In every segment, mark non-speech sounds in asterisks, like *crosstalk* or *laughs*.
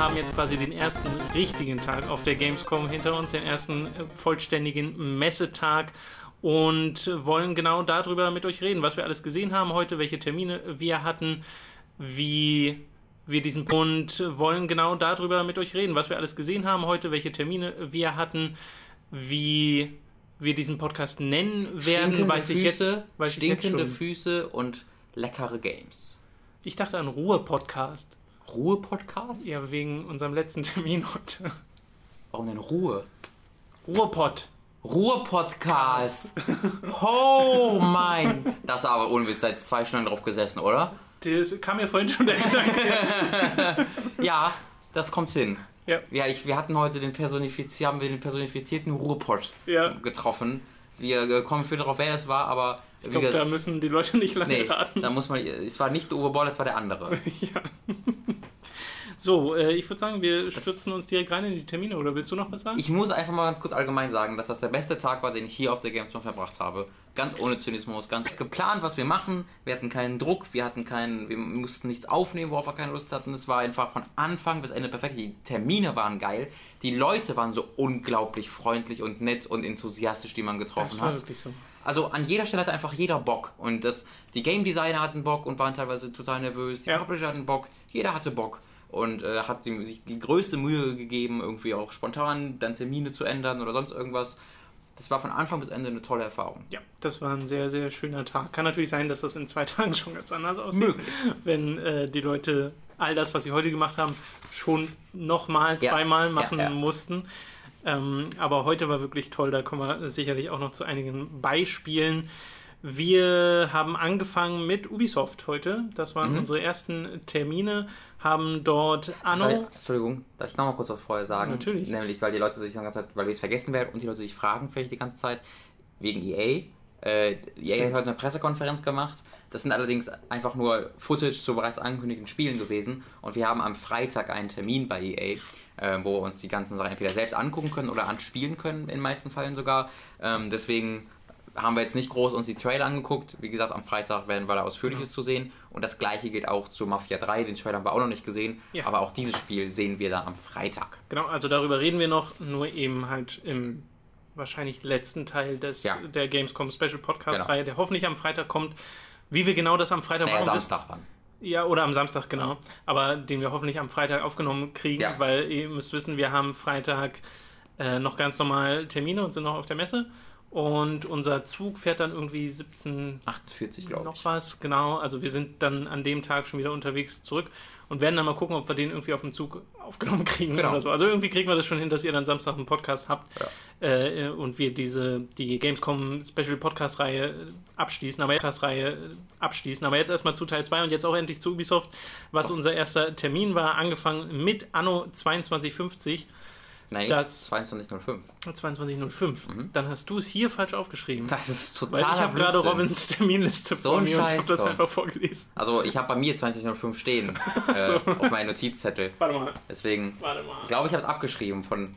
wir haben jetzt quasi den ersten richtigen Tag auf der Gamescom hinter uns, den ersten vollständigen Messetag und wollen genau darüber mit euch reden, was wir alles gesehen haben heute, welche Termine wir hatten, wie wir diesen und wollen genau darüber mit euch reden, was wir alles gesehen haben heute, welche Termine wir hatten, wie wir diesen Podcast nennen werden, Stinkende weiß ich Füße, jetzt, weiß ich jetzt stinkende. Füße und leckere Games. Ich dachte an Ruhe-Podcast. Ruhe-Podcast? Ja, wegen unserem letzten *laughs* Termin heute. Warum denn Ruhe? Ruhe-Pod. Ruhe-Podcast! *laughs* oh mein! Das ist aber ohne Witz, seit zwei Stunden drauf gesessen, oder? Das kam mir vorhin schon der Gedanke. *laughs* Ja, das kommt hin. Ja. Ja, ich, wir hatten heute den, personifiz haben wir den personifizierten Ruhrpott Ja. getroffen. Wir äh, kommen später darauf, wer es war, aber Ich wie glaube, da müssen die Leute nicht lange nee, raten. da muss man, es war nicht der Uwe Boll, es war der andere. *laughs* Ja. So, äh, ich würde sagen, wir stürzen uns direkt rein in die Termine. Oder willst du noch was sagen? Ich muss einfach mal ganz kurz allgemein sagen, dass das der beste Tag war, den ich hier auf der Gamescom verbracht habe. Ganz ohne Zynismus, ganz geplant, was wir machen. Wir hatten keinen Druck, wir hatten keinen, wir mussten nichts aufnehmen, worauf wir keine Lust hatten. Es war einfach von Anfang bis Ende perfekt. Die Termine waren geil. Die Leute waren so unglaublich freundlich und nett und enthusiastisch, die man getroffen das war hat. wirklich so. Also an jeder Stelle hatte einfach jeder Bock. Und das, die Game Designer hatten Bock und waren teilweise total nervös. Die Ja. Publisher hatten Bock. Jeder hatte Bock. Und äh, hat die, sich die größte Mühe gegeben, irgendwie auch spontan dann Termine zu ändern oder sonst irgendwas. Das war von Anfang bis Ende eine tolle Erfahrung. Ja, das war ein sehr, sehr schöner Tag. Kann natürlich sein, dass das in zwei *laughs* Tagen schon ganz anders aussieht. Möglich. Wenn äh, die Leute all das, was sie heute gemacht haben, schon nochmal, Ja. zweimal Ja, machen ja. mussten. Ähm, aber heute war wirklich toll. Da kommen wir sicherlich auch noch zu einigen Beispielen. Wir haben angefangen mit Ubisoft heute. Das waren Mhm. unsere ersten Termine. Haben dort Anno. Weil, Entschuldigung, darf ich noch mal kurz was vorher sagen? Natürlich. Nämlich, weil die Leute sich die ganze Zeit, weil wir es vergessen werden und die Leute sich fragen vielleicht die ganze Zeit, wegen EA. Äh, EA hat heute eine Pressekonferenz gemacht. Das sind allerdings einfach nur Footage zu bereits angekündigten Spielen gewesen. Und wir haben am Freitag einen Termin bei EA, äh, wo wir uns die ganzen Sachen entweder selbst angucken können oder anspielen können, in den meisten Fällen sogar. Ähm, deswegen haben wir jetzt nicht groß uns die Trailer angeguckt. Wie gesagt, am Freitag werden wir da Ausführliches zu sehen. Und das gleiche gilt auch zu Mafia 3. Den Trailer haben wir auch noch nicht gesehen. Ja. Aber auch dieses Spiel sehen wir dann am Freitag. Genau, also darüber reden wir noch, nur eben halt im wahrscheinlich letzten Teil des, Ja. der Gamescom Special Podcast Genau. Reihe, der hoffentlich am Freitag kommt. Wie wir genau das am Freitag Naja, machen, Samstag dann. Ja, oder am Samstag, genau. Aber den wir hoffentlich am Freitag aufgenommen kriegen, Ja. weil ihr müsst wissen, wir haben Freitag äh, noch ganz normal Termine und sind noch auf der Messe. Und unser Zug fährt dann irgendwie 17 48, glaube noch ich. was, genau. Also wir sind dann an dem Tag schon wieder unterwegs zurück und werden dann mal gucken, ob wir den irgendwie auf dem Zug aufgenommen *laughs* kriegen Genau. oder so. Also irgendwie kriegen wir das schon hin, dass ihr dann Samstag einen Podcast habt Ja. äh, und wir diese die Gamescom Special Podcast Reihe abschließen, aber Podcast Reihe abschließen. Aber jetzt erstmal zu Teil 2 und jetzt auch endlich zu Ubisoft, was So. unser erster Termin war, angefangen mit Anno 2250. Nein, das- 2205. 2205. Mhm. Dann hast du es hier falsch aufgeschrieben. Das ist Weil total. ich habe gerade Robins Terminliste So vor mir und habe Scheiß, das einfach vorgelesen. Also ich habe bei mir 2205 stehen *laughs* äh, auf meinem Notizzettel. Warte mal, Deswegen warte mal. ich glaube ich, habe es abgeschrieben von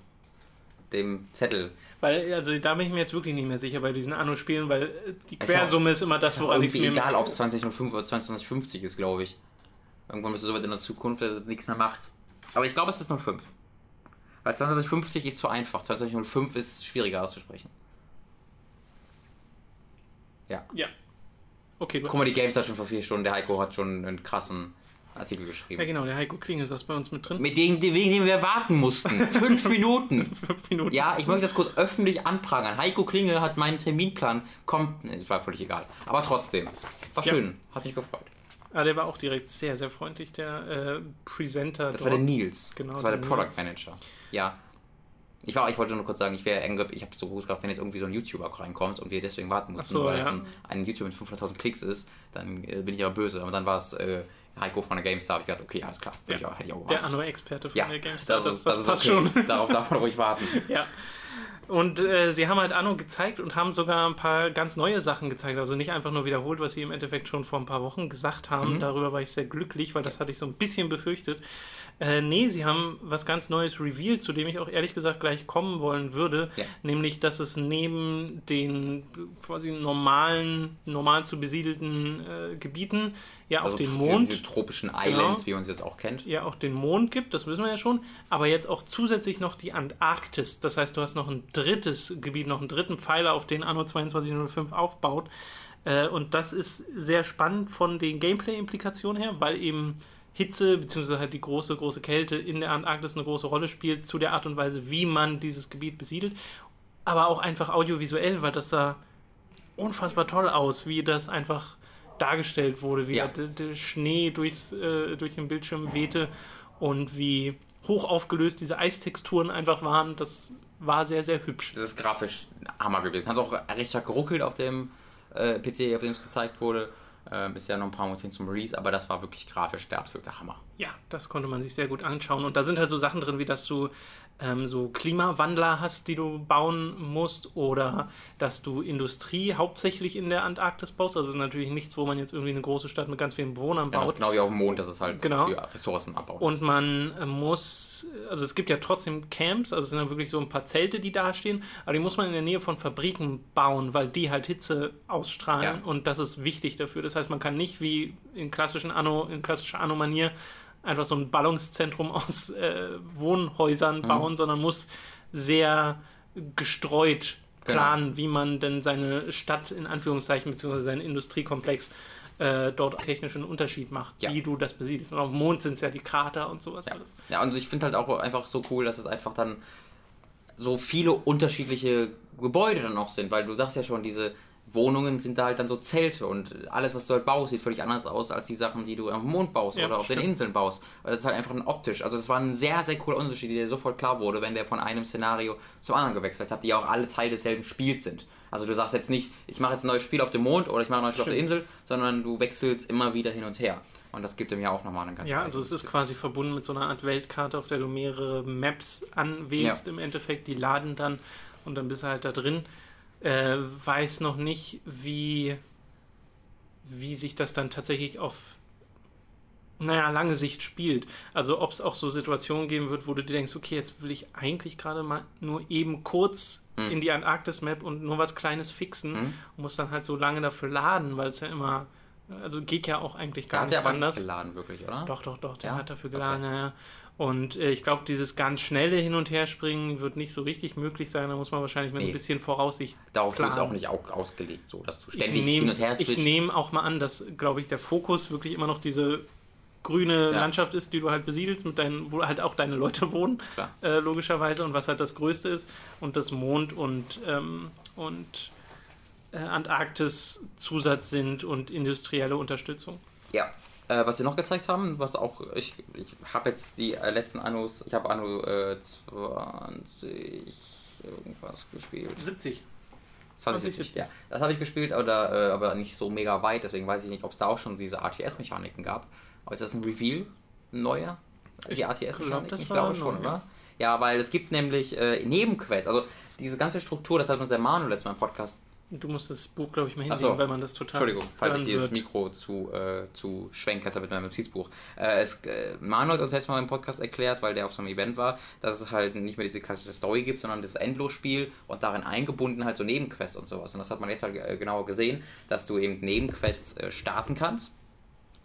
dem Zettel. Weil, also da bin ich mir jetzt wirklich nicht mehr sicher bei diesen Anno-Spielen, weil äh, die Ist Quersumme ist immer das, Ist woran ich mir... egal, ob es 2005 oder 2050 ist, glaube ich. Irgendwann bist du so weit in der Zukunft, dass es nichts mehr macht. Aber ich glaube, es ist 05. Weil 2050 ist zu einfach. 2005 ist schwieriger auszusprechen. Ja. Ja. Okay, Guck mal, die Games da schon vor vier Stunden. Der Heiko hat schon einen krassen Artikel Ja, geschrieben. genau, der Heiko Klinge saß bei uns mit drin. Mit dem, wegen dem wir warten mussten. *laughs* Fünf Minuten. Fünf Minuten. Ja, ich möchte das kurz öffentlich anprangern. Heiko Klinge hat meinen Terminplan kommt. Ne, das war völlig egal. Aber trotzdem. War Ja. schön. Hat mich gefreut. Ah, der war auch direkt sehr, sehr freundlich, der äh, Presenter. Das war der dort. Nils. Genau, Das war der, der Product Nils. Manager. Ja. Ich, war, ich wollte nur kurz sagen, ich wäre ich habe so gut gehabt, wenn jetzt irgendwie so ein YouTuber reinkommt und wir deswegen warten mussten, so, weil ja. es ein, ein YouTube mit 500.000 Klicks ist, dann äh, bin ich aber böse. Aber dann war es äh, Heiko von der GameStar, ich gedacht, okay, alles klar, Ja. ich auch, hätte ich auch Der gewartet. Anno-Experte von Ja, der GameStar. das, ist, das, das ist passt okay. schon. Darauf darf man ruhig warten. *laughs* Ja. Und äh, sie haben halt Anno gezeigt und haben sogar ein paar ganz neue Sachen gezeigt. Also nicht einfach nur wiederholt, was sie im Endeffekt schon vor ein paar Wochen gesagt haben. Mhm. Darüber war ich sehr glücklich, weil das hatte ich so ein bisschen befürchtet. Äh, nee, sie haben was ganz Neues revealed, zu dem ich auch ehrlich gesagt gleich kommen wollen würde. Ja. Nämlich, dass es neben den quasi normalen, normal zu besiedelten äh, Gebieten ja auch Also den diese- Mond. Diese tropischen Islands, wie man sie jetzt auch kennt. ja auch den Mond gibt, das wissen wir ja schon, aber jetzt auch zusätzlich noch die Antarktis. Das heißt, du hast noch ein drittes Gebiet, noch einen dritten Pfeiler, auf den Anno 2205 aufbaut. Äh, und das ist sehr spannend von den Gameplay-Implikationen her, weil eben Hitze beziehungsweise halt die große, große Kälte in der Antarktis eine große Rolle spielt, zu der Art und Weise, wie man dieses Gebiet besiedelt. Aber auch einfach audiovisuell, weil das sah unfassbar toll aus, wie das einfach dargestellt wurde, wie Ja. der, der Schnee durchs, äh, durch den Bildschirm wehte und wie hoch aufgelöst diese Eistexturen einfach waren. Das war sehr, sehr hübsch. Das ist grafisch Hammer gewesen. Hat auch recht stark geruckelt auf dem äh, PC, auf dem es gezeigt wurde. Ähm, ist ja noch ein paar Monate hin zum Release, aber das war wirklich grafisch der absolute Hammer. Ja, das konnte man sich sehr gut anschauen. Und da sind halt so Sachen drin, wie dass du ähm, so Klimawandler hast, die du bauen musst, oder dass du Industrie hauptsächlich in der Antarktis baust. Also das ist natürlich nichts, wo man jetzt irgendwie eine große Stadt mit ganz vielen Bewohnern Ja, baut. ist genau wie auf dem Mond, das ist halt Genau. für Ressourcenabbau. Und man äh, muss, also es gibt ja trotzdem Camps, also es sind dann wirklich so ein paar Zelte, die da stehen, aber die muss man in der Nähe von Fabriken bauen, weil die halt Hitze ausstrahlen Ja. und das ist wichtig dafür. Das heißt, man kann nicht wie in klassischen Anno, in klassischer Anno-Manier einfach so ein Ballungszentrum aus äh, Wohnhäusern Mhm. bauen, sondern muss sehr gestreut Genau. planen, wie man denn seine Stadt in Anführungszeichen beziehungsweise seinen Industriekomplex äh, dort technischen Unterschied macht, Ja. wie du das besiedelst. Und auf dem Mond sind es ja die Krater und sowas Ja, alles. ja und ich finde halt auch einfach so cool, dass es einfach dann so viele unterschiedliche Gebäude dann auch sind, weil du sagst ja schon, diese Wohnungen sind da halt dann so Zelte und alles, was du halt baust, sieht völlig anders aus als die Sachen, die du am Mond baust Ja, oder auf stimmt. den Inseln baust. Das ist halt einfach ein optisch. Also das war ein sehr, sehr cooler Unterschied, der sofort klar wurde, wenn der von einem Szenario zum anderen gewechselt hat, die ja auch alle Teil desselben Spiels sind. Also du sagst jetzt nicht, ich mache jetzt ein neues Spiel auf dem Mond oder ich mache ein neues Spiel auf der. Insel, sondern du wechselst immer wieder hin und her. Und das gibt dem ja auch nochmal einen ganz Ja, also es ist quasi verbunden mit so einer Art Weltkarte, auf der du mehrere Maps anwählst Ja. im Endeffekt. Die laden dann und dann bist du halt da drin. Äh, weiß noch nicht, wie, wie sich das dann tatsächlich auf naja, lange Sicht spielt. Also ob es auch so Situationen geben wird, wo du dir denkst, okay, jetzt will ich eigentlich gerade mal nur eben kurz Mhm. in die Antarktis-Map und nur was Kleines fixen Mhm. und muss dann halt so lange dafür laden, weil es ja immer, also geht ja auch eigentlich gar hat er nicht aber anders. nicht geladen, wirklich, oder? Doch, doch, doch, der Ja? hat dafür Okay. geladen, ja, ja. Und äh, ich glaube, dieses ganz schnelle Hin- und Herspringen wird nicht so richtig möglich sein. Da muss man wahrscheinlich mit Nee. ein bisschen Voraussicht. Darauf wird es auch nicht au- ausgelegt, so dass du Ich ständig hin nehme und her ich switcht. nehm auch mal an, dass, glaube ich, der Fokus wirklich immer noch diese grüne Ja. Landschaft ist, die du halt besiedelst, mit deinen, wo halt auch deine Leute *laughs* wohnen, äh, logischerweise, und was halt das Größte ist. Und das Mond und, ähm, und äh, Antarktis Zusatz sind und industrielle Unterstützung. Ja. Äh, was sie noch gezeigt haben, was auch, ich, ich habe jetzt die äh, letzten Annos, ich habe Anno äh, 20 irgendwas gespielt. 70. 2070, 2070. ja. Das habe ich gespielt, oder, äh, aber nicht so mega weit, deswegen weiß ich nicht, ob es da auch schon diese RTS-Mechaniken gab. Aber ist das ein Reveal? Ein neuer? Die das Ich glaube schon, ja. oder? Ja, weil es gibt nämlich äh, Nebenquests, also diese ganze Struktur, das hat uns der Manu letztes Mal im Podcast Du musst das Buch, glaube ich, mal Ach so. hinlegen, weil man das total. Entschuldigung, falls ich dir das. Mikro zu, äh, zu schwenke, mit meinem Notizbuch. Äh, es, äh, Manu hat uns letztes Mal im Podcast erklärt, weil der auf so einem Event war, dass es halt nicht mehr diese klassische Story gibt, sondern das Endlosspiel und darin eingebunden halt so Nebenquests und sowas. Und das hat man jetzt halt äh, genauer gesehen, dass du eben Nebenquests äh, starten kannst.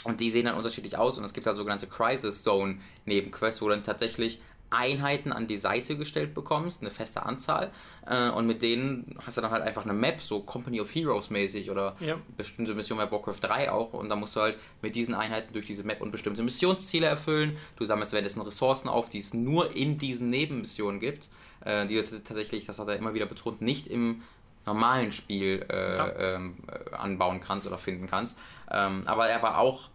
Und die sehen dann unterschiedlich aus und es gibt halt sogenannte Crisis Zone Nebenquests, wo dann tatsächlich Einheiten an die Seite gestellt bekommst, eine feste Anzahl. Äh, und mit denen hast du dann halt einfach eine Map, so Company of Heroes mäßig oder Ja. bestimmte Missionen bei Warcraft 3 auch. Und dann musst du halt mit diesen Einheiten durch diese Map und bestimmte Missionsziele erfüllen. Du sammelst währenddessen Ressourcen auf, die es nur in diesen Nebenmissionen gibt. Äh, die tatsächlich, das hat er immer wieder betont, nicht im normalen Spiel äh, Ja. ähm, äh, anbauen kannst oder finden kannst. Ähm, aber er war auch,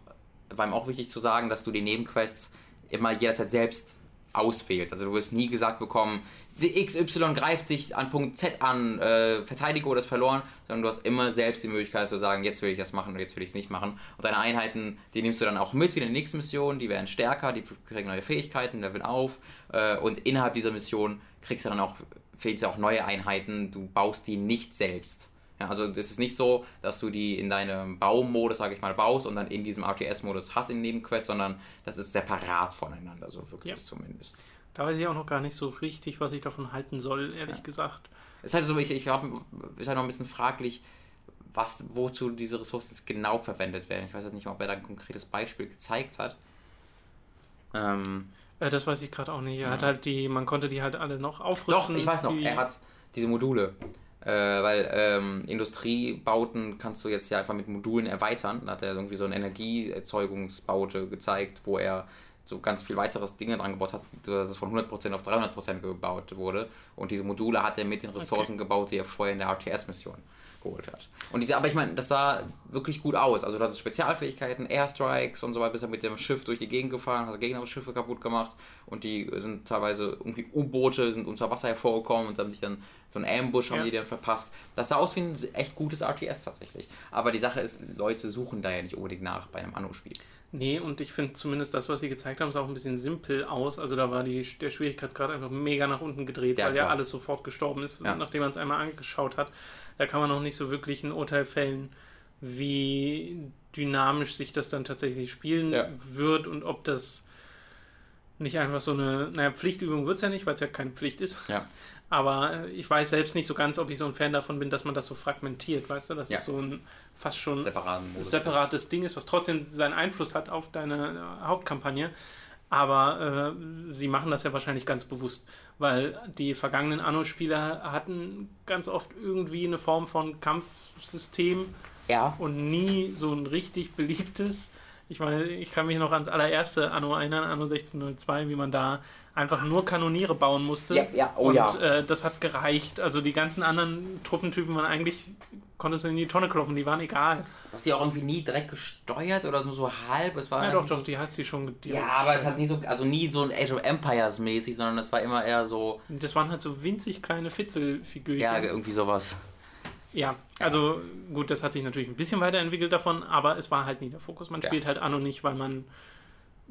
war ihm auch wichtig zu sagen, dass du die Nebenquests immer jederzeit selbst auswählst. Also du wirst nie gesagt bekommen, XY greift dich an Punkt Z an, äh, verteidige oder ist verloren, sondern du hast immer selbst die Möglichkeit zu sagen, jetzt will ich das machen und jetzt will ich es nicht machen. Und deine Einheiten, die nimmst du dann auch mit wie in der nächsten Mission, die werden stärker, die kriegen neue Fähigkeiten, leveln auf äh, und innerhalb dieser Mission kriegst du dann auch, fehlt auch neue Einheiten, du baust die nicht selbst. Ja, also das ist nicht so, dass du die in deinem Baumodus, sage ich mal, baust und dann in diesem RTS-Modus hast in Nebenquest, sondern das ist separat voneinander, so wirklich Ja. zumindest. Da weiß ich auch noch gar nicht so richtig, was ich davon halten soll, ehrlich Ja. gesagt. Es ist halt so, ich, ich hab, ist halt noch ein bisschen fraglich, was, wozu diese Ressourcen jetzt genau verwendet werden. Ich weiß jetzt nicht, ob er da ein konkretes Beispiel gezeigt hat. Ähm, Äh, das weiß ich gerade auch nicht. Er Ja. hat halt die, man konnte die halt alle noch Doch, aufrüsten. ich weiß noch, er hat diese Module. Äh, weil ähm, Industriebauten kannst du jetzt ja einfach mit Modulen erweitern. Da hat er irgendwie so eine Energieerzeugungsbaute gezeigt, wo er so ganz viel weiteres Dinge dran gebaut hat, dass es von 100% auf 300% gebaut wurde. Und diese Module hat er mit den Ressourcen gebaut, die er vorher in der RTS-Mission geholt hat. Und diese, aber ich meine, das sah wirklich gut aus. Also du hattest Spezialfähigkeiten, Airstrikes und so weiter, bist du mit dem Schiff durch die Gegend gefahren, hast gegnerische Schiffe kaputt gemacht und die sind teilweise irgendwie U-Boote, sind unter Wasser hervorgekommen und haben dich dann so ein Ambush haben Ja. die dann verpasst. Das sah aus wie ein echt gutes RTS tatsächlich. Aber die Sache ist, Leute suchen da ja nicht unbedingt nach bei einem Anno-Spiel. Nee, und ich finde zumindest das, was sie gezeigt haben, sah auch ein bisschen simpel aus. Also da war die, der Schwierigkeitsgrad einfach mega nach unten gedreht, Ja, weil ja klar. alles sofort gestorben ist, Ja. nachdem man es einmal angeschaut hat. Da kann man noch nicht so wirklich ein Urteil fällen, wie dynamisch sich das dann tatsächlich spielen Ja. wird und ob das nicht einfach so eine, naja, Pflichtübung wird es ja nicht, weil es ja keine Pflicht ist. Ja. Aber ich weiß selbst nicht so ganz, ob ich so ein Fan davon bin, dass man das so fragmentiert, weißt du? Das Ja. ist so ein fast schon separates Ding ist, was trotzdem seinen Einfluss hat auf deine äh, Hauptkampagne. Aber äh, sie machen das ja wahrscheinlich ganz bewusst, weil die vergangenen Anno-Spiele hatten ganz oft irgendwie eine Form von Kampfsystem Ja. und nie so ein richtig beliebtes. Ich meine, ich kann mich noch ans allererste Anno erinnern, Anno 1602, wie man da einfach nur Kanoniere bauen musste. Ja, ja, oh und ja. äh, das hat gereicht. Also die ganzen anderen Truppentypen waren eigentlich, konntest du in die Tonne klopfen, die waren egal. Du hast die auch irgendwie nie direkt gesteuert oder nur so halb. Es war Ja, doch, doch, die hast du schon direkt Ja, aber es hat nie so, also nie so ein Age of Empires mäßig, sondern es war immer eher so, Das waren halt so winzig kleine Fitzelfigürchen. ja, irgendwie sowas. Ja, also gut, das hat sich natürlich ein bisschen weiterentwickelt davon, aber es war halt nie der Fokus. Man Ja. spielt halt Anno nicht, weil man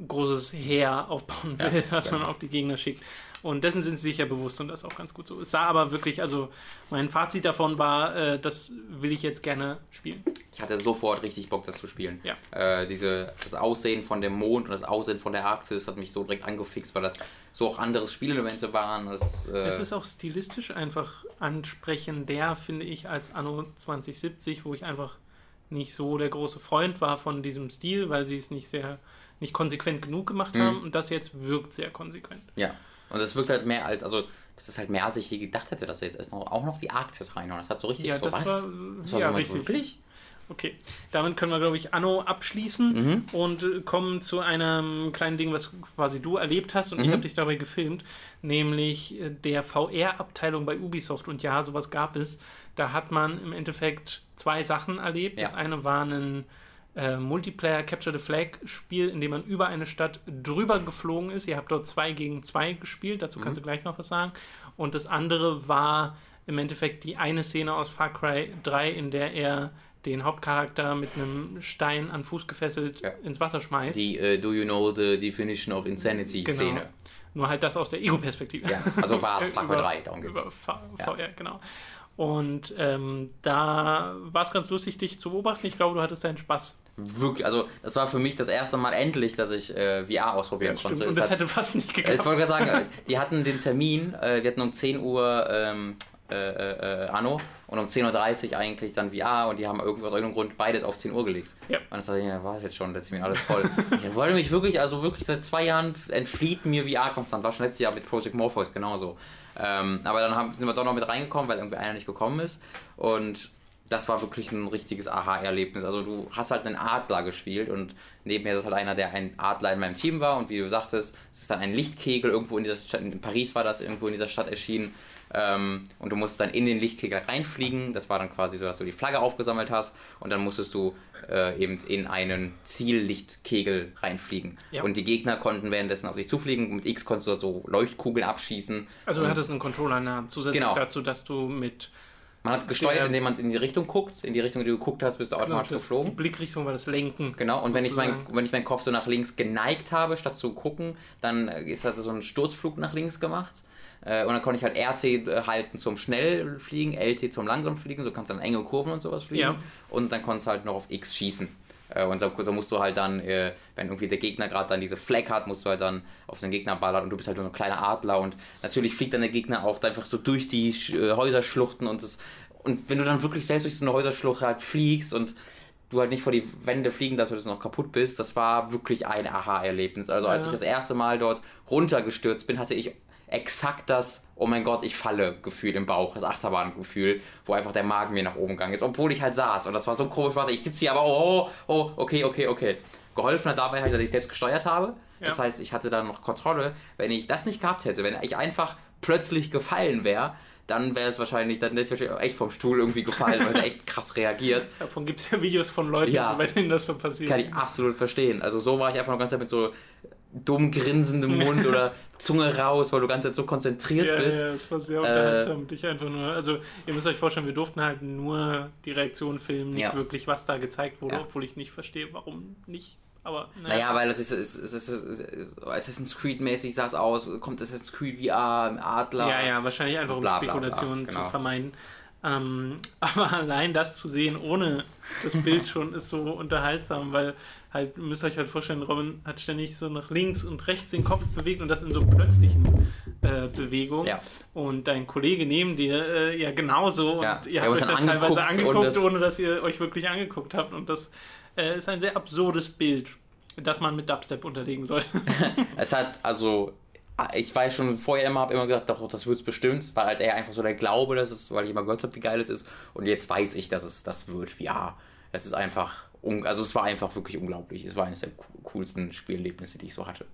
großes Heer aufbauen Ja, will, *laughs* das man auf die Gegner schickt. Und dessen sind sie sich ja bewusst und das auch ganz gut so. Es sah aber wirklich, also mein Fazit davon war, äh, das will ich jetzt gerne spielen. Ich hatte sofort richtig Bock, das zu spielen. Ja. Äh, diese, das Aussehen von dem Mond und das Aussehen von der Arktis hat mich so direkt angefixt, weil das so auch andere Spielelemente waren. Das, äh, Es ist auch stilistisch einfach ansprechender, finde ich, als Anno 2070, wo ich einfach nicht so der große Freund war von diesem Stil, weil sie es nicht sehr, nicht konsequent genug gemacht Mhm. haben und das jetzt wirkt sehr konsequent. ja. Und das wirkt halt mehr als, also das ist halt mehr als ich je gedacht hätte, dass er jetzt noch, auch noch die Arktis reinhauen. Das hat so richtig Ja, so das was. war, Das war ja, so richtig. wirklich? Okay, damit können wir, glaube ich, Anno abschließen Mhm. und äh, kommen zu einem kleinen Ding, was quasi du erlebt hast und ich Mhm. habe dich dabei gefilmt, nämlich äh, der VR-Abteilung bei Ubisoft. Und ja, sowas gab es. Da hat man im Endeffekt zwei Sachen erlebt. Ja. Das eine war ein äh, Multiplayer Capture the Flag Spiel, in dem man über eine Stadt drüber geflogen ist. Ihr habt dort zwei gegen zwei gespielt, dazu kannst du gleich noch was sagen. Und das andere war im Endeffekt die eine Szene aus Far Cry 3, in der er den Hauptcharakter mit einem Stein an Fuß gefesselt Ja. ins Wasser schmeißt. Die äh, Do You Know the Definition of Insanity Genau. Szene. Nur halt das aus der Ego-Perspektive. Ja, also war es *laughs* Far Cry Über- 3, darum geht's. Über V- Ja. VR, genau. Und ähm, da war es ganz lustig, dich zu beobachten. Ich glaube, du hattest deinen Spaß. Wirklich, also das war für mich das erste Mal endlich, dass ich äh, VR ausprobieren Stimmt. konnte. Und Es das hat- hätte fast nicht Ich geklappt. wollte gerade sagen, *laughs* die hatten den Termin, äh, wir hatten um 10 Uhr ähm, äh, äh, äh, Anno und um 10.30 Uhr eigentlich dann VR und die haben irgendwie aus irgendeinem Grund beides auf 10 Uhr gelegt. Ja. Und das dachte ich, ja, war jetzt schon, das ist mir alles voll. *laughs* ich wollte mich wirklich, also wirklich seit zwei Jahren entflieht mir VR konstant. War schon letztes Jahr mit Project Morpheus genauso. Ähm, aber dann haben, sind wir doch noch mit reingekommen, weil irgendwie einer nicht gekommen ist. Und das war wirklich ein richtiges Aha-Erlebnis. Also du hast halt einen Adler gespielt und neben mir ist halt einer, der ein Adler in meinem Team war und wie du sagtest, es ist dann ein Lichtkegel irgendwo in dieser Stadt, in Paris war das irgendwo in dieser Stadt erschienen ähm, und du musst dann in den Lichtkegel reinfliegen. Das war dann quasi so, dass du die Flagge aufgesammelt hast und dann musstest du äh, eben in einen Ziellichtkegel reinfliegen. Ja. Und die Gegner konnten währenddessen auf dich zufliegen. Mit X konntest du so Leuchtkugeln abschießen. Also du hattest einen Controller Hand, zusätzlich Genau. dazu, dass du mit Man hat gesteuert, Der- indem man in die Richtung guckt. In die Richtung, die du geguckt hast, bist du automatisch das, die geflogen. Blickrichtung war das Lenken. Genau, und wenn ich, mein, wenn ich meinen Kopf so nach links geneigt habe, statt zu gucken, dann äh, ist halt so ein Sturzflug nach links gemacht. Äh, und dann konnte ich halt RC äh, halten zum Schnellfliegen, LT zum Langsamfliegen, so kannst du dann enge Kurven und sowas fliegen. Ja. Und dann konntest du halt noch auf X schießen. Äh, Und so, so musst du halt dann, äh, wenn irgendwie der Gegner gerade dann diese Flag hat, musst du halt dann auf den Gegner ballern und du bist halt nur so ein kleiner Adler und natürlich fliegt dann der Gegner auch einfach so durch die äh, Häuserschluchten und das und wenn du dann wirklich selbst durch so eine Häuserschlucht halt fliegst und du halt nicht vor die Wände fliegen, dass du das noch kaputt bist, das war wirklich ein Aha-Erlebnis. Also als Ja. ich das erste Mal dort runtergestürzt bin, hatte ich exakt das, oh mein Gott, ich falle Gefühl im Bauch, das Achterbahngefühl, wo einfach der Magen mir nach oben gegangen ist, obwohl ich halt saß. Und das war so komisch, ich sitze hier, aber oh, oh, okay, okay, okay. Geholfen hat dabei halt, dass ich selbst gesteuert habe. Das Ja. heißt, ich hatte dann noch Kontrolle. Wenn ich das nicht gehabt hätte, wenn ich einfach plötzlich gefallen wäre, dann wäre es wahrscheinlich, dann hätte ich wahrscheinlich echt vom Stuhl irgendwie gefallen und hätte echt krass reagiert. *laughs* Davon gibt es ja Videos von Leuten, Ja. bei denen das so passiert. Kann ich absolut verstehen. Also so war ich einfach noch ganz Zeit mit so dumm grinsendem Mund *laughs* oder Zunge raus, weil du ganz so konzentriert ja, bist. ja, es war sehr Äh, unterhaltsam. Dich einfach nur, also ihr müsst euch vorstellen, wir durften halt nur die Reaktion filmen, nicht Ja. wirklich, was da gezeigt wurde, Ja. obwohl ich nicht verstehe, warum nicht. Aber Naja, weil es ist, es ist, ist, ist Assassin's Creed mäßig sah es aus, kommt Assassin's Creed VR, Adler. Ja, ja, wahrscheinlich einfach um Bla, bla, bla, Spekulationen genau. zu vermeiden. Ähm, *laughs* aber allein das zu sehen ohne das Bild schon ist so unterhaltsam, weil halt, ihr müsst euch halt vorstellen, Robin hat ständig so nach links und rechts den Kopf bewegt und das in so plötzlichen äh, Bewegungen. Ja. Und dein Kollege neben dir äh, ja genauso und Ja, ihr wir habt euch dann teilweise angeguckt und angeguckt, das- ohne dass ihr euch wirklich angeguckt habt und das äh, ist ein sehr absurdes Bild, das man mit Dubstep unterlegen sollte. *laughs* Es hat, also, ich weiß schon vorher immer, habe immer gesagt, doch, das wird es bestimmt, weil halt eher einfach so der Glaube, dass es, weil ich immer gehört habe, wie geil es ist. Und jetzt weiß ich, dass es das wird. Ja, es ist einfach, also es war einfach wirklich unglaublich. Es war eines der co- coolsten Spielerlebnisse, die ich so hatte.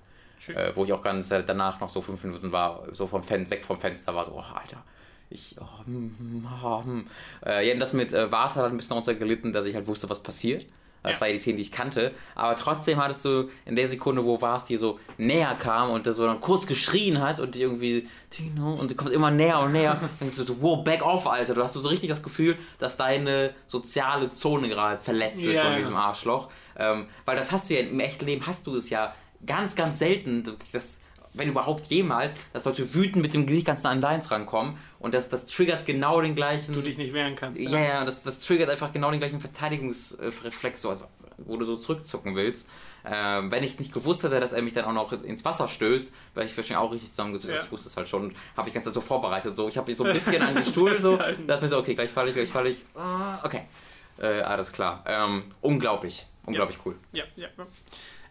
Äh, wo ich auch ganz äh, danach noch so fünf Minuten war, so vom Fenster, weg vom Fenster war, so, oh, Alter. Ich, oh, hm, hm, ah, hm. Äh, ja, das mit äh, Vars hat ein bisschen darunter gelitten, dass ich halt wusste, was passiert. Das Ja. war ja die Szene, die ich kannte. Aber trotzdem hattest du in der Sekunde, wo Vars dir so näher kam und das so dann kurz geschrien hat und die irgendwie, Tino, und sie kommt immer näher und näher. dann *laughs* denkst du so, wow, back off, Alter. Du hast so richtig das Gefühl, dass deine soziale Zone gerade verletzt wird Ja, von diesem Arschloch. Ähm, weil das hast du ja im echten Leben, hast du es ja ganz, ganz selten, dass, wenn überhaupt jemals, dass Leute wütend mit dem Gesicht ganz nah an deins rankommen und das, das triggert genau den gleichen. du dich nicht wehren kannst. Ja, ja, das, das triggert einfach genau den gleichen Verteidigungsreflex, so, also, wo du so zurückzucken willst. Ähm, wenn ich nicht gewusst hätte, dass er mich dann auch noch ins Wasser stößt, wäre ich wahrscheinlich auch richtig zusammengezogen. Ja. Ich wusste es halt schon und habe ich ganz so vorbereitet. So, ich habe mich so ein *laughs* bisschen an den Stuhl so, dachte mir so, okay, gleich falle ich, gleich falle ich. Ah, okay. Äh, alles klar. Ähm, unglaublich. Unglaublich cool. Ja, ja. ja.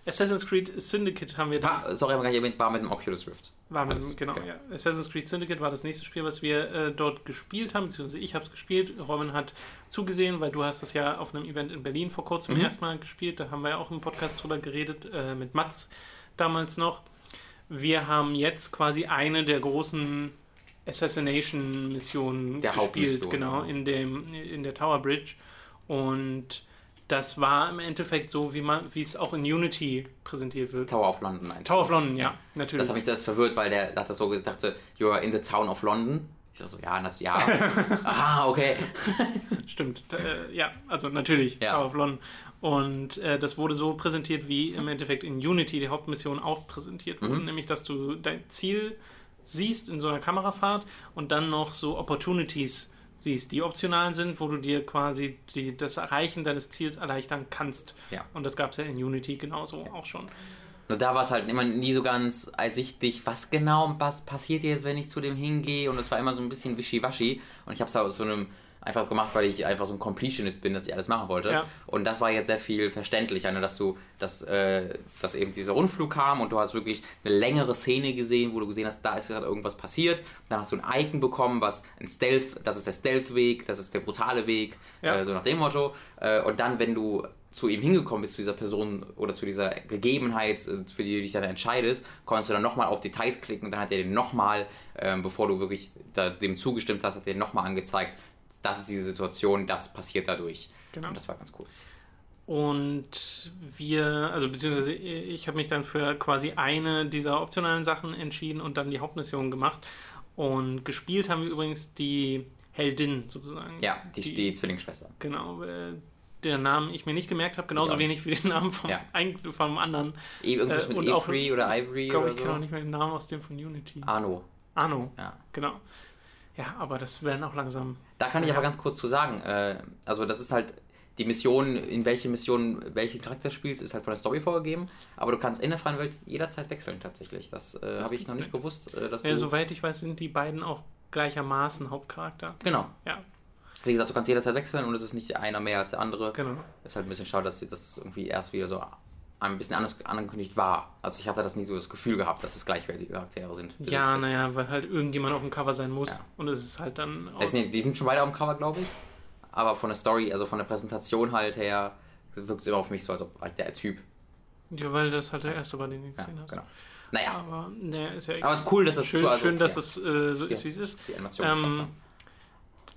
Assassin's Creed Syndicate haben wir da. War, sorry, aber gar nicht erwähnt, war mit dem Oculus Rift. War mit, Alles, genau, okay. ja. Assassin's Creed Syndicate war das nächste Spiel, was wir äh, dort gespielt haben, beziehungsweise ich habe es gespielt. Robin hat zugesehen, weil du hast das ja auf einem Event in Berlin vor kurzem Mhm. erstmal gespielt. Da haben wir ja auch im Podcast drüber geredet, äh, mit Mats damals noch. Wir haben jetzt quasi eine der großen Assassination-Missionen gespielt, genau, ja. in, dem, in der Tower Bridge. Und das war im Endeffekt so, wie man, wie es auch in Unity präsentiert wird. Tower of London meinst? Tower of London, ja, natürlich. Das habe ich das verwirrt, weil der hat das so gesagt, so, you are in the town of London. Ich dachte so, ja, das, ja. *laughs* Aha, okay. *laughs* Stimmt, äh, ja, also natürlich, Ja. Tower of London. Und äh, das wurde so präsentiert, wie im Endeffekt in Unity die Hauptmission auch präsentiert wurde, Mhm. nämlich dass du dein Ziel siehst in so einer Kamerafahrt und dann noch so Opportunities siehst, die optional sind, wo du dir quasi die, das Erreichen deines Ziels erleichtern kannst. Ja. Und das gab es ja in Unity genauso auch schon. Nur da war es halt immer nie so ganz ersichtlich, was genau was passiert jetzt, wenn ich zu dem hingehe. Und es war immer so ein bisschen wischiwaschi. Und ich habe es aus so einem einfach gemacht, weil ich einfach so ein Completionist bin, dass ich alles machen wollte. Ja. Und das war jetzt sehr viel verständlicher, ne, dass du, dass, äh, dass eben dieser Rundflug kam und du hast wirklich eine längere Szene gesehen, wo du gesehen hast, da ist gerade irgendwas passiert. Dann hast du ein Icon bekommen, was ein Stealth, das ist der Stealth-Weg, das ist der brutale Weg, Ja. äh, so nach dem Motto. Äh, und dann, wenn du zu ihm hingekommen bist, zu dieser Person oder zu dieser Gegebenheit, äh, für die du dich dann entscheidest, konntest du dann nochmal auf Details klicken und dann hat er dir nochmal, ähm, bevor du wirklich da, dem zugestimmt hast, hat er dir nochmal angezeigt, das ist diese Situation, das passiert dadurch. Genau. Und das war ganz cool. Und wir, also beziehungsweise ich habe mich dann für quasi eine dieser optionalen Sachen entschieden und dann die Hauptmission gemacht. Und gespielt haben wir übrigens die Heldin sozusagen. Ja, die, die, Zwillingsschwester. Genau, äh, der Namen ich mir nicht gemerkt habe, genauso wenig wie den Namen vom, Ja. ein, vom anderen. E irgendwas Äh, mit und auch- Avery oder Ivory Ich glaube, oder ich kenne auch so. nicht mehr den Namen aus dem von Unity. Arno. Anno, Ja. genau. Ja, aber das werden auch langsam. Da kann ich aber ganz kurz zu sagen, äh, also das ist halt die Mission, in welche Mission welche Charakter spielst, ist halt von der Story vorgegeben, aber du kannst in der freien Welt jederzeit wechseln tatsächlich. Das, äh, habe ich noch nicht gewusst, äh, dass Ja, soweit ich weiß, sind die beiden auch gleichermaßen Hauptcharakter. Genau. Ja, Wie gesagt, du kannst jederzeit wechseln und es ist nicht einer mehr als der andere. genau. Ist halt ein bisschen schade, dass das irgendwie erst wieder so ein bisschen anders angekündigt war. Also ich hatte das nie so das Gefühl gehabt, dass es gleichwertige Charaktere sind. Das Ja, naja, weil halt irgendjemand auf dem Cover sein muss. Ja. Und es ist halt dann. Das Aus, sind, die sind schon beide auf dem Cover, glaube ich. Aber von der Story, also von der Präsentation halt her, wirkt es immer auf mich so, als ob halt der Typ. ja, weil das halt der erste war, den Ja, gesehen hast. genau. Naja, Aber ne, ist ja aber cool, dass es schön, also, schön, dass ja, es äh, so ist, wie es ist. Die Animation Ähm.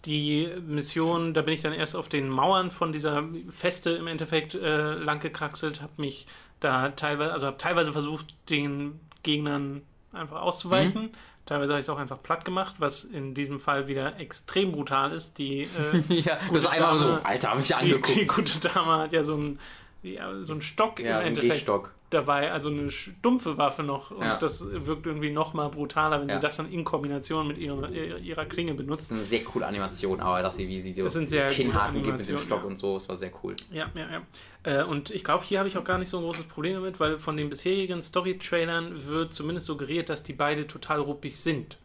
Die Mission, da bin ich dann erst auf den Mauern von dieser Feste im Endeffekt äh, lang gekraxelt, habe mich da teilweise, also habe teilweise versucht, den Gegnern einfach auszuweichen. Mhm. Teilweise habe ich es auch einfach platt gemacht, was in diesem Fall wieder extrem brutal ist. Die, äh, *laughs* ja, gute hast einmal so, Dame- Alter, hab ich die, angeguckt. die gute Dame hat ja so einen, ja, so einen Stock ja, im Endeffekt Gehstock. Dabei, also eine stumpfe Waffe noch. Und Ja. das wirkt irgendwie noch mal brutaler, wenn Ja. sie das dann in Kombination mit ihrer, ihrer Klinge benutzt. Das ist eine sehr coole Animation, aber dass sie, wie sie die Kinnhaken gibt mit dem Stock ja. und so, das war sehr cool. Ja, ja, ja. Äh, und ich glaube, hier habe ich auch gar nicht so ein großes Problem damit, weil von den bisherigen Story-Trailern wird zumindest suggeriert, dass die beide total ruppig sind.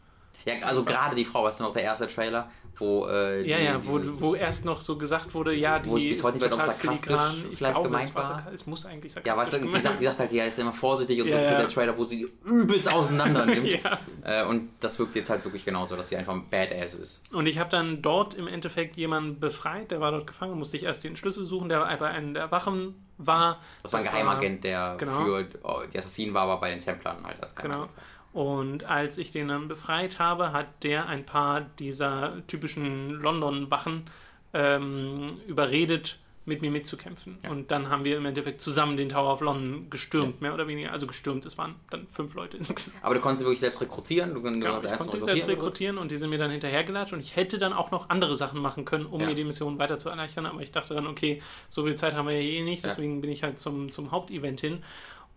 Ja, also gerade die Frau, weißt du noch, der erste Trailer, wo äh, Ja, die, ja, wo, dieses- wo erst noch so gesagt wurde, ja, die Wo bis ist heute ob total sarkastisch. Ich vielleicht glaube, gemeint war. war. Es muss eigentlich sarkastisch ja, weißt du, sie sagt, sie sagt halt, ja, ist immer vorsichtig und so Ja, zu ja. der Trailer, wo sie übelst auseinander nimmt. *laughs* Ja. äh, und das wirkt jetzt halt wirklich genauso, dass sie einfach ein Badass ist. Und ich habe dann dort im Endeffekt jemanden befreit, der war dort gefangen, musste ich erst den Schlüssel suchen, der bei einem der Wachen war. Das war ein Geheimagent, der genau. für oh, die Assassinen war, aber bei den Templern halt als Genau. Und als ich den dann befreit habe, hat der ein paar dieser typischen London-Wachen ähm, überredet, mit mir mitzukämpfen. Ja. Und dann haben wir im Endeffekt zusammen den Tower of London gestürmt, mehr oder weniger. Also gestürmt, es waren dann fünf Leute. Aber du konntest sie wirklich selbst rekrutieren. Du, du Genau, ich selbst konnte selbst rekrutieren und die sind mir dann hinterhergelatscht und ich hätte dann auch noch andere Sachen machen können, um Ja. mir die Mission weiter zu erleichtern, aber ich dachte dann, okay, so viel Zeit haben wir ja eh nicht, Ja. deswegen bin ich halt zum, zum Hauptevent hin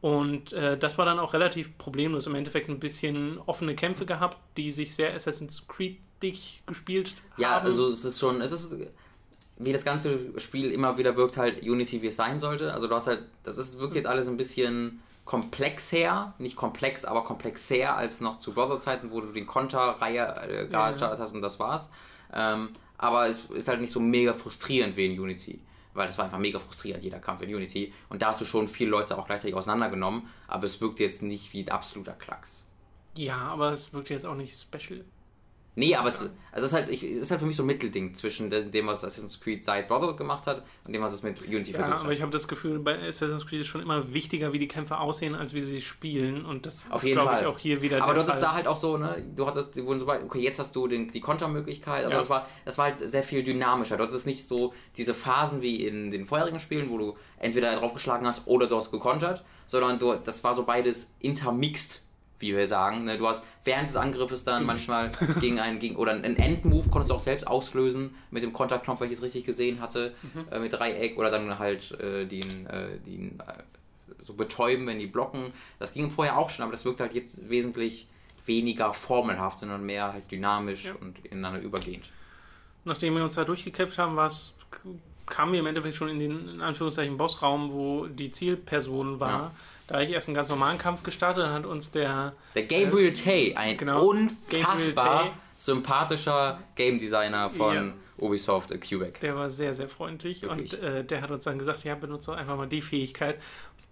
und äh, das war dann auch relativ problemlos, im Endeffekt ein bisschen offene Kämpfe gehabt, die sich sehr Assassin's Creed-ig gespielt Ja, haben. also es ist schon, es ist wie das ganze Spiel immer wieder wirkt halt Unity, wie es sein sollte. Also du hast halt, das ist wirkt jetzt alles ein bisschen komplexer, nicht komplex, aber komplexer als noch zu Brother-Zeiten, wo du den Konter-Reihe äh, Ja. startet hast und das war's. Ähm, aber es ist halt nicht so mega frustrierend wie in Unity. Weil das war einfach mega frustrierend, jeder Kampf in Unity. Und da hast du schon viele Leute auch gleichzeitig auseinandergenommen, aber es wirkt jetzt nicht wie ein absoluter Klacks. ja, aber es wirkt jetzt auch nicht special. Nee, aber es, also es, ist halt, ich, es ist halt für mich so ein Mittelding zwischen de- dem, was Assassin's Creed seit Brotherhood gemacht hat und dem, was es mit Unity Ja, versucht aber hat. ich habe das Gefühl, bei Assassin's Creed ist schon immer wichtiger, wie die Kämpfe aussehen, als wie sie spielen und das Auf ist, glaube ich, auch hier wieder Aber du hattest Fall. da halt auch so, ne, du hattest, okay, jetzt hast du den, die Kontermöglichkeit, also Ja. das war, das war halt sehr viel dynamischer. Dort ist es nicht so diese Phasen wie in den vorherigen Spielen, wo du entweder draufgeschlagen hast oder du hast gekontert, sondern du, das war so beides intermixed, wie wir sagen. Ne? Du hast während des Angriffes dann manchmal *laughs* gegen einen, gegen, oder einen Endmove konntest du auch selbst auslösen mit dem Konterknopf, weil ich es richtig gesehen hatte, äh, mit Dreieck oder dann halt äh, den, äh, den äh, so betäuben, wenn die blocken. Das ging vorher auch schon, aber das wirkt halt jetzt wesentlich weniger formelhaft, sondern mehr halt dynamisch Ja. und ineinander übergehend. Nachdem wir uns da durchgekämpft haben, war es, kamen wir im Endeffekt schon in den in Anführungszeichen Bossraum, wo die Zielperson war. Ja. Da habe ich erst einen ganz normalen Kampf gestartet, dann hat uns der Der Gabriel Tay, ein genau. unfassbar Tay. sympathischer Game Designer von Ja. Ubisoft, äh, Quebec. Der war sehr, sehr freundlich Wirklich. und äh, der hat uns dann gesagt, ja, benutze einfach mal die Fähigkeit.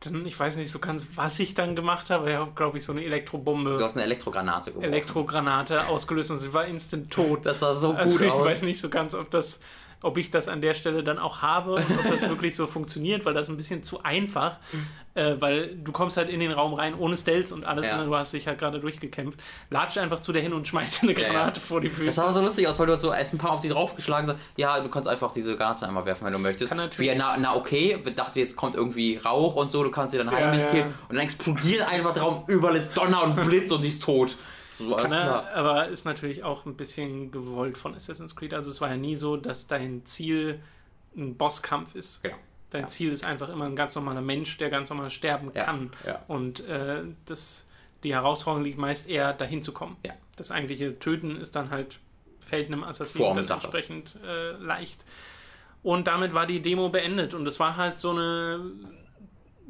Dann, ich weiß nicht so ganz, was ich dann gemacht habe. Ich habe, glaube ich, so eine Du Elektrobombe, hast eine Elektrogranate geworfen. Elektrogranate ausgelöst und sie war instant tot. das sah so Also gut ich aus. weiß nicht so ganz, ob das, ob ich das an der Stelle dann auch habe und ob das wirklich so funktioniert, weil das ist ein bisschen zu einfach, äh, weil du kommst halt in den Raum rein ohne Stealth und alles, Ja. und du hast dich halt gerade durchgekämpft, latscht einfach zu der hin und schmeißt dir eine Ja, ja. Granate vor die Das Füße. sah aber so lustig aus, weil du hast so erst ein paar auf die draufgeschlagen hast. Ja, du kannst einfach diese Granate einmal werfen, wenn du möchtest. Kann natürlich- Wie, na, na okay, wir dachten jetzt kommt irgendwie Rauch und so, du kannst sie dann heimlich ja. killen. Und dann explodiert einfach der Raum, überall ist Donner und Blitz und die ist tot. So, Kann klar. er, aber ist natürlich auch ein bisschen gewollt von Assassin's Creed. Also es war ja nie so, dass dein Ziel ein Bosskampf ist. Genau. Dein Ziel ist einfach immer ein ganz normaler Mensch, der ganz normal sterben Ja, kann. ja. Und äh, das, Die Herausforderung liegt meist eher dahin zu kommen. Ja. Das eigentliche Töten ist dann halt fällt einem Assassinen das entsprechend äh, leicht. Und damit war die Demo beendet. Und es war halt so eine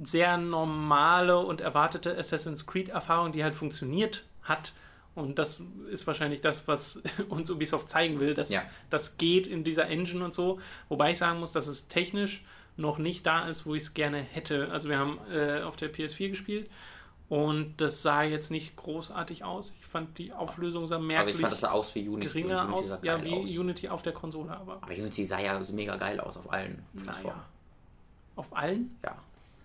sehr normale und erwartete Assassin's Creed-Erfahrung, die halt funktioniert hat. Und das ist wahrscheinlich das, was *laughs* uns Ubisoft zeigen will, dass Ja. das geht in dieser Engine und so. Wobei ich sagen muss, dass es technisch noch nicht da ist, wo ich es gerne hätte. Also wir haben äh, auf der PS4 gespielt und das sah jetzt nicht großartig aus. Ich fand die Auflösung sah Also merklich ich fand das sah aus wie Unity. geringer Unity aus. Ja, wie aus. Unity auf der Konsole, aber Aber Unity sah ja mega geil aus auf allen Plattformen. naja. Auf allen? Ja.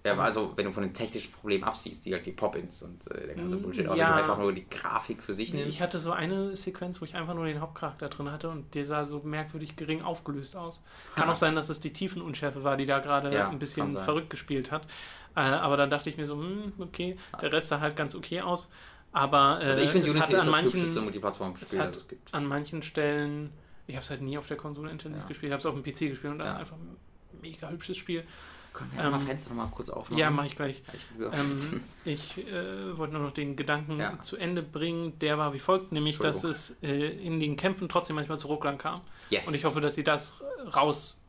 Ja, also wenn du von den technischen Problemen absiehst, die halt die Pop-Ins und äh, der ganze Mm, Bullshit, aber ja. wenn du einfach nur die Grafik für sich nimmst, Ich hatte so eine Sequenz, wo ich einfach nur den Hauptcharakter drin hatte und der sah so merkwürdig gering aufgelöst aus. Kann Ha. *laughs* auch sein, dass es die Tiefenunschärfe war, die da gerade Ja, ein bisschen verrückt gespielt hat. Äh, aber dann dachte ich mir so, hm, okay, der Rest sah halt ganz okay aus. Aber äh, also ich finde es Unity ist an das manchen, Multiplattform-Spiel, hat das es gibt. an manchen Stellen, ich habe es halt nie auf der Konsole intensiv Ja. gespielt, ich habe es auf dem PC gespielt und das Ja. ist einfach ein mega hübsches Spiel. Können wir mal ähm, Fenster nochmal kurz aufmachen? Ja, mache ich gleich. Ähm, ich äh, wollte nur noch den Gedanken Ja. zu Ende bringen. Der war wie folgt, nämlich, dass es äh, in den Kämpfen trotzdem manchmal zu Rucklern kam. yes. Und ich hoffe, dass sie das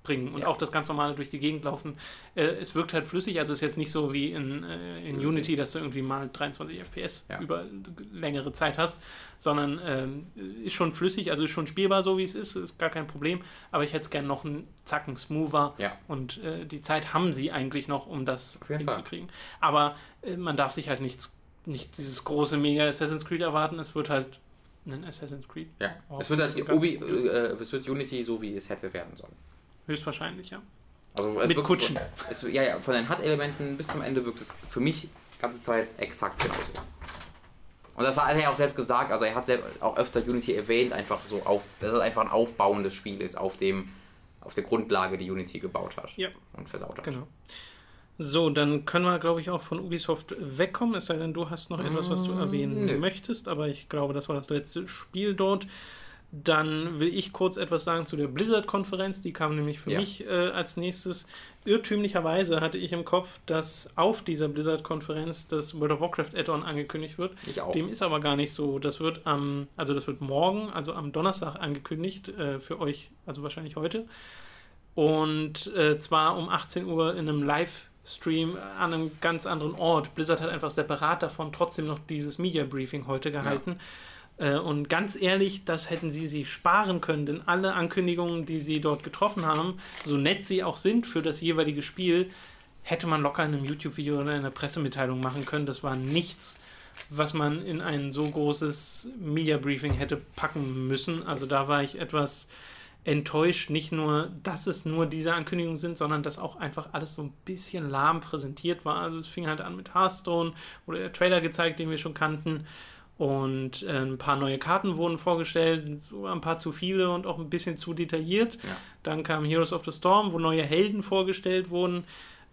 rausbringen und Ja. auch das ganz normale durch die Gegend laufen. Äh, es wirkt halt flüssig, also es ist jetzt nicht so wie in, äh, in Unity. Unity, dass du irgendwie mal 23 FPS Ja. über längere Zeit hast, sondern ähm, ist schon flüssig, also ist schon spielbar so wie es ist, ist gar kein Problem. Aber ich hätte es gerne noch einen Zacken smoother Ja. und äh, die Zeit haben sie eigentlich noch, um das jeden Fall. hinzukriegen. Aber äh, man darf sich halt nichts, nicht dieses große mega Assassin's Creed erwarten. Es wird halt ein Assassin's Creed. ja. Es wird halt gutes. äh, es wird Unity so wie es hätte werden sollen. Höchstwahrscheinlich, ja. Also Mit Kutschen. Von, es, ja, ja, von den HUD-Elementen bis zum Ende wirkt es für mich die ganze Zeit exakt genauso. Und das hat er ja auch selbst gesagt, also er hat selbst auch öfter Unity erwähnt, einfach so auf, dass es einfach ein aufbauendes Spiel ist auf dem, auf der Grundlage, die Unity gebaut hat Ja. und versaut hat. Genau. So, dann können wir, glaube ich, auch von Ubisoft wegkommen, es sei denn, du hast noch etwas, was du Mm, erwähnen nö. möchtest, aber ich glaube, das war das letzte Spiel dort. Dann will ich kurz etwas sagen zu der Blizzard-Konferenz, die kam nämlich für Ja. mich äh, als nächstes. Irrtümlicherweise hatte ich im Kopf, dass auf dieser Blizzard-Konferenz das World of Warcraft Add-on angekündigt wird. Ich auch. Dem ist aber gar nicht so. Das wird am, also das wird morgen, also am Donnerstag angekündigt, äh, für euch, also wahrscheinlich heute. Und äh, zwar um 18 Uhr in einem Livestream an einem ganz anderen Ort. Blizzard hat einfach separat davon trotzdem noch dieses Media Briefing heute gehalten. Äh, und ganz ehrlich, das hätten sie sich sparen können, denn alle Ankündigungen, die sie dort getroffen haben, so nett sie auch sind für das jeweilige Spiel, hätte man locker in einem YouTube-Video oder in einer Pressemitteilung machen können. Das war nichts, was man in ein so großes Media Briefing hätte packen müssen. Also da war ich etwas enttäuscht, nicht nur, dass es nur diese Ankündigungen sind, sondern dass auch einfach alles so ein bisschen lahm präsentiert war. Also es fing halt an mit Hearthstone oder der Trailer gezeigt, den wir schon kannten. Und äh, ein paar neue Karten wurden vorgestellt, so ein paar zu viele und auch ein bisschen zu detailliert. Ja. Dann kam Heroes of the Storm, wo neue Helden vorgestellt wurden,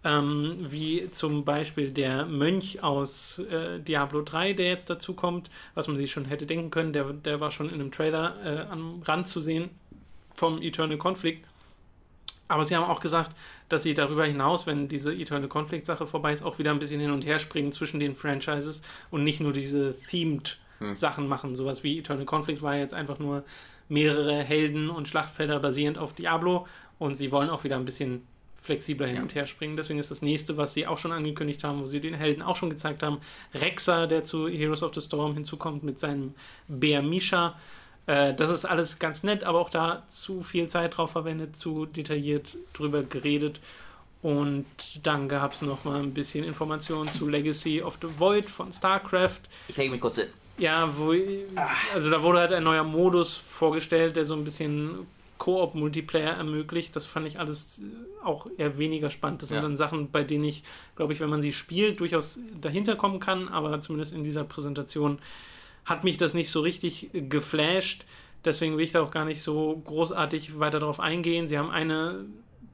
ähm, wie zum Beispiel der Mönch aus äh, Diablo 3, der jetzt dazu kommt, was man sich schon hätte denken können. Der, der war schon in einem Trailer äh, am Rand zu sehen vom Eternal Conflict. Aber sie haben auch gesagt, dass sie darüber hinaus, wenn diese Eternal Conflict Sache vorbei ist, auch wieder ein bisschen hin und her springen zwischen den Franchises und nicht nur diese themed Hm. Sachen machen. Sowas wie Eternal Conflict war jetzt einfach nur mehrere Helden und Schlachtfelder basierend auf Diablo und sie wollen auch wieder ein bisschen flexibler hin Ja. und her springen. Deswegen ist das nächste, was sie auch schon angekündigt haben, wo sie den Helden auch schon gezeigt haben, Rexa, der zu Heroes of the Storm hinzukommt mit seinem Bär Misha. Äh, das ist alles ganz nett, aber auch da zu viel Zeit drauf verwendet, zu detailliert drüber geredet. Und dann gab es noch mal ein bisschen Informationen zu Legacy of the Void von StarCraft. Ich lege mich kurz hin. Ja, wo, also da wurde halt ein neuer Modus vorgestellt, der so ein bisschen Koop-Multiplayer ermöglicht. Das fand ich alles auch eher weniger spannend. Das sind Ja. dann Sachen, bei denen ich, glaube ich, wenn man sie spielt, durchaus dahinter kommen kann, aber zumindest in dieser Präsentation hat mich das nicht so richtig geflasht. Deswegen will ich da auch gar nicht so großartig weiter drauf eingehen. Sie haben eine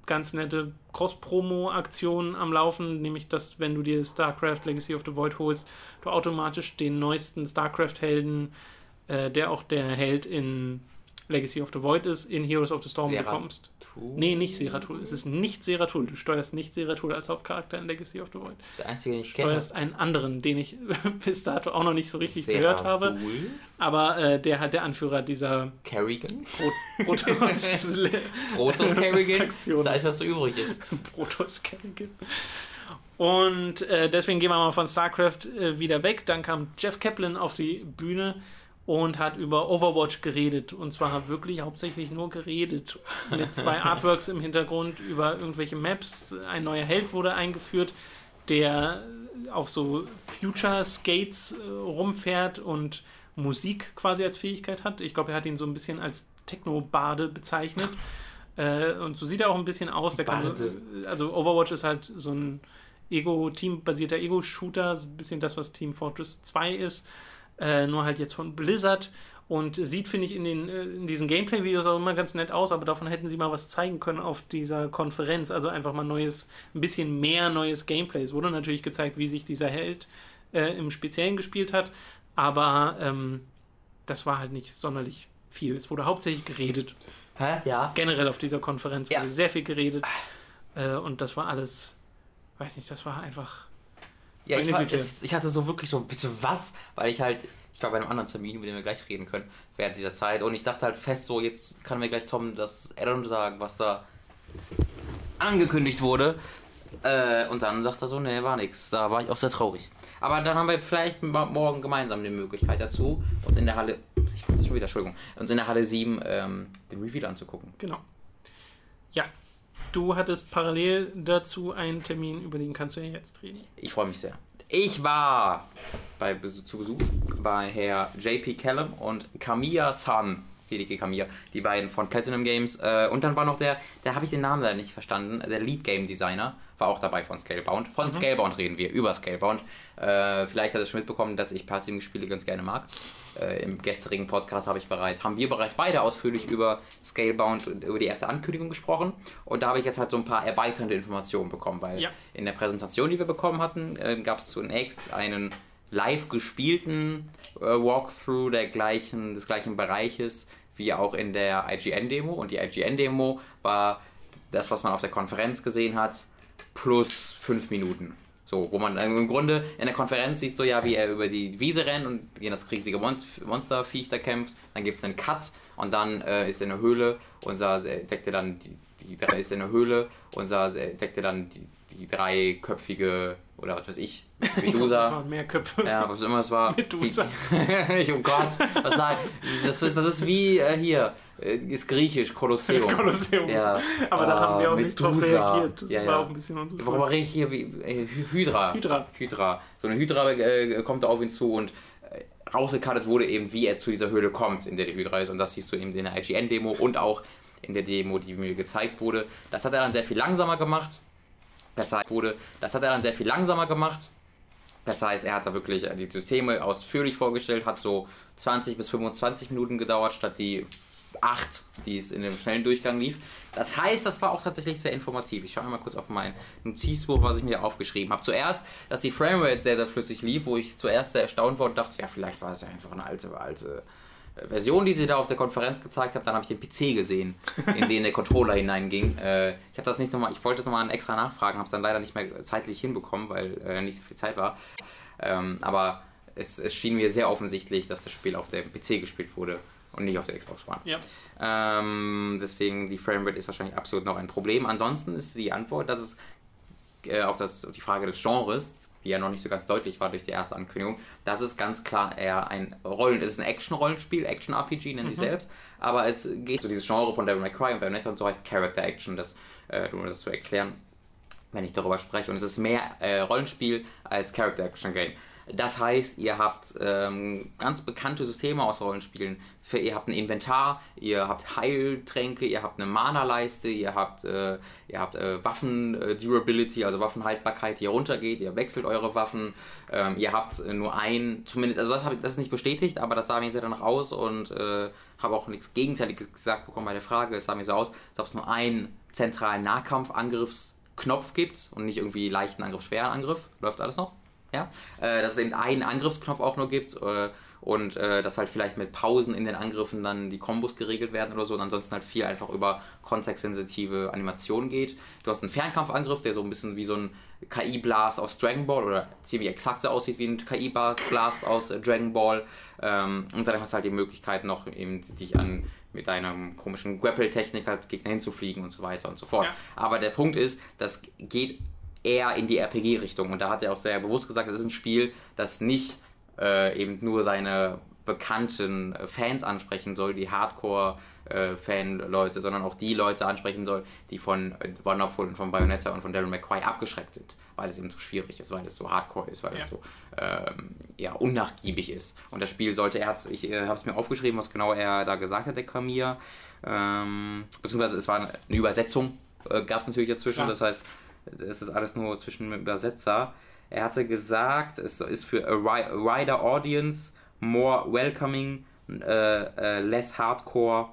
ganz nette Cross-Promo-Aktion am Laufen, nämlich dass, wenn du dir StarCraft Legacy of the Void holst, du automatisch den neuesten StarCraft-Helden, äh, der auch der Held in Legacy of the Void ist, in Heroes of the Storm Seratul? bekommst. Nee, nicht Seratul. Es ist nicht Seratul. Du steuerst nicht Seratul als Hauptcharakter in Legacy of the Void. Der einzige, den ich Du kenne. steuerst einen anderen, den ich *laughs* bis dato auch noch nicht so richtig gehört habe. Serasul? Aber äh, der hat der Anführer dieser Kerrigan? Pro Protoss. *laughs* Protoss Kerrigan? Das heißt, was so übrig ist. *laughs* Protoss Kerrigan. Und äh, deswegen gehen wir mal von StarCraft äh, wieder weg. Dann kam Jeff Kaplan auf die Bühne und hat über Overwatch geredet. Und zwar wirklich hauptsächlich nur geredet. Mit zwei *laughs* Artworks im Hintergrund über irgendwelche Maps. Ein neuer Held wurde eingeführt, der auf so Future Skates äh, rumfährt und Musik quasi als Fähigkeit hat. Ich glaube, er hat ihn so ein bisschen als Techno-Bade bezeichnet. Äh, und so sieht er auch ein bisschen aus. So, also Overwatch ist halt so ein Ego, Team-basierter Ego-Shooter, so ein bisschen das, was Team Fortress 2 ist, äh, nur halt jetzt von Blizzard und sieht, finde ich, in, den, äh, in diesen Gameplay-Videos auch immer ganz nett aus, aber davon hätten sie mal was zeigen können auf dieser Konferenz, also einfach mal neues, ein bisschen mehr neues Gameplay. Es wurde natürlich gezeigt, wie sich dieser Held äh, im Speziellen gespielt hat, aber ähm, das war halt nicht sonderlich viel. Es wurde hauptsächlich geredet. Hä? Ja. Generell auf dieser Konferenz Ja. wurde sehr viel geredet äh, und das war alles, weiß nicht, das war einfach Ja, ich, war, es, ich hatte so wirklich so, bitte was? Weil ich halt, ich war bei einem anderen Termin, über den wir gleich reden können, während dieser Zeit. Und ich dachte halt fest so, jetzt kann mir gleich Tom das Addon sagen, was da angekündigt wurde. Äh, und dann sagt er so, nee, war nix. Da war ich auch sehr traurig. Aber dann haben wir vielleicht morgen gemeinsam die Möglichkeit dazu, uns in der Halle, ich mach das schon wieder, Entschuldigung, uns in der Halle 7 ähm, den Reveal anzugucken. Genau. Ja, du hattest parallel dazu einen Termin, über den kannst du ja jetzt reden. Ich freue mich sehr. Ich war bei zu Besuch bei Herr JP Callum und Kamiya San. PDG Kamiya, die beiden von Platinum Games. Äh, und dann war noch der, da habe ich den Namen leider nicht verstanden, der Lead Game Designer war auch dabei von Scalebound. Von Scalebound reden wir, über Scalebound. Äh, vielleicht hat er schon mitbekommen, dass ich Platinum-Spiele ganz gerne mag. Äh, Im gestrigen Podcast habe ich bereits, haben wir bereits beide ausführlich über Scalebound und über die erste Ankündigung gesprochen. Und da habe ich jetzt halt so ein paar erweiternde Informationen bekommen, weil Ja. in der Präsentation, die wir bekommen hatten, äh, gab es zunächst einen live gespielten äh, Walkthrough der gleichen, des gleichen Bereiches wie auch in der IGN-Demo. Und die IGN-Demo war das, was man auf der Konferenz gesehen hat, plus fünf Minuten. So, wo man äh, im Grunde in der Konferenz siehst du ja, wie er über die Wiese rennt und gegen das riesige Mon Monsterviech da kämpft. Dann gibt es einen Cut und dann äh, ist er in der Höhle und da deckt er dann die, die ist in der Höhle und da deckt er dann die, die dreiköpfige oder was weiß ich, *laughs* Medusa. mehr Köpfe. Ja, was immer es war. *laughs* Medusa. *laughs* ich, oh Gott, was sag das, ist, das ist wie äh, hier, äh, ist griechisch, Kolosseum. Kolosseum. Ja. Aber da haben wir auch nicht drauf Medusa. reagiert. Das ja, war ja. auch ein bisschen unsere Worüber rede ich hier? Wie, äh, Hy- Hydra. Hydra. Hydra. So eine Hydra äh, kommt auf ihn zu und äh, rausgekartet wurde eben, wie er zu dieser Höhle kommt, in der die Hydra ist. Und das siehst du eben in der IGN-Demo und auch in der Demo, die mir gezeigt wurde. Das hat er dann sehr viel langsamer gemacht. Das wurde, das hat er dann sehr viel langsamer gemacht. Das heißt, er hat da wirklich die Systeme ausführlich vorgestellt, hat so 20 bis 25 Minuten gedauert, statt die 8, die es in dem schnellen Durchgang lief. Das heißt, das war auch tatsächlich sehr informativ. Ich schaue mal kurz auf mein Notizbuch, was ich mir aufgeschrieben habe. Zuerst, dass die Framerate sehr, sehr flüssig lief, wo ich zuerst sehr erstaunt war und dachte, ja, vielleicht war es ja einfach eine alte, alte äh, Version, die sie da auf der Konferenz gezeigt hat. Dann habe ich den PC gesehen, in den der Controller *laughs* hineinging. Äh, ich habe das nicht nochmal, ich wollte das nochmal extra nachfragen, habe es dann leider nicht mehr zeitlich hinbekommen, weil äh, nicht so viel Zeit war. Ähm, aber es, es schien mir sehr offensichtlich, dass das Spiel auf dem PC gespielt wurde und nicht auf der Xbox One. Ja. Ähm, deswegen die Framerate ist wahrscheinlich absolut noch ein Problem. Ansonsten ist die Antwort, dass es äh, auch das, die Frage des Genres, die ja noch nicht so ganz deutlich war durch die erste Ankündigung, das ist ganz klar eher ein Rollen, es ist ein Action-Rollenspiel, Action-RPG nennen sie selbst, aber es geht so dieses Genre von Devil May Cry und Bayonetta und so heißt Character Action, das, äh, um das zu erklären, wenn ich darüber spreche. Und es ist mehr äh, Rollenspiel als Character Action Game. Das heißt, ihr habt ähm, ganz bekannte Systeme aus Rollenspielen. Für, ihr habt ein Inventar, ihr habt Heiltränke, ihr habt eine Mana-Leiste, ihr habt, äh, ihr habt äh, Waffen-Durability, also Waffenhaltbarkeit, die runtergeht, ihr wechselt eure Waffen, ähm, ihr habt äh, nur ein, zumindest, also das, hab ich, das ist nicht bestätigt, aber das sah mir sehr danach aus und äh, habe auch nichts Gegenteiliges gesagt bekommen bei der Frage. Es sah mir so aus, als ob es nur einen zentralen Nahkampfangriffsknopf gibt und nicht irgendwie leichten Angriff, schweren Angriff. Läuft alles noch? Ja, äh, dass es eben einen Angriffsknopf auch nur gibt äh, und äh, dass halt vielleicht mit Pausen in den Angriffen dann die Kombos geregelt werden oder so und ansonsten halt viel einfach über kontextsensitive Animation geht. Du hast einen Fernkampfangriff, der so ein bisschen wie so ein KI-Blast aus Dragon Ball oder ziemlich exakt so aussieht wie ein KI-Blast aus Dragon Ball. Ähm, und dann hast du halt die Möglichkeit noch eben dich an mit einem komischen Grapple-Technik halt Gegner hinzufliegen und so weiter und so fort. Ja. Aber der Punkt ist, das geht eher in die RPG-Richtung und da hat er auch sehr bewusst gesagt, das ist ein Spiel, das nicht äh, eben nur seine bekannten äh, Fans ansprechen soll, die Hardcore äh, sondern auch die Leute ansprechen soll, die von äh, Wonderful und von Bayonetta und von Daryl McQuay abgeschreckt sind, weil es eben zu schwierig ist, weil es so hardcore ist, weil ja. es so ähm, ja, unnachgiebig ist. Und das Spiel sollte er, ich äh, habe es mir aufgeschrieben, was genau er da gesagt hat, der Kamiya, ähm, beziehungsweise es war eine Übersetzung, äh, gab es natürlich dazwischen, ja. das heißt, es ist alles nur zwischen Übersetzer. Er hatte gesagt, es ist für a wider audience, more welcoming, uh, uh, less hardcore.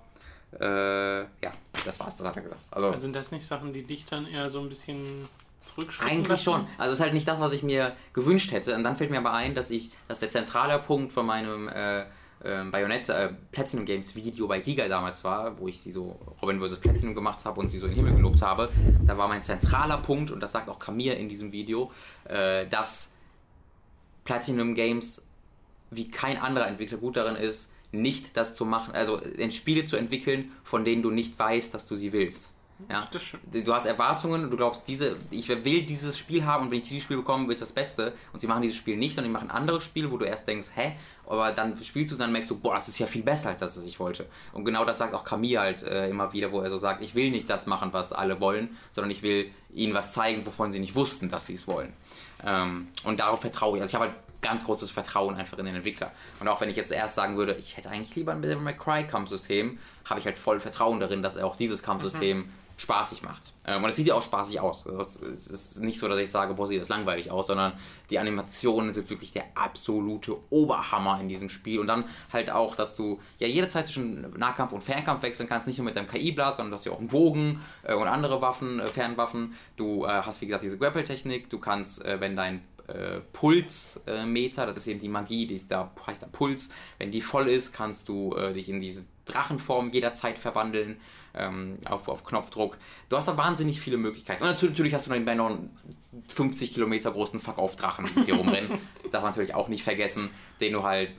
Uh, ja, das war's, das hat er gesagt. Also, also, sind das nicht Sachen, die dich dann eher so ein bisschen zurückschrecken Eigentlich lassen? schon. Also es ist halt nicht das, was ich mir gewünscht hätte. Und dann fällt mir aber ein, dass ich, dass der zentrale Punkt von meinem äh, ähm, Bayonetta äh, Platinum Games Video bei Giga damals war, wo ich sie so Robin vs. Platinum gemacht habe und sie so in den Himmel gelobt habe, da war mein zentraler Punkt, und das sagt auch Kamir in diesem Video, äh, dass Platinum Games wie kein anderer Entwickler gut darin ist, nicht das zu machen, also Spiele zu entwickeln, von denen du nicht weißt, dass du sie willst. Ja? Du hast Erwartungen und du glaubst, diese, ich will dieses Spiel haben und wenn ich dieses Spiel bekomme, wird es das Beste. Und sie machen dieses Spiel nicht, sondern die machen ein anderes Spiel, wo du erst denkst, hä? Aber dann spielst du und dann merkst du, boah, das ist ja viel besser als das, was ich wollte. Und genau das sagt auch Camille halt äh, immer wieder, wo er so sagt, ich will nicht das machen, was alle wollen, sondern ich will ihnen was zeigen, wovon sie nicht wussten, dass sie es wollen. Ähm, und darauf vertraue ich. Also ich habe halt ganz großes Vertrauen einfach in den Entwickler. Und auch wenn ich jetzt erst sagen würde, ich hätte eigentlich lieber ein Devil May Cry Kampfsystem, habe ich halt voll Vertrauen darin, dass er auch dieses Kampfsystem mhm spaßig macht. Ähm, und es sieht ja auch spaßig aus. Also es ist nicht so, dass ich sage, boah, sieht das langweilig aus, sondern die Animationen sind wirklich der absolute Oberhammer in diesem Spiel. Und dann halt auch, dass du ja jederzeit zwischen Nahkampf und Fernkampf wechseln kannst, nicht nur mit deinem KI-Blatt, sondern du hast ja auch einen Bogen äh, und andere Waffen, äh, Fernwaffen. Du äh, hast, wie gesagt, diese Grapple-Technik. Du kannst, wenn dein Pulsmeter, das ist eben die Magie, die ist da, heißt da Puls, wenn die voll ist, kannst du dich in diese Drachenform jederzeit verwandeln ähm, auf, auf Knopfdruck. Du hast da wahnsinnig viele Möglichkeiten. Und natürlich, hast du dann noch einen 50 Kilometer großen Fuck-Off-Drachen mit dir rumrennen. *laughs* Darf man natürlich auch nicht vergessen, den du halt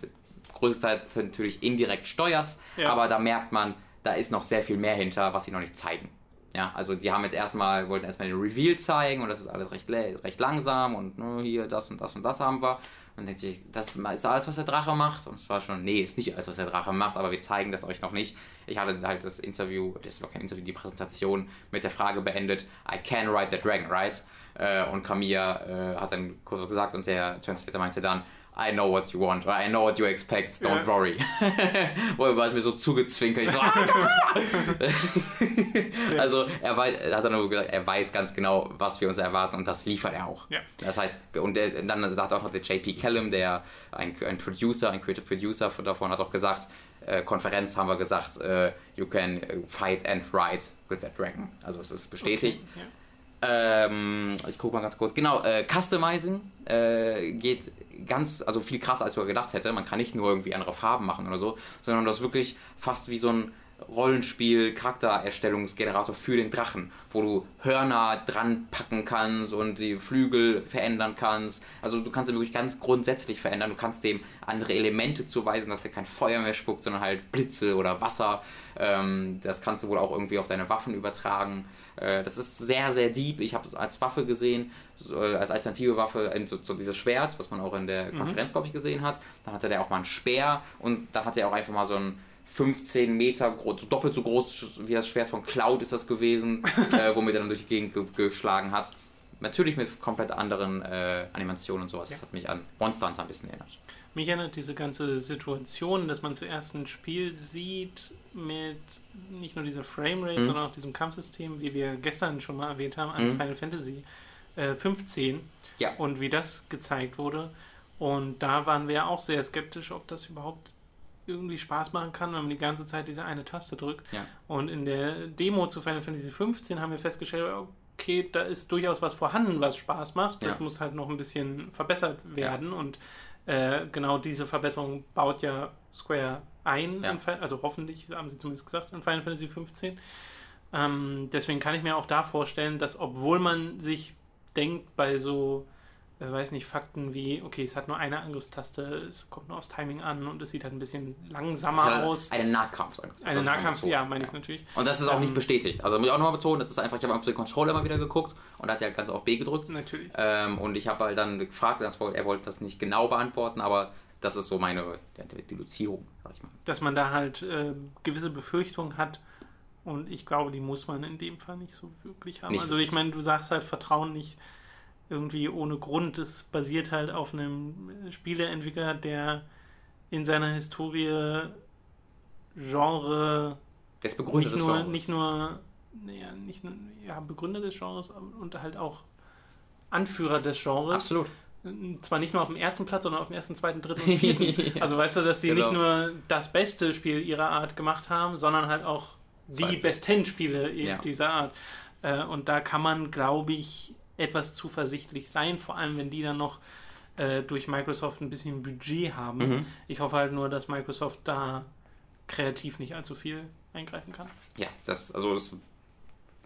größtenteils natürlich indirekt steuerst. Ja. Aber da merkt man, da ist noch sehr viel mehr hinter, was sie noch nicht zeigen. Ja, also die haben jetzt erstmal, wollten erstmal den Reveal zeigen und das ist alles recht, recht langsam und ne, hier das und das und das haben wir. Und denkt sich, das ist alles, was der Drache macht. Und es war schon, nee, ist nicht alles, was der Drache macht, aber wir zeigen das euch noch nicht. Ich hatte halt das Interview, das war kein Interview, die Präsentation mit der Frage beendet, I can ride the dragon, right? Äh, und Kamiya äh, hat dann kurz gesagt und der Translator meinte dann, I know what you want, or I know what you expect, don't ja. worry. *laughs* Wo er mir so zugezwinkert, ich so, ah, *laughs* Also, er, weiß, er hat dann nur gesagt, er weiß ganz genau, was wir uns erwarten und das liefert er auch. Ja. Das heißt, und er, dann sagt auch noch der JP Callum, der ein, ein Producer, ein Creative Producer davon, hat auch gesagt, äh, Konferenz haben wir gesagt, äh, you can fight and ride with that dragon. Also es ist bestätigt. Okay. Ja. Ähm, ich gucke mal ganz kurz. Genau, äh, Customizing äh, geht ganz, also viel krasser, als ich gedacht hätte. Man kann nicht nur irgendwie andere Farben machen oder so, sondern das wirklich fast wie so ein Rollenspiel, Charaktererstellungsgenerator für den Drachen, wo du Hörner dran packen kannst und die Flügel verändern kannst. Also du kannst ihn wirklich ganz grundsätzlich verändern. Du kannst dem andere Elemente zuweisen, dass er kein Feuer mehr spuckt, sondern halt Blitze oder Wasser. Ähm, das kannst du wohl auch irgendwie auf deine Waffen übertragen. Äh, das ist sehr, sehr deep. Ich habe es als Waffe gesehen, äh, als alternative Waffe, so, so, dieses Schwert, was man auch in der mhm. Konferenz, mhm. glaube ich, gesehen hat. Dann hatte der auch mal ein Speer und dann hat er auch einfach mal so ein 15 Meter groß, so doppelt so groß wie das Schwert von Cloud ist das gewesen, *laughs* äh, womit er dann durch die Gegend ge geschlagen hat. Natürlich mit komplett anderen äh, Animationen und sowas. Ja. Das hat mich an Monster Hunter ein bisschen erinnert. Mich erinnert diese ganze Situation, dass man zuerst ein Spiel sieht mit nicht nur dieser Framerate, mhm. sondern auch diesem Kampfsystem, wie wir gestern schon mal erwähnt haben, an mhm. Final Fantasy äh, 15 ja. und wie das gezeigt wurde. Und da waren wir auch sehr skeptisch, ob das überhaupt irgendwie Spaß machen kann, wenn man die ganze Zeit diese eine Taste drückt. Ja. Und in der Demo zu Final Fantasy 15 haben wir festgestellt, okay, da ist durchaus was vorhanden, was Spaß macht. Das ja. muss halt noch ein bisschen verbessert werden. Ja. Und Äh, genau diese Verbesserung baut ja Square ein, Ja. in Fi- also hoffentlich, haben sie zumindest gesagt, in Final Fantasy 15. Ähm, deswegen kann ich mir auch da vorstellen, dass obwohl man sich denkt bei so, äh, weiß nicht, Fakten wie, okay, es hat nur eine Angriffstaste, es kommt nur aufs Timing an und es sieht halt ein bisschen langsamer halt aus. Eine Nahkampf. Eine Nahkampf, ja, meine ich natürlich. Und das ist auch Ähm, nicht bestätigt. Also muss ich auch nochmal betonen, das ist einfach, ich habe auf den Controller immer wieder geguckt und da hat er halt ganz auf B gedrückt. Natürlich. Ähm, und ich habe halt dann gefragt, er wollte das nicht genau beantworten, aber das ist so meine ja, Deduzierung, sag ich mal. dass man da halt äh, gewisse Befürchtungen hat und ich glaube, die muss man in dem Fall nicht so wirklich haben. Nicht also ich meine, du sagst halt Vertrauen nicht irgendwie ohne Grund. Es basiert halt auf einem Spieleentwickler, der in seiner Historie Genre Das ist begründet nicht des nur, Genres. nicht nur, naja, nicht nur ja, Begründer des Genres und halt auch Anführer des Genres. Absolut. Zwar nicht nur auf dem ersten Platz, sondern auf dem ersten, zweiten, dritten und vierten. *laughs* Also weißt du, dass sie Genau. nicht nur das beste Spiel ihrer Art gemacht haben, sondern halt auch die Zweitbest. besten Spiele Ja. dieser Art. Äh, Und da kann man, glaube ich, etwas zuversichtlich sein, vor allem wenn die dann noch äh, durch Microsoft ein bisschen Budget haben. Mhm. Ich hoffe halt nur, dass Microsoft da kreativ nicht allzu viel eingreifen kann. Ja, das, also es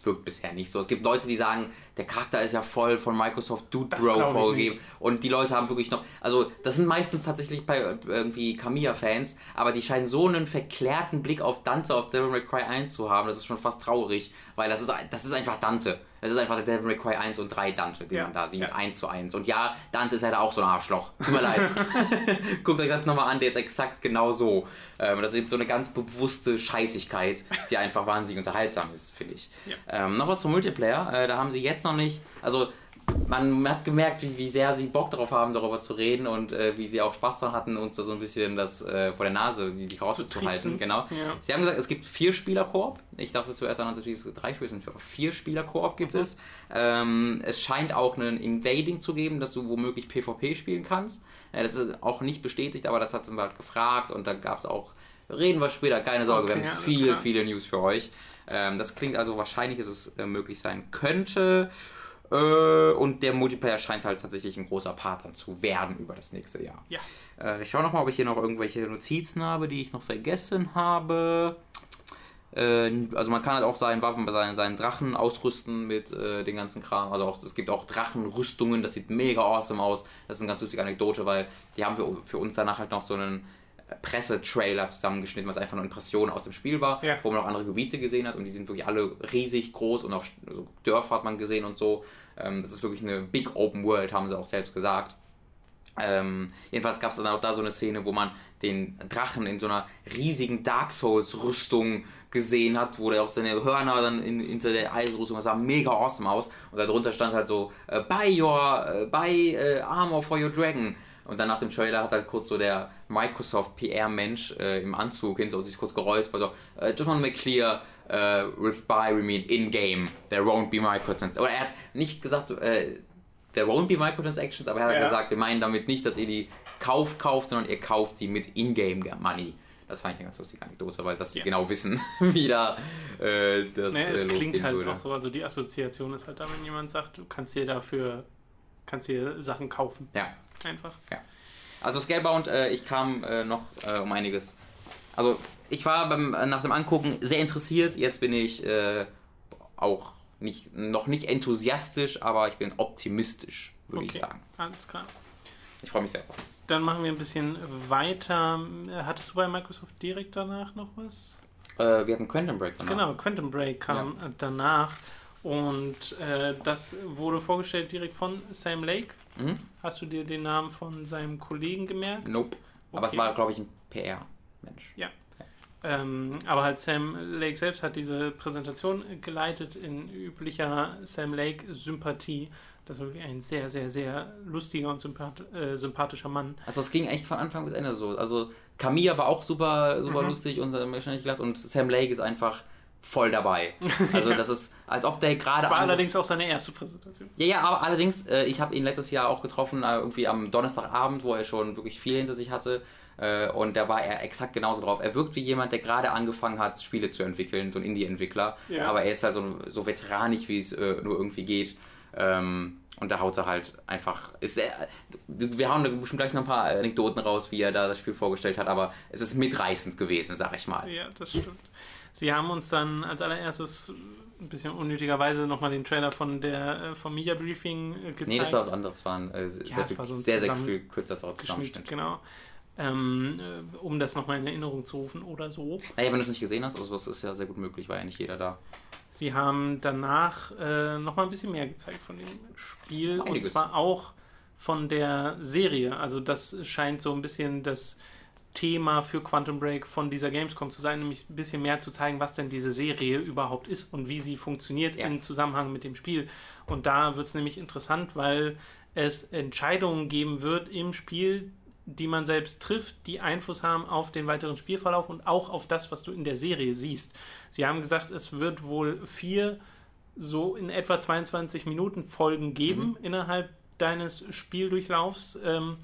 wirkt bisher nicht so. Es gibt Leute, die sagen, der Charakter ist ja voll von Microsoft Dude Bro vorgegeben. nicht. Und die Leute haben wirklich noch, also das sind meistens tatsächlich bei äh, irgendwie Kamiya-Fans, aber die scheinen so einen verklärten Blick auf Dante auf Devil May Cry 1 zu haben, das ist schon fast traurig, weil das ist, das ist einfach Dante. Das ist einfach der Devil May Cry 1 und 3 Dante, den Ja, man da sieht, ja. 1 zu 1. Und ja, Dante ist leider auch so ein Arschloch. Tut mir leid. *laughs* Guckt euch das nochmal an, der ist exakt genau so. Ähm, das ist eben so eine ganz bewusste Scheißigkeit, die einfach wahnsinnig unterhaltsam ist, finde ich. Ja. Ähm, noch was zum Multiplayer. Äh, da haben sie jetzt noch nicht, also man hat gemerkt, wie, wie sehr sie Bock darauf haben, darüber zu reden und äh, wie sie auch Spaß daran hatten, uns da so ein bisschen das äh, vor der Nase, die, die rauszuhalten. triezen. Genau. Ja. Sie haben gesagt, es gibt vier Spieler-Koop. Ich dachte zuerst an, dass es drei Spieler sind. aber Vier Spieler-Koop gibt Mhm. es. Ähm, es scheint auch einen Invading zu geben, dass du womöglich PvP spielen kannst. Äh, das ist auch nicht bestätigt, aber das hatten wir halt gefragt und da gab es auch, reden wir später, keine Sorge, Okay, wir haben viele, klar. viele News für euch. Ähm, das klingt also wahrscheinlich, dass es äh, möglich sein könnte. Äh, und der Multiplayer scheint halt tatsächlich ein großer Part dann zu werden über das nächste Jahr. Ja. Äh, ich schaue nochmal, ob ich hier noch irgendwelche Notizen habe, die ich noch vergessen habe. Äh, also man kann halt auch seinen Waffen, seinen, seinen Drachen ausrüsten mit äh, den ganzen Kram. Also auch, es gibt auch Drachenrüstungen, das sieht mega awesome aus. Das ist eine ganz lustige Anekdote, weil die haben für, für uns danach halt noch so einen Pressetrailer zusammengeschnitten, was einfach nur Impressionen aus dem Spiel war, Ja. wo man auch andere Gebiete gesehen hat und die sind wirklich alle riesig groß und auch so Dörfer hat man gesehen und so. Ähm, das ist wirklich eine Big Open World, haben sie auch selbst gesagt. Ähm, jedenfalls gab es dann auch da so eine Szene, wo man den Drachen in so einer riesigen Dark Souls Rüstung gesehen hat, wo der auch seine Hörner dann in, hinter der Eisrüstung, das sah mega awesome aus. Und darunter stand halt so, äh, buy your, äh, buy äh, armor for your dragon. Und dann nach dem Trailer hat halt kurz so der Microsoft PR-Mensch äh, im Anzug hinter uns sich kurz geräuspert, so, äh, just want to make clear, äh, with buy we mean in-game, there won't be microtransactions. Oder er hat nicht gesagt, äh, there won't be microtransactions, aber er hat Ja. gesagt, wir meinen damit nicht, dass ihr die kauft, kauft, sondern ihr kauft die mit in-game Money. Das fand ich eine ganz lustige Anekdote, weil das sie Ja. genau wissen, *laughs* wie da äh, das Ne, äh, es klingt losgehen halt würde. auch so, also die Assoziation ist halt da, wenn jemand sagt, du kannst dir dafür, kannst dir Sachen kaufen. Ja. Einfach. Also Scalebound, äh, ich kam äh, noch äh, um einiges. Also ich war beim, äh, nach dem Angucken sehr interessiert. Jetzt bin ich äh, auch nicht, noch nicht enthusiastisch, aber ich bin optimistisch, würde ich Okay, sagen. alles klar. Ich freue mich sehr. Dann machen wir ein bisschen weiter. Hattest du bei Microsoft direkt danach noch was? Äh, wir hatten Quantum Break danach. Genau, Quantum Break kam äh, danach. Und das wurde vorgestellt direkt von Sam Lake. Mhm. Hast du dir den Namen von seinem Kollegen gemerkt? Nope. Aber es Okay. war, glaube ich, ein PR-Mensch. Ja. Ähm, aber halt Sam Lake selbst hat diese Präsentation geleitet in üblicher Sam Lake-Sympathie. Das ist wirklich ein sehr, sehr, sehr lustiger und sympath äh, sympathischer Mann. Also es ging echt von Anfang bis Ende so. Also Camilla war auch super, super Mhm. lustig und hat wahrscheinlich gelacht und Sam Lake ist einfach voll dabei. *laughs* Also das ist, als ob der gerade... Das war allerdings auch seine erste Präsentation. Ja, ja, aber allerdings, äh, ich habe ihn letztes Jahr auch getroffen, äh, irgendwie am Donnerstagabend, wo er schon wirklich viel hinter sich hatte. Äh, und da war er exakt genauso drauf. Er wirkt wie jemand, der gerade angefangen hat, Spiele zu entwickeln, so ein Indie-Entwickler. Ja. Aber er ist halt so, so veteranisch, wie es äh, nur irgendwie geht. Ähm, Und da haut er halt einfach. Ist sehr, wir hauen bestimmt gleich noch ein paar Anekdoten raus, wie er da das Spiel vorgestellt hat, aber es ist mitreißend gewesen, sag ich mal. Ja, das stimmt. Sie haben uns dann als allererstes ein bisschen unnötigerweise nochmal den Trailer von der äh, vom Media Briefing äh, gezeigt. Nee, das war was anderes. Das waren äh, sehr, Ja, es war so sehr, sehr viel kürzer Zusammenschnitt. Genau. Ähm, äh, um das nochmal in Erinnerung zu rufen oder so. Naja, wenn du es nicht gesehen hast, also das ist ja sehr gut möglich, war ja nicht jeder da. Sie haben danach äh, nochmal ein bisschen mehr gezeigt von dem Spiel Einiges. und zwar auch von der Serie. Also das scheint so ein bisschen das Thema für Quantum Break von dieser Gamescom zu sein, nämlich ein bisschen mehr zu zeigen, was denn diese Serie überhaupt ist und wie sie funktioniert Ja. im Zusammenhang mit dem Spiel. Und da wird es nämlich interessant, weil es Entscheidungen geben wird im Spiel, die man selbst trifft, die Einfluss haben auf den weiteren Spielverlauf und auch auf das, was du in der Serie siehst. Sie haben gesagt, es wird wohl vier so in etwa 22 Minuten Folgen geben innerhalb deines Spieldurchlaufs, ähm,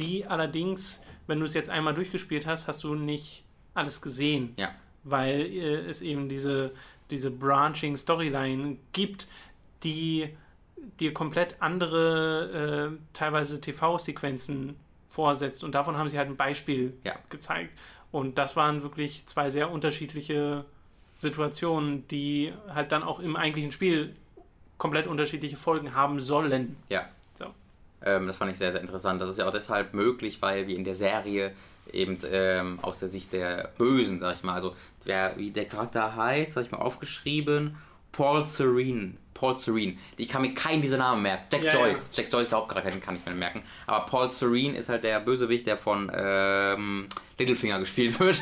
die allerdings, wenn du es jetzt einmal durchgespielt hast, hast du nicht alles gesehen, Ja. weil äh, es eben diese, diese Branching Storyline gibt, die dir komplett andere, äh, teilweise TV-Sequenzen vorsetzt. Und davon haben sie halt ein Beispiel Ja. gezeigt. Und das waren wirklich zwei sehr unterschiedliche Situationen, die halt dann auch im eigentlichen Spiel komplett unterschiedliche Folgen haben sollen. Ja. Ähm, das fand ich sehr, sehr interessant. Das ist ja auch deshalb möglich, weil wir in der Serie eben ähm, aus der Sicht der Bösen, sag ich mal, also der, wie der Charakter heißt, habe ich mal aufgeschrieben, Paul Serene. Paul Serene. Ich kann mir keinen dieser Namen merken. Jack Ja, Joyce. Jack Joyce, der Hauptcharakter, den kann ich mir merken. Aber Paul Serene ist halt der Bösewicht, der von ähm, Littlefinger gespielt *laughs* wird.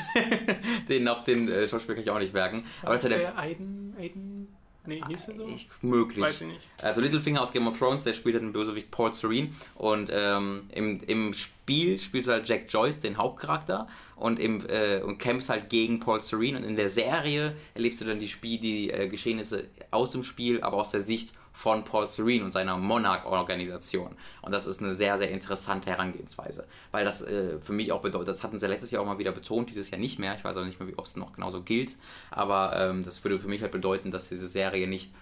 den auch den äh, Schauspieler kann ich auch nicht merken. Aber ist ja der. der Aiden, Aiden, nee, hieß er so? Ich, möglich. Weiß ich nicht. Also Littlefinger aus Game of Thrones, der spielt halt den Bösewicht Paul Serene. Und ähm, im, im Spiel spielst du halt Jack Joyce, den Hauptcharakter. Und, im, äh, und kämpfst halt gegen Paul Serene. Und in der Serie erlebst du dann die, Spiel, die äh, Geschehnisse aus dem Spiel, aber aus der Sicht von Paul Serene und seiner Monarch-Organisation. Und das ist eine sehr, sehr interessante Herangehensweise. Weil das äh, für mich auch bedeutet, das hatten sie letztes Jahr auch mal wieder betont, dieses Jahr nicht mehr. Ich weiß auch nicht mehr, ob es noch genauso gilt. Aber ähm, das würde für mich halt bedeuten, dass diese Serie nicht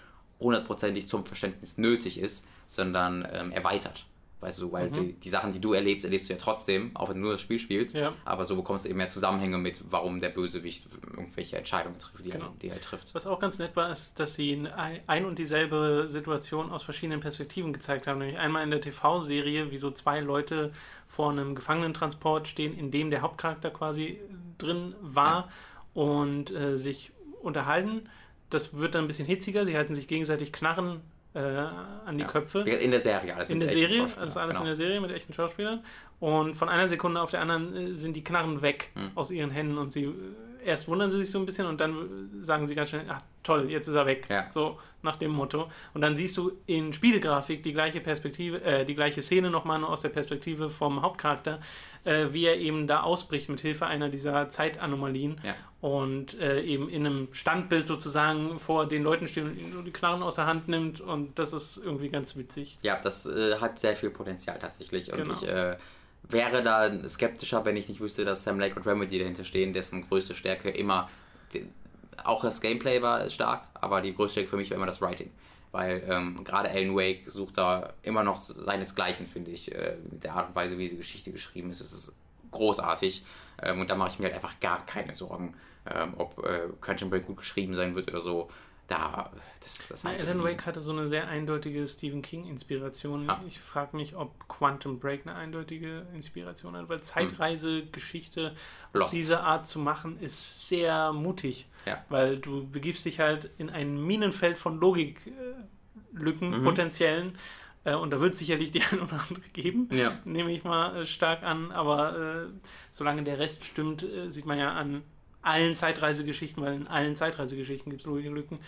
hundertprozentig zum Verständnis nötig ist, sondern ähm, erweitert. Weißt du, weil die, die Sachen, die du erlebst, erlebst du ja trotzdem, auch wenn du nur das Spiel spielst. Ja. Aber so bekommst du eben mehr Zusammenhänge mit, warum der Bösewicht irgendwelche Entscheidungen trifft, die, Genau. er, die er trifft. Was auch ganz nett war, ist, dass sie in ein und dieselbe Situation aus verschiedenen Perspektiven gezeigt haben. Nämlich einmal in der TV-Serie, wie so zwei Leute vor einem Gefangenentransport stehen, in dem der Hauptcharakter quasi drin war und äh, sich unterhalten. Das wird dann ein bisschen hitziger. Sie halten sich gegenseitig Knarren äh, an die Ja. Köpfe. In der Serie alles In der Serie, also alles genau. in der Serie mit echten Schauspielern. Und von einer Sekunde auf der anderen äh, sind die Knarren weg Hm. aus ihren Händen und sie erst wundern sie sich so ein bisschen und dann sagen sie ganz schnell, ach toll, jetzt ist er weg. Ja. So nach dem Motto. Und dann siehst du in Spielgrafik die gleiche Perspektive, äh, die gleiche Szene nochmal nur aus der Perspektive vom Hauptcharakter, äh, wie er eben da ausbricht mit Hilfe einer dieser Zeitanomalien Ja. und äh, eben in einem Standbild sozusagen vor den Leuten steht und ihnen nur die Knarren aus der Hand nimmt und das ist irgendwie ganz witzig. Ja, das äh, hat sehr viel Potenzial tatsächlich. Und Genau. ich äh, wäre da skeptischer, wenn ich nicht wüsste, dass Sam Lake und Remedy dahinter stehen, dessen größte Stärke immer. Auch das Gameplay war stark, aber die größte Stärke für mich war immer das Writing. Weil ähm, gerade Alan Wake sucht da immer noch seinesgleichen, finde ich, äh, mit der Art und Weise, wie diese Geschichte geschrieben ist. Es ist großartig. Ähm, und da mache ich mir halt einfach gar keine Sorgen, ähm, ob äh, Quantum Break gut geschrieben sein wird oder so. Da, das, das Na, Alan. Wake hatte so eine sehr eindeutige Stephen King-Inspiration. Ja. Ich frage mich, ob Quantum Break eine eindeutige Inspiration hat, weil Zeitreisegeschichte Hm. Lost. diese Art zu machen, ist sehr mutig. Ja. Weil du begibst dich halt in ein Minenfeld von Logiklücken, Mhm. potenziellen. Äh, und da wird es sicherlich die *laughs* ein oder andere geben, Ja. nehme ich mal äh, stark an. Aber äh, solange der Rest stimmt, äh, sieht man ja an allen Zeitreisegeschichten, weil in allen Zeitreisegeschichten gibt es Logiklücken,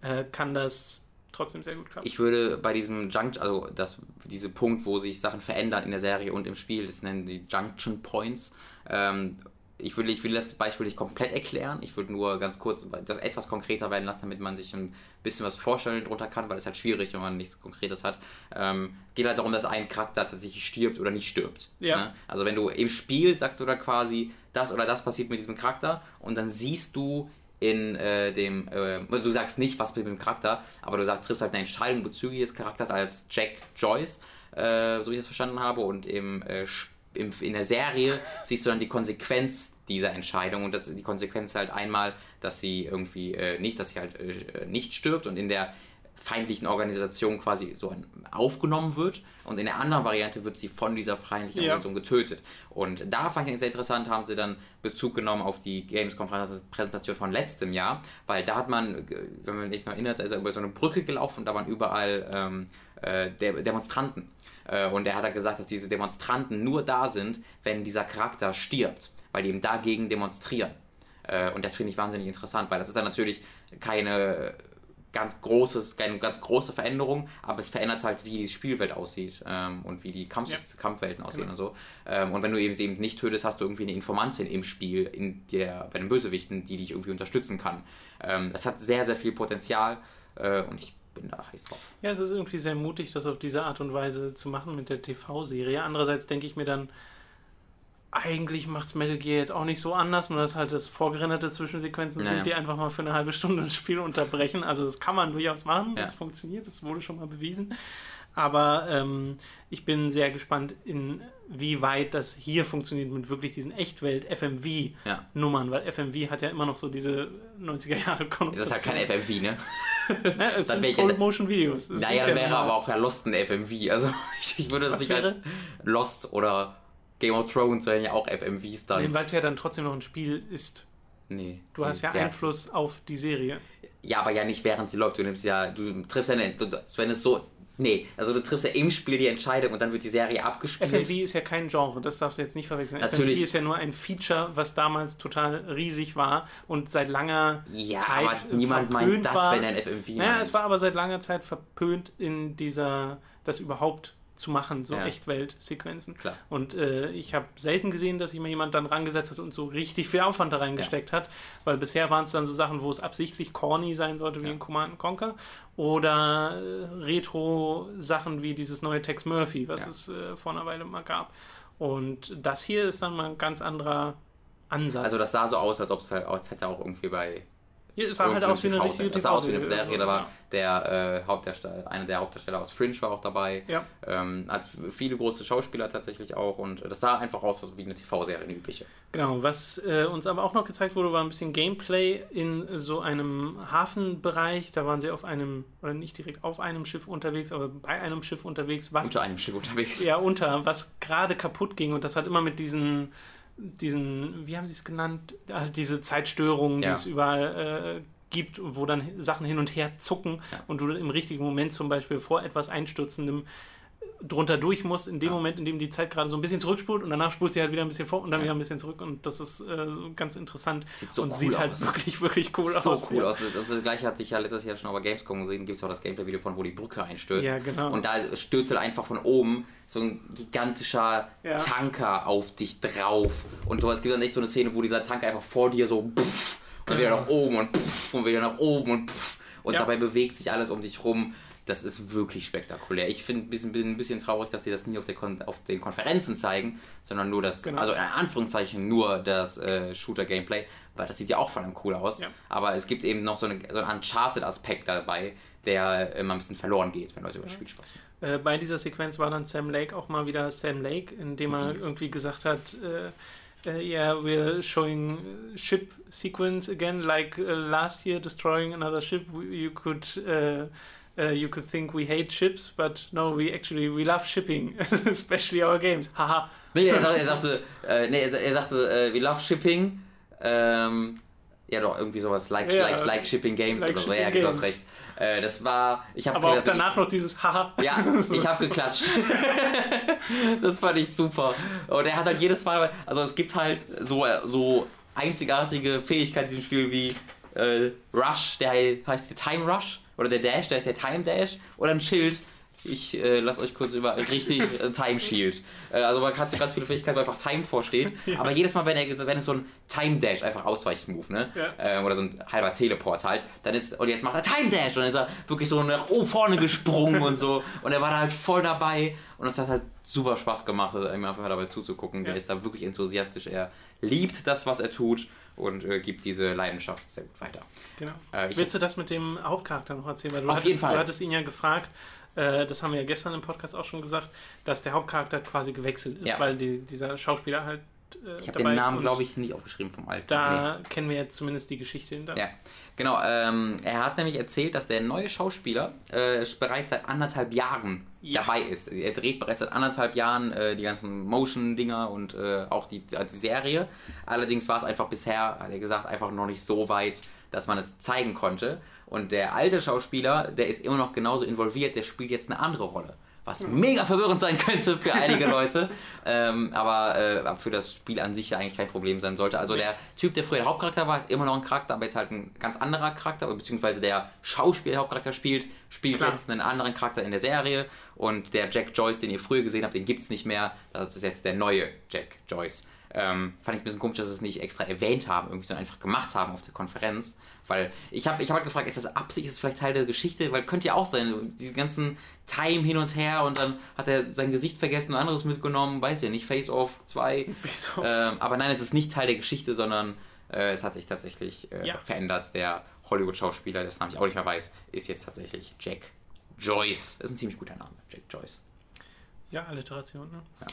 äh, kann das trotzdem sehr gut klappen. Ich würde bei diesem Junction, also das, diese Punkt, wo sich Sachen verändern in der Serie und im Spiel, das nennen die Junction Points. Ähm, ich würde, ich will das Beispiel nicht komplett erklären. Ich würde nur ganz kurz das etwas konkreter werden lassen, damit man sich ein bisschen was vorstellen drunter kann, weil es halt schwierig, wenn man nichts Konkretes hat. Ähm, geht halt darum, dass ein Charakter tatsächlich stirbt oder nicht stirbt. Ja. Ne? Also wenn du im Spiel sagst du dann quasi, das oder das passiert mit diesem Charakter und dann siehst du in äh, dem, äh, du sagst nicht, was mit dem Charakter, aber du sagst, triffst halt eine Entscheidung bezüglich des Charakters als Jack Joyce, äh, so wie ich das verstanden habe, und im, äh, im, in der Serie *laughs* siehst du dann die Konsequenz dieser Entscheidung und das die Konsequenz halt einmal, dass sie irgendwie äh, nicht, dass sie halt äh, nicht stirbt und in der feindlichen Organisation quasi so aufgenommen wird und in der anderen Variante wird sie von dieser feindlichen ja. Organisation getötet. Und da fand ich sehr interessant, haben sie dann Bezug genommen auf die Games-Präsentation von letztem Jahr, weil da hat man, wenn man sich noch erinnert, ist er über so eine Brücke gelaufen und da waren überall ähm, äh, Demonstranten. Äh, und er hat da gesagt, dass diese Demonstranten nur da sind, wenn dieser Charakter stirbt, weil die eben dagegen demonstrieren. Äh, und das finde ich wahnsinnig interessant, weil das ist dann natürlich keine ganz großes, keine ganz große Veränderung, aber es verändert halt, wie die Spielwelt aussieht ähm, und wie die Kampf ja. Kampfwelten aussehen genau. und so. Ähm, und wenn du eben sie eben nicht tötest, hast du irgendwie eine Informantin im Spiel, in der, bei den Bösewichten, die dich irgendwie unterstützen kann. Ähm, das hat sehr, sehr viel Potenzial äh, und ich bin da heiß drauf. Ja, es ist irgendwie sehr mutig, das auf diese Art und Weise zu machen mit der TV-Serie. Andererseits denke ich mir dann, eigentlich macht es Metal Gear jetzt auch nicht so anders, nur dass halt das vorgerenderte Zwischensequenzen naja. sind, die einfach mal für eine halbe Stunde das Spiel unterbrechen. Also das kann man durchaus machen, ja. das funktioniert, das wurde schon mal bewiesen. Aber ähm, ich bin sehr gespannt, inwieweit das hier funktioniert mit wirklich diesen Echtwelt-FMV-Nummern, ja. weil FMV hat ja immer noch so diese 90er Jahre Konnotation. Das ist halt kein FMV, ne? ja, *laughs* es dann sind Full-Motion-Videos. Naja, wäre aber auch ja Lost ein FMV. Also *laughs* ich würde es nicht wäre? als Lost oder Game of Thrones wären ja auch FMVs dann. Nee, weil es ja dann trotzdem noch ein Spiel ist. Nee. Du hast ja, ja Einfluss auf die Serie. Ja, aber ja nicht während sie läuft. Du nimmst ja, du triffst ja, eine, wenn es so Nee, also du triffst ja im Spiel die Entscheidung und dann wird die Serie abgespielt. FMV ist ja kein Genre, das darfst du jetzt nicht verwechseln. Natürlich. FMV ist ja nur ein Feature, was damals total riesig war und seit langer ja, Zeit aber niemand meint das, war. wenn ein FMV Naja, meint. es war aber seit langer Zeit verpönt in dieser, das überhaupt zu machen, so ja. Echtwelt-Sequenzen. Und äh, ich habe selten gesehen, dass sich mal jemand dann rangesetzt hat und so richtig viel Aufwand da reingesteckt ja. hat, weil bisher waren es dann so Sachen, wo es absichtlich corny sein sollte, wie ja. in Command Conquer, oder äh, Retro-Sachen wie dieses neue Tex Murphy, was es äh, vor einer Weile mal gab. Und das hier ist dann mal ein ganz anderer Ansatz. Also das sah so aus, als ob es halt, als hätte auch irgendwie bei hier, es sah halt aus wie eine richtige TV-Serie. Aus wie eine Serie, da war der äh, Hauptdarsteller, einer der Hauptdarsteller aus Fringe war auch dabei. Ja. Ähm, hat viele große Schauspieler tatsächlich auch und das sah einfach aus wie eine TV-Serie, eine übliche. Genau, was äh, uns aber auch noch gezeigt wurde, war ein bisschen Gameplay in so einem Hafenbereich. Da waren sie auf einem, oder nicht direkt auf einem Schiff unterwegs, aber bei einem Schiff unterwegs. Was, unter einem Schiff unterwegs. Ja, unter, was gerade kaputt ging und das hat immer mit diesen diesen, wie haben sie es genannt, also diese Zeitstörungen, ja. die es überall äh, gibt, wo dann Sachen hin und her zucken ja. und du im richtigen Moment zum Beispiel vor etwas Einstürzendem drunter durch muss, in dem ja. Moment, in dem die Zeit gerade so ein bisschen zurückspult und danach spult sie halt wieder ein bisschen vor und dann ja. wieder ein bisschen zurück und das ist äh, ganz interessant sieht so und cool sieht halt aus. wirklich, wirklich cool so aus. So cool ja. aus. Das, das, gleiche hat sich ja letztes Jahr schon auf Gamescom gesehen, gibt es auch das Gameplay-Video von, wo die Brücke einstürzt. Ja, genau. Und da stürzt halt einfach von oben so ein gigantischer Tanker auf dich drauf und du, es gibt dann echt so eine Szene, wo dieser Tanker einfach vor dir so pff, und genau. wieder nach oben und pff, und wieder nach oben und pff, und dabei bewegt sich alles um dich rum das ist wirklich spektakulär. Ich finde ein bisschen, ein bisschen traurig, dass sie das nie auf, auf, den Konferenzen zeigen, sondern nur das, genau. also in Anführungszeichen nur das äh, Shooter-Gameplay, weil das sieht ja auch vor allem cool aus. Ja. Aber es gibt eben noch so, eine, so einen Uncharted-Aspekt dabei, der immer ein bisschen verloren geht, wenn Leute über das Spiel sprechen. Äh, bei dieser Sequenz war dann Sam Lake auch mal wieder Sam Lake, indem er mhm. irgendwie gesagt hat, äh, Uh, yeah, we're showing ship sequence again, like uh, last year, destroying another ship. You could uh, uh, you could think we hate ships, but no, we actually we love shipping, *laughs* especially our games. Haha. nee, er, er sagte, äh, nee, er, er sagte, äh, we love shipping. Ähm, ja, doch, irgendwie sowas, like, ja, like, like shipping games like oder so. Ja, du hast recht. Äh, das war. Ich Aber auch danach noch dieses Haha. Ja, *laughs* ich habe geklatscht. *laughs* das fand ich super. Und er hat halt jedes Mal. Also, es gibt halt so, so einzigartige Fähigkeiten in diesem Spiel wie äh, Rush, der heißt Time Rush oder der Dash, da ist der Time Dash oder ein Schild. Ich äh, lasse euch kurz über richtig äh, Time Shield. Äh, also man hat so ganz viele Fähigkeiten, wo einfach Time vorsteht. Ja. Aber jedes Mal, wenn er wenn es so ein Time Dash einfach Ausweichmove, ne? Ja. Äh, oder so ein halber Teleport halt, dann ist und jetzt macht er Time Dash und dann ist er wirklich so nach oben vorne gesprungen und so und er war da halt voll dabei und es hat halt super Spaß gemacht, ihm einfach dabei zuzugucken. Ja. Der ist da wirklich enthusiastisch. Er liebt das, was er tut und äh, gibt diese Leidenschaft sehr gut weiter. Genau. Äh, Willst du das mit dem Hauptcharakter noch erzählen? Weil du, Auf hattest, jeden Fall. du hattest ihn ja gefragt, äh, das haben wir ja gestern im Podcast auch schon gesagt, dass der Hauptcharakter quasi gewechselt ist, Ja. weil die, dieser Schauspieler halt äh, Ich habe den Namen, glaube ich, nicht aufgeschrieben vom alten. Nee. Da kennen wir jetzt zumindest die Geschichte hinter. Ja, genau. Ähm, er hat nämlich erzählt, dass der neue Schauspieler äh, bereits seit anderthalb Jahren Ja. dabei ist. Er dreht bereits seit anderthalb Jahren äh, die ganzen Motion-Dinger und äh, auch die, äh, die Serie. Allerdings war es einfach bisher, hat er gesagt, einfach noch nicht so weit, dass man es zeigen konnte. Und der alte Schauspieler, der ist immer noch genauso involviert, der spielt jetzt eine andere Rolle. Was mega verwirrend sein könnte für einige Leute, *laughs* ähm, aber äh, für das Spiel an sich ja eigentlich kein Problem sein sollte. Also der Typ, der früher der Hauptcharakter war, ist immer noch ein Charakter, aber jetzt halt ein ganz anderer Charakter, beziehungsweise der Schauspieler, der Hauptcharakter spielt, spielt Klar. jetzt einen anderen Charakter in der Serie und der Jack Joyce, den ihr früher gesehen habt, den gibt's nicht mehr. Das ist jetzt der neue Jack Joyce. Ähm, fand ich ein bisschen komisch, dass sie es nicht extra erwähnt haben, irgendwie so einfach gemacht haben auf der Konferenz. Weil ich habe ich hab halt gefragt, ist das Absicht, ist das vielleicht Teil der Geschichte? Weil könnte ja auch sein, diese ganzen Time hin und her und dann hat er sein Gesicht vergessen und anderes mitgenommen, weiß ja nicht, Face Off 2. Wieso? *laughs* Ähm, aber nein, es ist nicht Teil der Geschichte, sondern äh, es hat sich tatsächlich äh, Ja. verändert. Der Hollywood-Schauspieler, dessen Namen ich auch nicht mehr weiß, ist jetzt tatsächlich Jack Joyce. Das ist ein ziemlich guter Name, Jack Joyce. Ja, Alliteration, ne? Ja.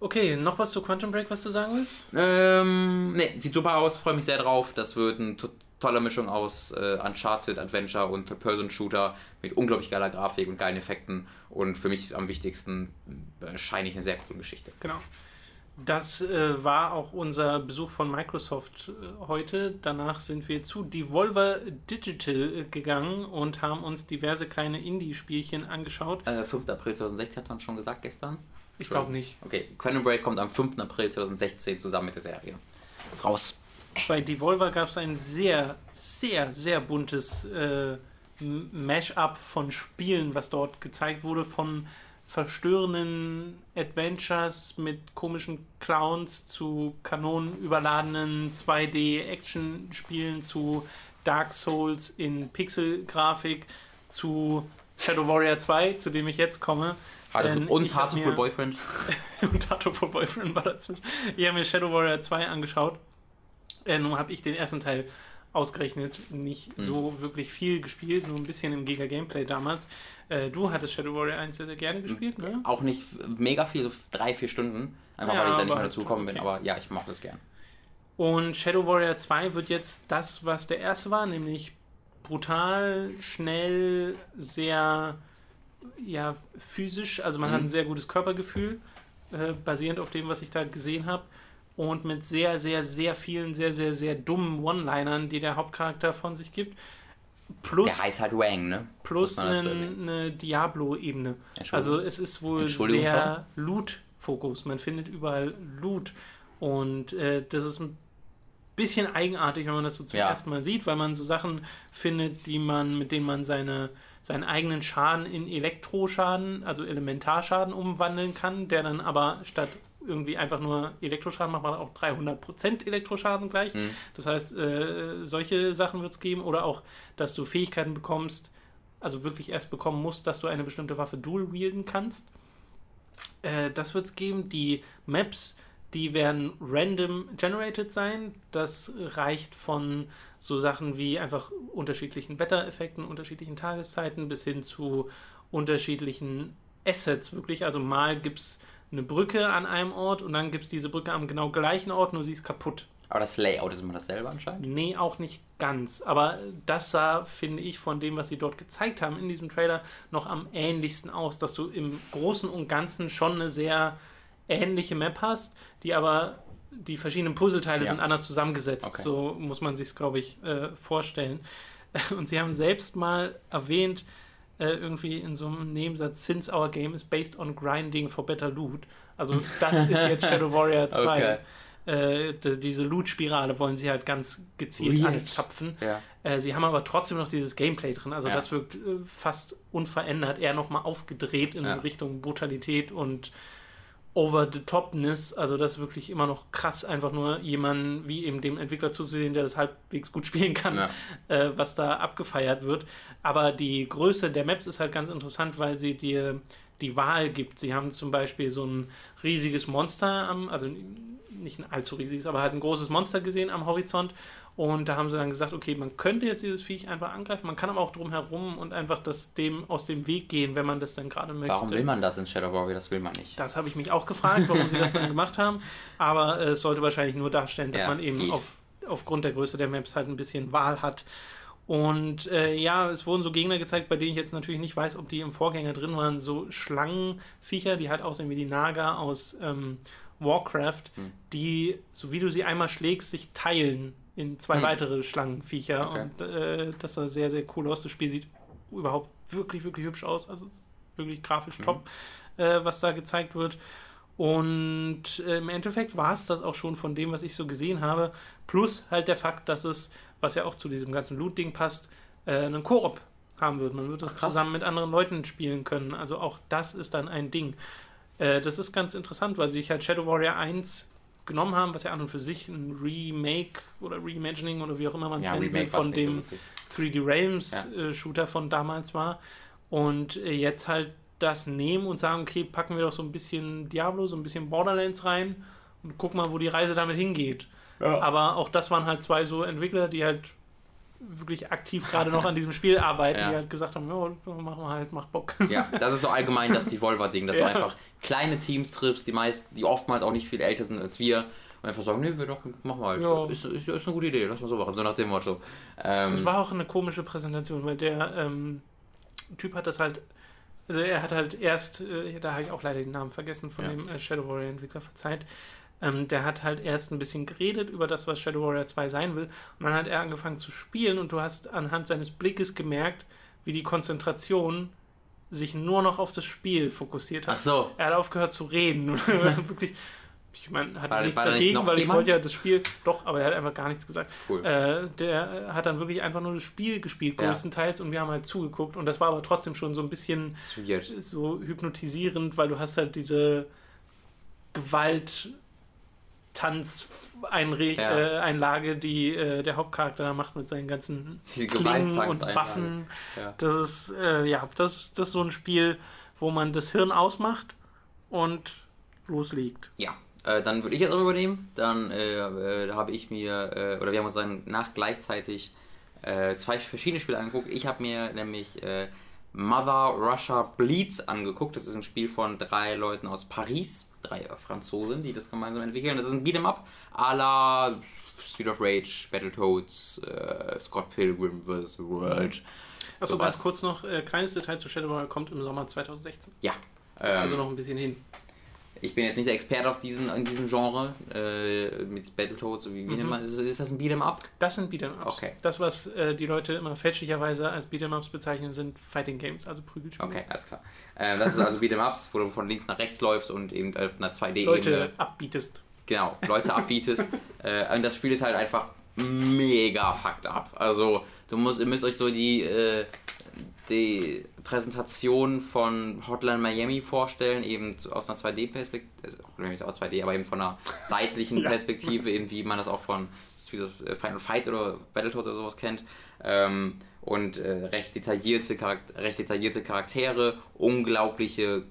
Okay, noch was zu Quantum Break, was du sagen willst? Ähm, ne, sieht super aus, freue mich sehr drauf. Das wird eine to tolle Mischung aus äh, Uncharted Adventure und Third-Person-Shooter mit unglaublich geiler Grafik und geilen Effekten. Und für mich am wichtigsten äh, scheine ich eine sehr coole Geschichte. Genau. Das äh, war auch unser Besuch von Microsoft äh, heute. Danach sind wir zu Devolver Digital äh, gegangen und haben uns diverse kleine Indie-Spielchen angeschaut. Äh, 5. April 2016 hat man schon gesagt gestern. Ich glaube nicht. Okay, Quantum Break kommt am 5. April 2016 zusammen mit der Serie. Raus. Bei Devolver gab es ein sehr, sehr, sehr buntes äh, Mash-up von Spielen, was dort gezeigt wurde, von verstörenden Adventures mit komischen Clowns zu kanonenüberladenen 2D-Action-Spielen zu Dark Souls in Pixel-Grafik zu Shadow Warrior 2, zu dem ich jetzt komme. Denn und mir- Boyfriend. *laughs* und for Boyfriend war dazwischen. Ich habe mir Shadow Warrior 2 angeschaut. Äh, nun habe ich den ersten Teil ausgerechnet nicht so wirklich viel gespielt, nur ein bisschen im Giga Gameplay damals. Äh, du hattest Shadow Warrior 1 sehr, sehr gerne gespielt, ne? Auch nicht mega viel, so drei, vier Stunden. Einfach Ja, weil ich da nicht mehr dazu gekommen bin. okay. Aber ja, ich mache das gern. Und Shadow Warrior 2 wird jetzt das, was der erste war, nämlich brutal, schnell, sehr ja, physisch. Also man Mhm. hat ein sehr gutes Körpergefühl, äh, basierend auf dem, was ich da gesehen habe. Und mit sehr, sehr, sehr vielen, sehr, sehr, sehr dummen One-Linern, die der Hauptcharakter von sich gibt. Plus, Der heißt halt Wang, ne? plus eine, eine Diablo-Ebene. Also es ist wohl sehr Loot-Fokus. Man findet überall Loot. Und äh, das ist ein bisschen eigenartig, wenn man das so zum Ja. ersten Mal sieht, weil man so Sachen findet, die man, mit denen man seine, seinen eigenen Schaden in Elektroschaden, also Elementarschaden umwandeln kann, der dann aber statt irgendwie einfach nur Elektroschaden macht man auch 300% Elektroschaden gleich. Mhm. Das heißt, äh, solche Sachen wird es geben oder auch, dass du Fähigkeiten bekommst, also wirklich erst bekommen musst, dass du eine bestimmte Waffe dual wielden kannst. Äh, das wird es geben. Die Maps, die werden random generated sein. Das reicht von so Sachen wie einfach unterschiedlichen Wettereffekten, unterschiedlichen Tageszeiten bis hin zu unterschiedlichen Assets wirklich. Also mal gibt es eine Brücke an einem Ort und dann gibt es diese Brücke am genau gleichen Ort, nur sie ist kaputt. Aber das Layout ist immer dasselbe anscheinend. Nee, auch nicht ganz. Aber das sah, finde ich, von dem, was sie dort gezeigt haben in diesem Trailer, noch am ähnlichsten aus, dass du im Großen und Ganzen schon eine sehr ähnliche Map hast, die aber die verschiedenen Puzzleteile Ja. sind anders zusammengesetzt. Okay. So muss man sich glaube ich, äh, vorstellen. *laughs* Und sie haben selbst mal erwähnt, äh, irgendwie in so einem Nebensatz, since our game is based on grinding for better loot. Also *laughs* das ist jetzt Shadow Warrior 2. Okay. Äh, diese Loot-Spirale wollen sie halt ganz gezielt Weird. anzapfen. Ja. Äh, sie haben aber trotzdem noch dieses Gameplay drin. Also Ja. das wirkt äh, fast unverändert, eher nochmal aufgedreht in Ja. Richtung Brutalität und over-the-topness, also das ist wirklich immer noch krass, einfach nur jemanden wie eben dem Entwickler zuzusehen, der das halbwegs gut *laughs* spielen kann, Ja. äh, was da abgefeiert wird. Aber die Größe der Maps ist halt ganz interessant, weil sie dir die Wahl gibt. Sie haben zum Beispiel so ein riesiges Monster am, also nicht ein allzu riesiges, aber halt ein großes Monster gesehen am Horizont. Und da haben sie dann gesagt, okay, man könnte jetzt dieses Viech einfach angreifen, man kann aber auch drum herum und einfach das dem aus dem Weg gehen, wenn man das dann gerade möchte. Warum will man das in Shadow Warrior? Das will man nicht. Das habe ich mich auch gefragt, warum sie das dann gemacht haben. Aber äh, es sollte wahrscheinlich nur darstellen, dass Ja, man eben geht. auf, aufgrund der Größe der Maps halt ein bisschen Wahl hat. Und äh, ja, es wurden so Gegner gezeigt, bei denen ich jetzt natürlich nicht weiß, ob die im Vorgänger drin waren. So Schlangenviecher, die halt aussehen wie die Naga aus ähm, Warcraft, Hm. die, so wie du sie einmal schlägst, sich teilen in zwei Hm. weitere Schlangenviecher. Okay. Und äh, das sah sehr, sehr cool aus. Das Spiel sieht überhaupt wirklich, wirklich hübsch aus. Also wirklich grafisch Mhm. top, äh, was da gezeigt wird. Und äh, im Endeffekt war es das auch schon von dem, was ich so gesehen habe. Plus halt der Fakt, dass es, was ja auch zu diesem ganzen Loot-Ding passt, äh, einen Koop haben wird. Man wird das Ach, zusammen mit anderen Leuten spielen können. Also auch das ist dann ein Ding. Äh, das ist ganz interessant, weil sie sich halt Shadow Warrior 1 genommen haben, was ja an und für sich ein Remake oder Reimagining oder wie auch immer man es Ja, nennen will, von dem so wirklich. 3D Realms Ja. äh, Shooter von damals war. Und äh, jetzt halt das nehmen und sagen, okay, packen wir doch so ein bisschen Diablo, so ein bisschen Borderlands rein und guck mal, wo die Reise damit hingeht. Aber auch das waren halt zwei so Entwickler, die halt wirklich aktiv gerade noch an diesem Spiel arbeiten, *laughs* Ja. die halt gesagt haben, ja, machen wir halt, mach Bock. Ja, das ist so allgemein das Devolver-Ding, dass *laughs* Ja. du einfach kleine Teams triffst, die meist, die oftmals auch nicht viel älter sind als wir. Und einfach sagen, nee, wir doch, machen wir halt. Ja. Ist, ist, ist eine gute Idee, lass mal so machen, so nach dem Motto. Ähm, Das war auch eine komische Präsentation, weil der ähm, Typ hat das halt, also er hat halt erst, äh, da habe ich auch leider den Namen vergessen von Ja. dem äh, Shadow Warrior Entwickler, verzeiht. Ähm, der hat halt erst ein bisschen geredet über das, was Shadow Warrior 2 sein will. Und dann hat er angefangen zu spielen und du hast anhand seines Blickes gemerkt, wie die Konzentration sich nur noch auf das Spiel fokussiert hat. Ach so. Er hat aufgehört zu reden. *laughs* *laughs* Wirklich, ich meine, hatte War- nichts war dagegen, weil ich jemand? wollte ja das Spiel, doch, aber er hat einfach gar nichts gesagt. Cool. Äh, der hat dann wirklich einfach nur das Spiel gespielt, Ja. größtenteils, und wir haben halt zugeguckt. Und das war aber trotzdem schon so ein bisschen so hypnotisierend, weil du hast halt diese Gewalt. Tanzeinlage, Ja. äh, Einlage, die äh, der Hauptcharakter da macht mit seinen ganzen Diese Klingen und. Waffen. Ja. Das ist, äh, ja, das, das ist so ein Spiel, wo man das Hirn ausmacht und loslegt. Ja, äh, dann würde ich jetzt auch übernehmen. Dann äh, äh, habe ich mir, äh, oder wir haben uns dann nach gleichzeitig zwei verschiedene Spiele angeguckt. Ich habe mir nämlich Mother Russia Bleeds angeguckt. Das ist ein Spiel von drei Leuten aus Paris, drei Franzosen, die das gemeinsam entwickeln. Das ist ein Beat'em Up à la Street of Rage, Battletoads, äh, Scott Pilgrim vs. World. Achso, ganz kurz noch, äh, kleines Detail zu Shadow kommt im Sommer 2016. Ja. Das ist ähm, also noch ein bisschen hin. Ich bin jetzt nicht der Experte auf diesen, in diesem Genre äh, mit Battletoads. Wie, wie Mhm. nennt man ist, ist das ein Beat'em Up? Das sind Beat'em Ups. Okay. Das, was äh, die Leute immer fälschlicherweise als Beat'em Ups bezeichnen, sind Fighting Games, also Prügelspiele. Okay, alles klar. Äh, das ist also Beat'em Ups, wo du von links nach rechts läufst und eben auf einer 2D-Ebene Leute abbietest. genau, Leute abbietest. *laughs* äh, und das Spiel ist halt einfach mega fucked up. Also, du musst, ihr müsst euch so die, äh, die Präsentation von Hotline Miami vorstellen, eben aus einer 2D-Perspektive, also auch 2D, aber eben von einer *laughs* seitlichen Ja. Perspektive, eben wie man das auch von äh, Final Fight oder Battletoads oder sowas kennt. Ähm, und äh, recht, detaillierte Charakter recht detaillierte Charaktere, unglaubliche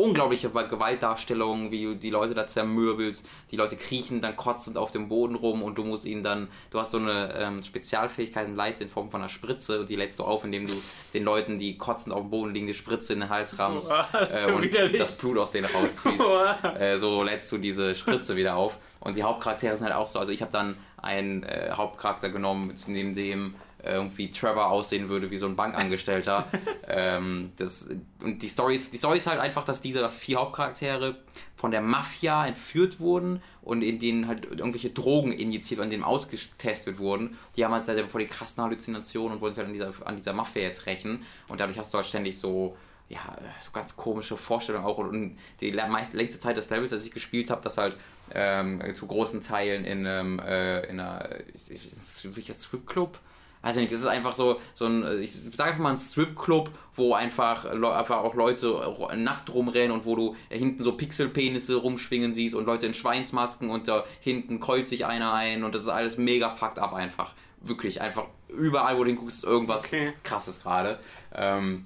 unglaubliche Gewaltdarstellungen, wie du die Leute da zermürbelst. Die Leute kriechen dann kotzend auf dem Boden rum und du musst ihnen dann, du hast so eine ähm, Spezialfähigkeit in Leiste in Form von einer Spritze und die lädst du auf, indem du den Leuten, die kotzend auf dem Boden liegen, die Spritze in den Hals rammst *laughs* Boah, äh, und widerlich. das Blut aus denen *laughs* rausziehst. Äh, so lädst du diese Spritze wieder auf. Und die Hauptcharaktere sind halt auch so. Also ich habe dann einen äh, Hauptcharakter genommen, neben dem irgendwie Trevor aussehen würde wie so ein Bankangestellter. *laughs* ähm, das, und die Story, ist, die Story ist halt einfach, dass diese vier Hauptcharaktere von der Mafia entführt wurden und in denen halt irgendwelche Drogen injiziert und in denen ausgetestet wurden. Die haben halt seitdem vor die krassen Halluzinationen und wollen sich halt an dieser, an dieser Mafia jetzt rächen. Und dadurch hast du halt ständig so ja, so ganz komische Vorstellungen auch. Und, die längste Zeit des Levels, das ich gespielt habe, das halt ähm, zu großen Teilen in, ähm, äh, in einer, ist, ist wirklich ein Stripclub? Weiß ich nicht, es ist einfach so, so ein, ich sage einfach mal ein Stripclub, wo einfach, einfach auch Leute nackt rumrennen und wo du hinten so Pixelpenisse rumschwingen siehst und Leute in Schweinsmasken und da hinten keult sich einer ein und das ist alles mega fucked up einfach. Wirklich, einfach überall, wo du hinguckst, ist irgendwas okay. krasses gerade. Ähm,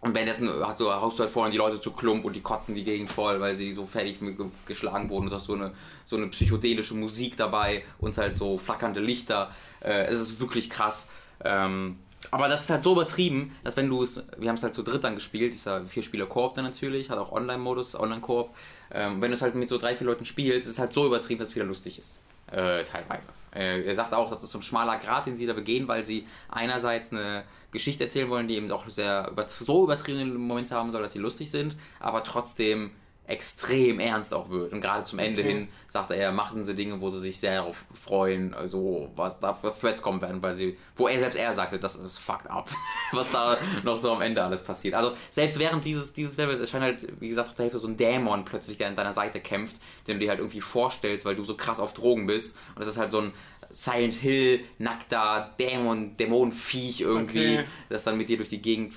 und währenddessen hat so, haust du halt vorne die Leute zu Klump und die kotzen die Gegend voll, weil sie so fertig geschlagen wurden. Und hast so eine, so eine psychedelische Musik dabei und halt so flackernde Lichter. Äh, es ist wirklich krass. Ähm, aber das ist halt so übertrieben, dass wenn du es, wir haben es halt zu dritt dann gespielt, dieser vier Spieler Koop dann natürlich, hat auch Online-Modus, Online-Koop. Ähm, wenn du es halt mit so drei, vier Leuten spielst, ist es halt so übertrieben, dass es wieder lustig ist. Äh, teilweise. Äh, er sagt auch, das ist so ein schmaler Grad, den sie da begehen, weil sie einerseits eine Geschichte erzählen wollen, die eben auch sehr über, so übertriebene Momente haben soll, dass sie lustig sind, aber trotzdem extrem ernst auch wird. Und gerade zum Ende okay. hin sagt er, machen sie Dinge, wo sie sich sehr darauf freuen, also was da für Threads kommen werden, weil sie, wo er selbst er sagte, das ist fucked up, *laughs* was da noch so am Ende alles passiert. Also selbst während dieses, dieses Levels erscheint halt, wie gesagt, der Hälfte so ein Dämon plötzlich, der an deiner Seite kämpft, den du dir halt irgendwie vorstellst, weil du so krass auf Drogen bist. Und das ist halt so ein Silent Hill, nackter Dämon, Dämonenviech irgendwie, okay. das dann mit dir durch die Gegend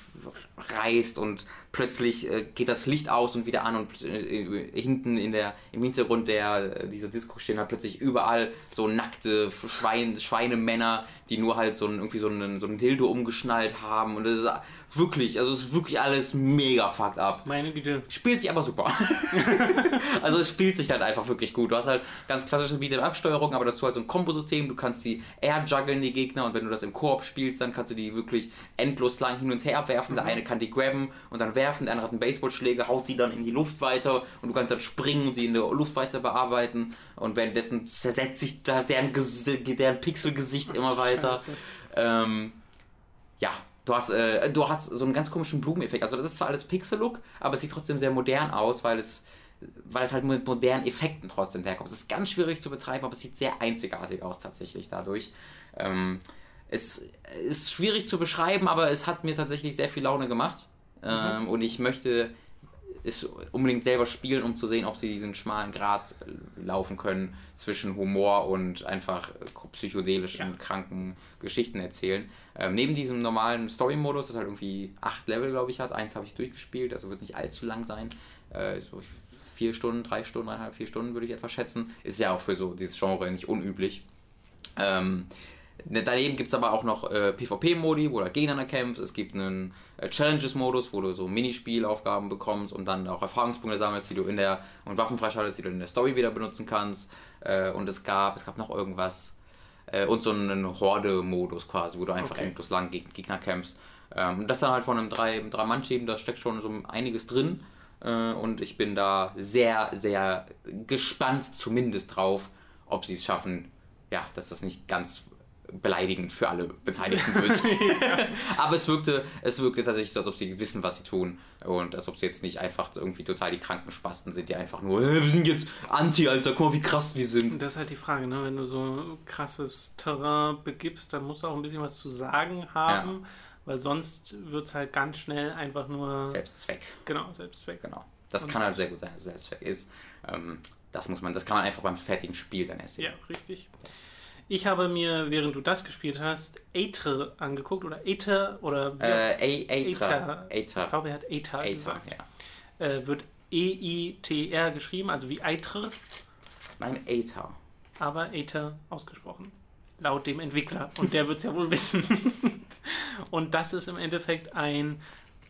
reist und plötzlich äh, geht das Licht aus und wieder an und äh, hinten in der, im Hintergrund der, äh, dieser Disco stehen halt plötzlich überall so nackte Schwein, Schweinemänner, die nur halt so ein, irgendwie so einen, so ein Dildo umgeschnallt haben und das ist wirklich, also es ist wirklich alles mega fucked up. Meine Güte. Spielt sich aber super. *laughs* also es spielt sich halt einfach wirklich gut. Du hast halt ganz klassische Beat'em-Up-Steuerung, aber dazu halt so ein Kombosystem, du kannst die air juggeln, die Gegner und wenn du das im Koop spielst, dann kannst du die wirklich endlos lang hin und her werfen. Mhm. Der eine kann die grabben und dann werfen, der andere hat einen Baseballschläger, haut die dann in die Luft weiter und du kannst dann springen und die in der Luft weiter bearbeiten und währenddessen zersetzt sich da deren, deren Pixelgesicht immer weiter. Ähm, ja, du hast, äh, du hast so einen ganz komischen Blumeneffekt. Also das ist zwar alles Pixel-Look, aber es sieht trotzdem sehr modern aus, weil es, weil es halt mit modernen Effekten trotzdem herkommt. Es ist ganz schwierig zu betreiben, aber es sieht sehr einzigartig aus tatsächlich dadurch. Ähm, es ist schwierig zu beschreiben, aber es hat mir tatsächlich sehr viel Laune gemacht. Ähm, mhm. Und ich möchte es unbedingt selber spielen, um zu sehen, ob sie diesen schmalen Grat laufen können zwischen Humor und einfach psychedelischen, ja. kranken Geschichten erzählen. Ähm, neben diesem normalen Story-Modus, das halt irgendwie acht Level, glaube ich, hat, eins habe ich durchgespielt, also wird nicht allzu lang sein. Äh, so vier Stunden, drei Stunden, dreieinhalb, vier Stunden würde ich etwa schätzen. Ist ja auch für so dieses Genre nicht unüblich. Ähm, Daneben gibt es aber auch noch äh, PvP-Modi, wo du gegeneinander kämpfst. Es gibt einen äh, Challenges-Modus, wo du so Minispielaufgaben bekommst und dann auch Erfahrungspunkte sammelst, die du in der und Waffen freischaltest, die du in der Story wieder benutzen kannst. Äh, und es gab, es gab noch irgendwas äh, und so einen Horde-Modus quasi, wo du einfach okay. endlos lang gegen Gegner kämpfst. Ähm, das dann halt von einem drei, drei Mann team da steckt schon so einiges drin. Äh, und ich bin da sehr, sehr gespannt zumindest drauf, ob sie es schaffen, ja, dass das nicht ganz beleidigend für alle Beteiligten wird. ja. *laughs* *laughs* Aber es wirkte, es wirkte tatsächlich so, als ob sie wissen, was sie tun. Und als ob sie jetzt nicht einfach irgendwie total die kranken Spasten sind, die einfach nur, äh, wir sind jetzt Anti, Alter, guck mal, wie krass wir sind. Das ist halt die Frage, ne? Wenn du so krasses Terrain begibst, dann musst du auch ein bisschen was zu sagen haben. Ja. Weil sonst wird es halt ganz schnell einfach nur. Selbstzweck. Genau, Selbstzweck. Genau. Das Und kann halt sehr gut sein, dass es Selbstzweck ist. Ähm, das muss man, das kann man einfach beim fertigen Spiel dann erst sehen. Ja, richtig. Ich habe mir, während du das gespielt hast, Aether angeguckt oder Aether oder äh, Aether. Aether. Ich glaube, er hat Aether, Aether gesagt. Ja. Äh, wird E-I-T-R geschrieben, also wie Aether. Nein, Aether. Aber Aether ausgesprochen. Laut dem Entwickler. Und der wird es ja wohl wissen. *laughs* Und das ist im Endeffekt ein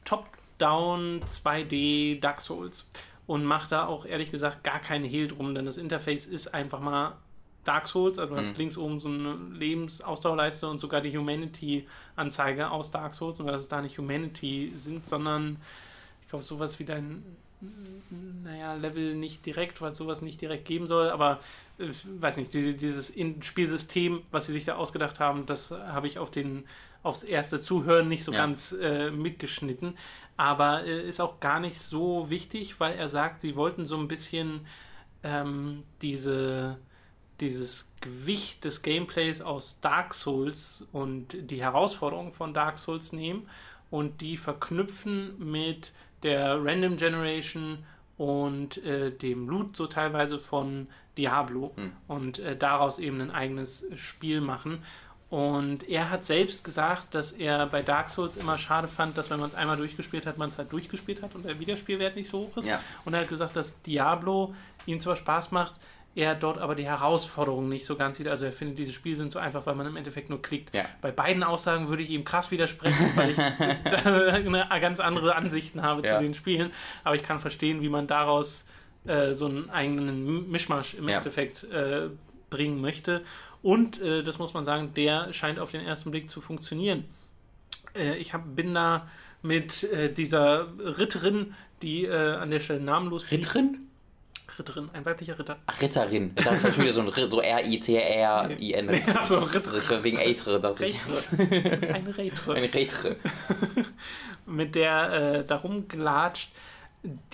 Top-Down 2D Dark Souls. Und macht da auch ehrlich gesagt gar keinen Hehl drum, denn das Interface ist einfach mal Dark Souls, also du hast mhm. links oben so eine Lebensausdauerleiste und sogar die Humanity-Anzeige aus Dark Souls und dass es da nicht Humanity sind, sondern ich glaube sowas wie dein naja, Level nicht direkt, weil es sowas nicht direkt geben soll, aber ich äh, weiß nicht, diese, dieses Spielsystem, was sie sich da ausgedacht haben, das habe ich auf den aufs erste Zuhören nicht so ja. ganz äh, mitgeschnitten, aber äh, ist auch gar nicht so wichtig, weil er sagt, sie wollten so ein bisschen ähm, diese dieses Gewicht des Gameplays aus Dark Souls und die Herausforderungen von Dark Souls nehmen und die verknüpfen mit der Random Generation und äh, dem Loot so teilweise von Diablo mhm. und äh, daraus eben ein eigenes Spiel machen. Und er hat selbst gesagt, dass er bei Dark Souls immer schade fand, dass wenn man es einmal durchgespielt hat, man es halt durchgespielt hat und der Wiederspielwert nicht so hoch ist. Ja. Und er hat gesagt, dass Diablo ihm zwar Spaß macht, er dort aber die Herausforderung nicht so ganz sieht. Also er findet, diese Spiele sind so einfach, weil man im Endeffekt nur klickt. Ja. Bei beiden Aussagen würde ich ihm krass widersprechen, weil ich *laughs* *laughs* ganz andere Ansichten habe Ja. zu den Spielen. Aber ich kann verstehen, wie man daraus äh, so einen eigenen Mischmasch im Ja. Endeffekt äh, bringen möchte. Und äh, das muss man sagen, der scheint auf den ersten Blick zu funktionieren. Äh, ich hab, bin da mit äh, dieser Ritterin, die äh, an der Stelle namenlos. Ritterin? Ritterin, ein weiblicher Ritter. Ach, Ritterin. Ich dachte, das wieder so ein so R-I-T-R-I-N. *laughs* Ja, so Ritter. Das ist wegen Eitre, dachte ich. Eine Retre. Ein Retre. *laughs* mit der äh, da rumgelatscht.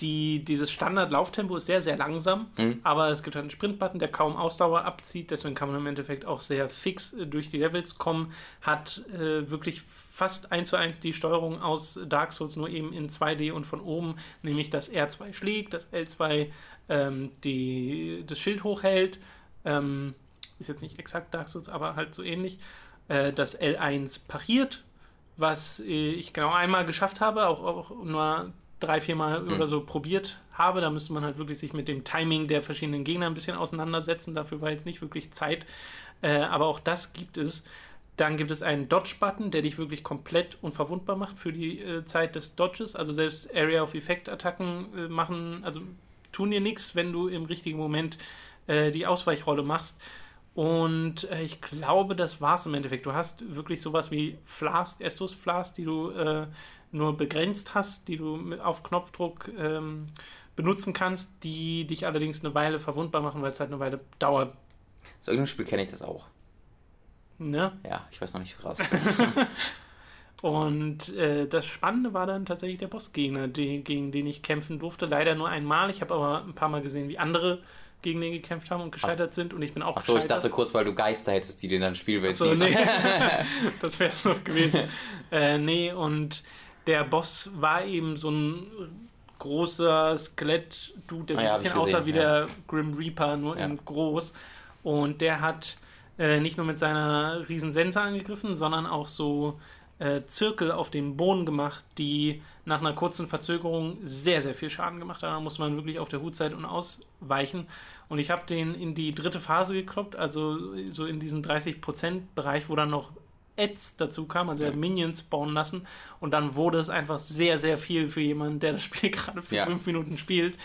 Die, dieses Standard-Lauftempo ist sehr, sehr langsam, Mhm. aber es gibt halt einen Sprintbutton, der kaum Ausdauer abzieht, deswegen kann man im Endeffekt auch sehr fix äh, durch die Levels kommen. Hat äh, wirklich fast eins zu eins die Steuerung aus Dark Souls, nur eben in 2D und von oben, nämlich dass R2 schlägt, dass L2 ähm, die, das Schild hochhält. Ähm, ist jetzt nicht exakt Dark Souls, aber halt so ähnlich. Äh, dass L1 pariert, was äh, ich genau einmal geschafft habe, auch, auch nur drei, vier Mal oder so probiert habe. Da müsste man halt wirklich sich mit dem Timing der verschiedenen Gegner ein bisschen auseinandersetzen. Dafür war jetzt nicht wirklich Zeit. Äh, aber auch das gibt es. Dann gibt es einen Dodge-Button, der dich wirklich komplett unverwundbar macht für die äh, Zeit des Dodges. Also selbst Area of Effect-Attacken äh, machen, also tun dir nichts, wenn du im richtigen Moment äh, die Ausweichrolle machst. Und äh, ich glaube, das war's im Endeffekt. Du hast wirklich sowas wie Flask, Estus Flask, die du äh, nur begrenzt hast, die du auf Knopfdruck ähm, benutzen kannst, die dich allerdings eine Weile verwundbar machen, weil es halt eine Weile dauert. So irgendein Spiel kenne ich das auch. Ne? Ja, ich weiß noch nicht krass. *laughs* Und äh, das Spannende war dann tatsächlich der Bossgegner, die, gegen den ich kämpfen durfte. Leider nur einmal. Ich habe aber ein paar Mal gesehen, wie andere gegen den gekämpft haben und gescheitert sind. Und ich bin auch Achso, ich gescheitert. dachte kurz, weil du Geister hättest, die in deiner Spielwelt So, nee. *laughs* *laughs* das wäre es noch gewesen. äh, nee, und der Boss war eben so ein großer Skelett-Dude, der so Ah ja, ein bisschen gesehen, aussah wie ja. der Grim Reaper, nur Ja. in groß. Und der hat äh, nicht nur mit seiner riesen Sense angegriffen, sondern auch so äh, Zirkel auf dem Boden gemacht, die nach einer kurzen Verzögerung sehr, sehr viel Schaden gemacht haben. Da muss man wirklich auf der Hut sein und ausweichen. Und ich habe den in die dritte Phase gekloppt, also so in diesen 30%-Bereich, wo dann noch Ads dazu kam, also er hat Minions spawnen lassen und dann wurde es einfach sehr, sehr viel für jemanden, der das Spiel *laughs* gerade für Ja. fünf Minuten spielt.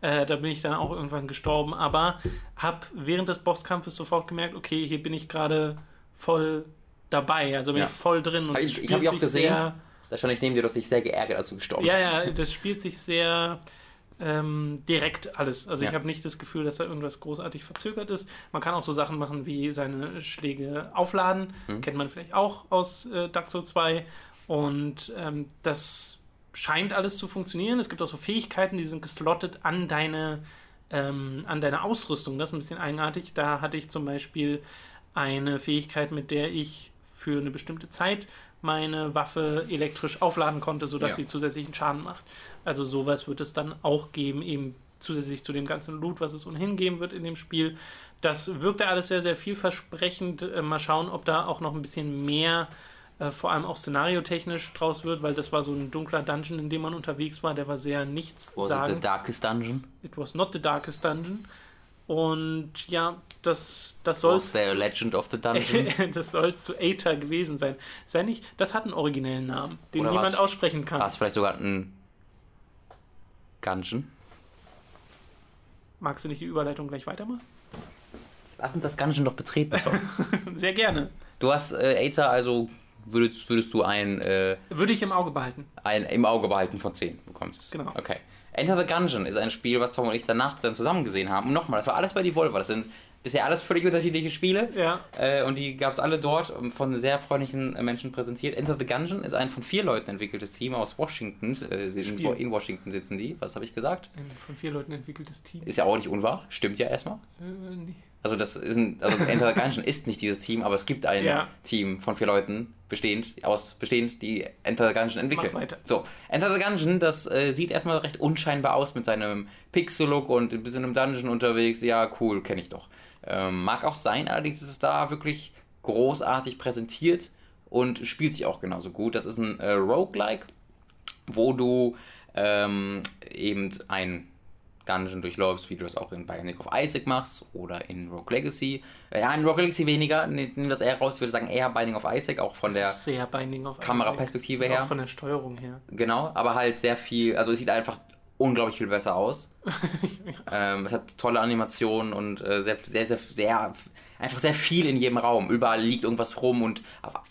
Äh, da bin ich dann auch irgendwann gestorben, aber habe während des Bosskampfes sofort gemerkt, okay, hier bin ich gerade voll dabei, also bin Ja. ich voll drin und ich- ich spielt hab ich auch gesehen. sehr Da stand ich neben dir, du hast dich sehr geärgert, als du gestorben ja, bist. ja, das spielt sich sehr ähm, direkt alles. Also ich Ja. habe nicht das Gefühl, dass da irgendwas großartig verzögert ist. Man kann auch so Sachen machen wie seine Schläge aufladen. Mhm. Kennt man vielleicht auch aus äh, Dark Souls 2. Und ähm, das scheint alles zu funktionieren. Es gibt auch so Fähigkeiten, die sind geslottet an deine, ähm, an deine Ausrüstung. Das ist ein bisschen eigenartig. Da hatte ich zum Beispiel eine Fähigkeit, mit der ich für eine bestimmte Zeit meine Waffe elektrisch aufladen konnte, sodass Ja. sie zusätzlichen Schaden macht. Also sowas wird es dann auch geben, eben zusätzlich zu dem ganzen Loot, was es ohnehin geben wird in dem Spiel. Das wirkte alles sehr, sehr vielversprechend. Äh, mal schauen, ob da auch noch ein bisschen mehr, äh, vor allem auch szenariotechnisch draus wird, weil das war so ein dunkler Dungeon, in dem man unterwegs war. Der war sehr nichts Was it the. Darkest Dungeon? It was not the darkest dungeon. Und ja, das, das Of soll's. the Legend of the *laughs* Dungeon? das soll zu Aether gewesen sein. Sei nicht, das hat einen originellen Namen, den Oder niemand aussprechen kann. War es vielleicht sogar ein Gungeon? Magst du nicht die Überleitung gleich weitermachen? Lass uns das Gungeon doch betreten. *laughs* Sehr gerne. du hast äh, Aether, also würdest, würdest du ein, äh, Würde ich im Auge behalten. ein im Auge behalten von 10 bekommst es. Genau. Okay. Enter the Gungeon ist ein Spiel, was Tom und ich danach dann zusammen gesehen haben. Und nochmal, das war alles bei Devolver. Das sind bisher alles völlig unterschiedliche Spiele. Ja. Äh, und die gab es alle dort ähm, von sehr freundlichen äh, Menschen präsentiert. Enter the Gungeon ist ein von vier Leuten entwickeltes Team aus Washington. Äh, in, Washington sitzen die. Was habe ich gesagt? Ein von vier Leuten entwickeltes Team. Ist ja auch nicht unwahr. Stimmt ja erstmal. Äh, nee. Also das ist ein, also Enter the Gungeon ist nicht dieses Team, aber es gibt ein Ja. Team von vier Leuten, bestehend, aus bestehend, die Enter the Gungeon entwickeln. So, Enter the Gungeon, das äh, sieht erstmal recht unscheinbar aus mit seinem Pixel-Look und ein bisschen im Dungeon unterwegs. Ja, cool, kenne ich doch. Ähm, mag auch sein, allerdings ist es da wirklich großartig präsentiert und spielt sich auch genauso gut. Das ist ein äh, Roguelike, wo du ähm, eben ein Dungeon durchläufst, wie du das auch in Binding of Isaac machst oder in Rogue Legacy. Ja, in Rogue Legacy weniger, nimm das eher raus, ich würde sagen eher Binding of Isaac, auch von der Kameraperspektive her. Auch von der Steuerung her. Genau, aber halt sehr viel, also es sieht einfach unglaublich viel besser aus. *laughs* ähm, es hat tolle Animationen und äh, sehr, sehr, sehr, sehr, einfach sehr viel in jedem Raum. Überall liegt irgendwas rum und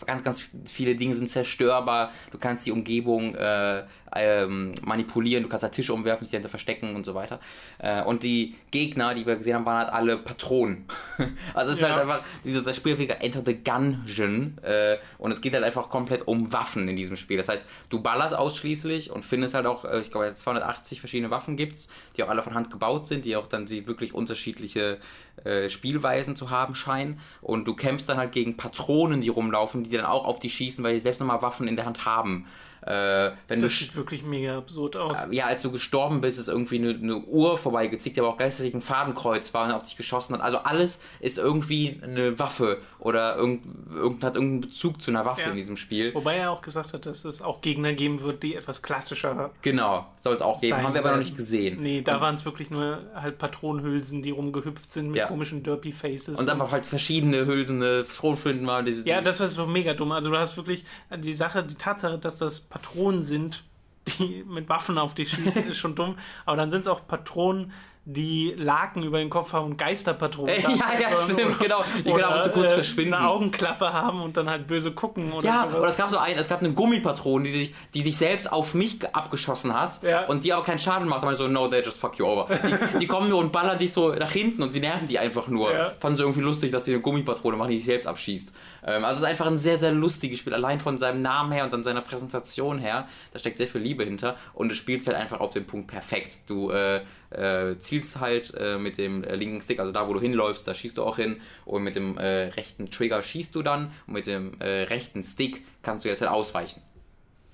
ganz, ganz viele Dinge sind zerstörbar. Du kannst die Umgebung äh, ähm, manipulieren, du kannst da Tische umwerfen, dich dahinter verstecken und so weiter. Äh, und die Gegner, die wir gesehen haben, waren halt alle Patronen. *laughs* also es ist Ja. halt einfach, dieses, das Spiel wird Enter the Gungeon äh, und es geht halt einfach komplett um Waffen in diesem Spiel. Das heißt, du ballerst ausschließlich und findest halt auch, äh, ich glaube, jetzt 280 verschiedene Waffen gibt's, die auch alle von Hand gebaut sind, die auch dann sie wirklich unterschiedliche äh, Spielweisen zu haben scheinen. Und du kämpfst dann halt gegen Patronen, die rumlaufen, die dann auch auf dich schießen, weil die selbst nochmal Waffen in der Hand haben. Äh, wenn Das sieht wirklich mega absurd aus. ja, als du gestorben bist, ist irgendwie eine, eine Uhr vorbeigezickt, die aber auch gleichzeitig ein Fadenkreuz war und auf dich geschossen hat. Also alles ist irgendwie eine Waffe oder irgend, irgend, hat irgendeinen Bezug zu einer Waffe Ja. in diesem Spiel. Wobei er auch gesagt hat, dass es auch Gegner geben wird, die etwas klassischer Genau, soll es auch geben. Haben wir aber noch nicht gesehen. Nee, da waren es wirklich nur halt Patronenhülsen, die rumgehüpft sind mit Ja. komischen Derpy Faces. Und einfach halt verschiedene Hülsene, Frohfinden mal. Diese, ja, das war so mega dumm. Also du hast wirklich die Sache, die Tatsache, dass das Patronen sind, die mit Waffen auf dich schießen, ist schon dumm. Aber dann sind es auch Patronen, die Laken über den Kopf haben und Geisterpatronen. Äh, *laughs* ja, ja, stimmt, genau. Die können auch zu kurz äh, verschwinden. Eine Augenklappe haben und dann halt böse gucken oder Ja, sowas. oder es gab so einen, es gab eine Gummipatrone, die sich, die sich selbst auf mich ge- abgeschossen hat Ja. und die auch keinen Schaden macht. Aber so, no, they just fuck you over. Die, die kommen nur und ballern dich so nach hinten und sie nerven die einfach nur. Ja. Fanden sie irgendwie lustig, dass sie eine Gummipatrone machen, die sich selbst abschießt. Ähm, also es ist einfach ein sehr, sehr lustiges Spiel, allein von seinem Namen her und dann seiner Präsentation her. Da steckt sehr viel Liebe hinter und es spielt halt einfach auf den Punkt perfekt. Du äh, äh, zielst halt äh, mit dem äh, linken Stick, also da, wo du hinläufst, da schießt du auch hin und mit dem äh, rechten Trigger schießt du dann und mit dem äh, rechten Stick kannst du jetzt halt ausweichen.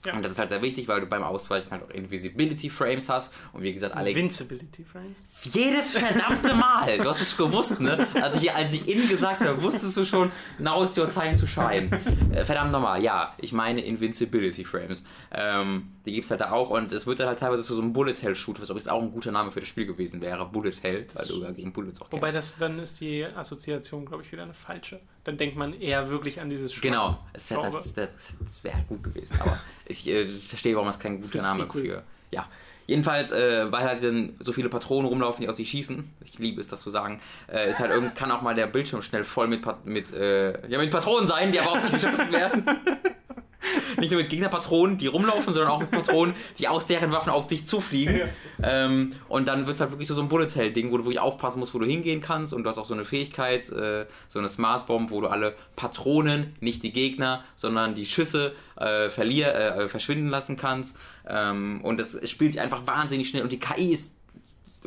Ja. Und das ist halt sehr wichtig, weil du beim Ausweichen halt auch Invisibility Frames hast und wie gesagt, alle Invincibility Frames. jedes verdammte Mal. Du hast es gewusst, ne? Als ich, als ich in gesagt habe, wusstest du schon, now is your time to shine. Äh, verdammt nochmal, ja, ich meine Invincibility Frames. Ähm, die gibt's halt da auch und es wird dann halt teilweise zu so einem Bullet Hell Shoot, was übrigens auch ein guter Name für das Spiel gewesen wäre. Bullet Hell, weil du ja gegen Bullets auch Wobei kämpfst. das dann ist die Assoziation, glaube ich, wieder eine falsche. Dann denkt man eher wirklich an dieses Shot- Genau, es Genre. das, das, wäre halt gut gewesen, aber *laughs* ich äh, verstehe, warum das kein guter Name Sequel. für. Ja. Jedenfalls, äh, weil halt dann so viele Patronen rumlaufen, die auf die schießen, ich liebe es, das zu sagen, äh, ist halt irgend, kann auch mal der Bildschirm schnell voll mit, mit, äh, ja, mit Patronen sein, die aber auch nicht *laughs* geschossen werden. *laughs* *laughs* Nicht nur mit Gegnerpatronen, die rumlaufen, sondern auch mit Patronen, die aus deren Waffen auf dich zufliegen. Ähm, und dann wird es halt wirklich so, so ein Bullet Hell-Ding, wo du wirklich aufpassen musst, wo du hingehen kannst. Und du hast auch so eine Fähigkeit, äh, so eine Smart Bomb, wo du alle Patronen, nicht die Gegner, sondern die Schüsse äh, verlier, äh, verschwinden lassen kannst. Ähm, und es, es spielt sich einfach wahnsinnig schnell. Und die KI ist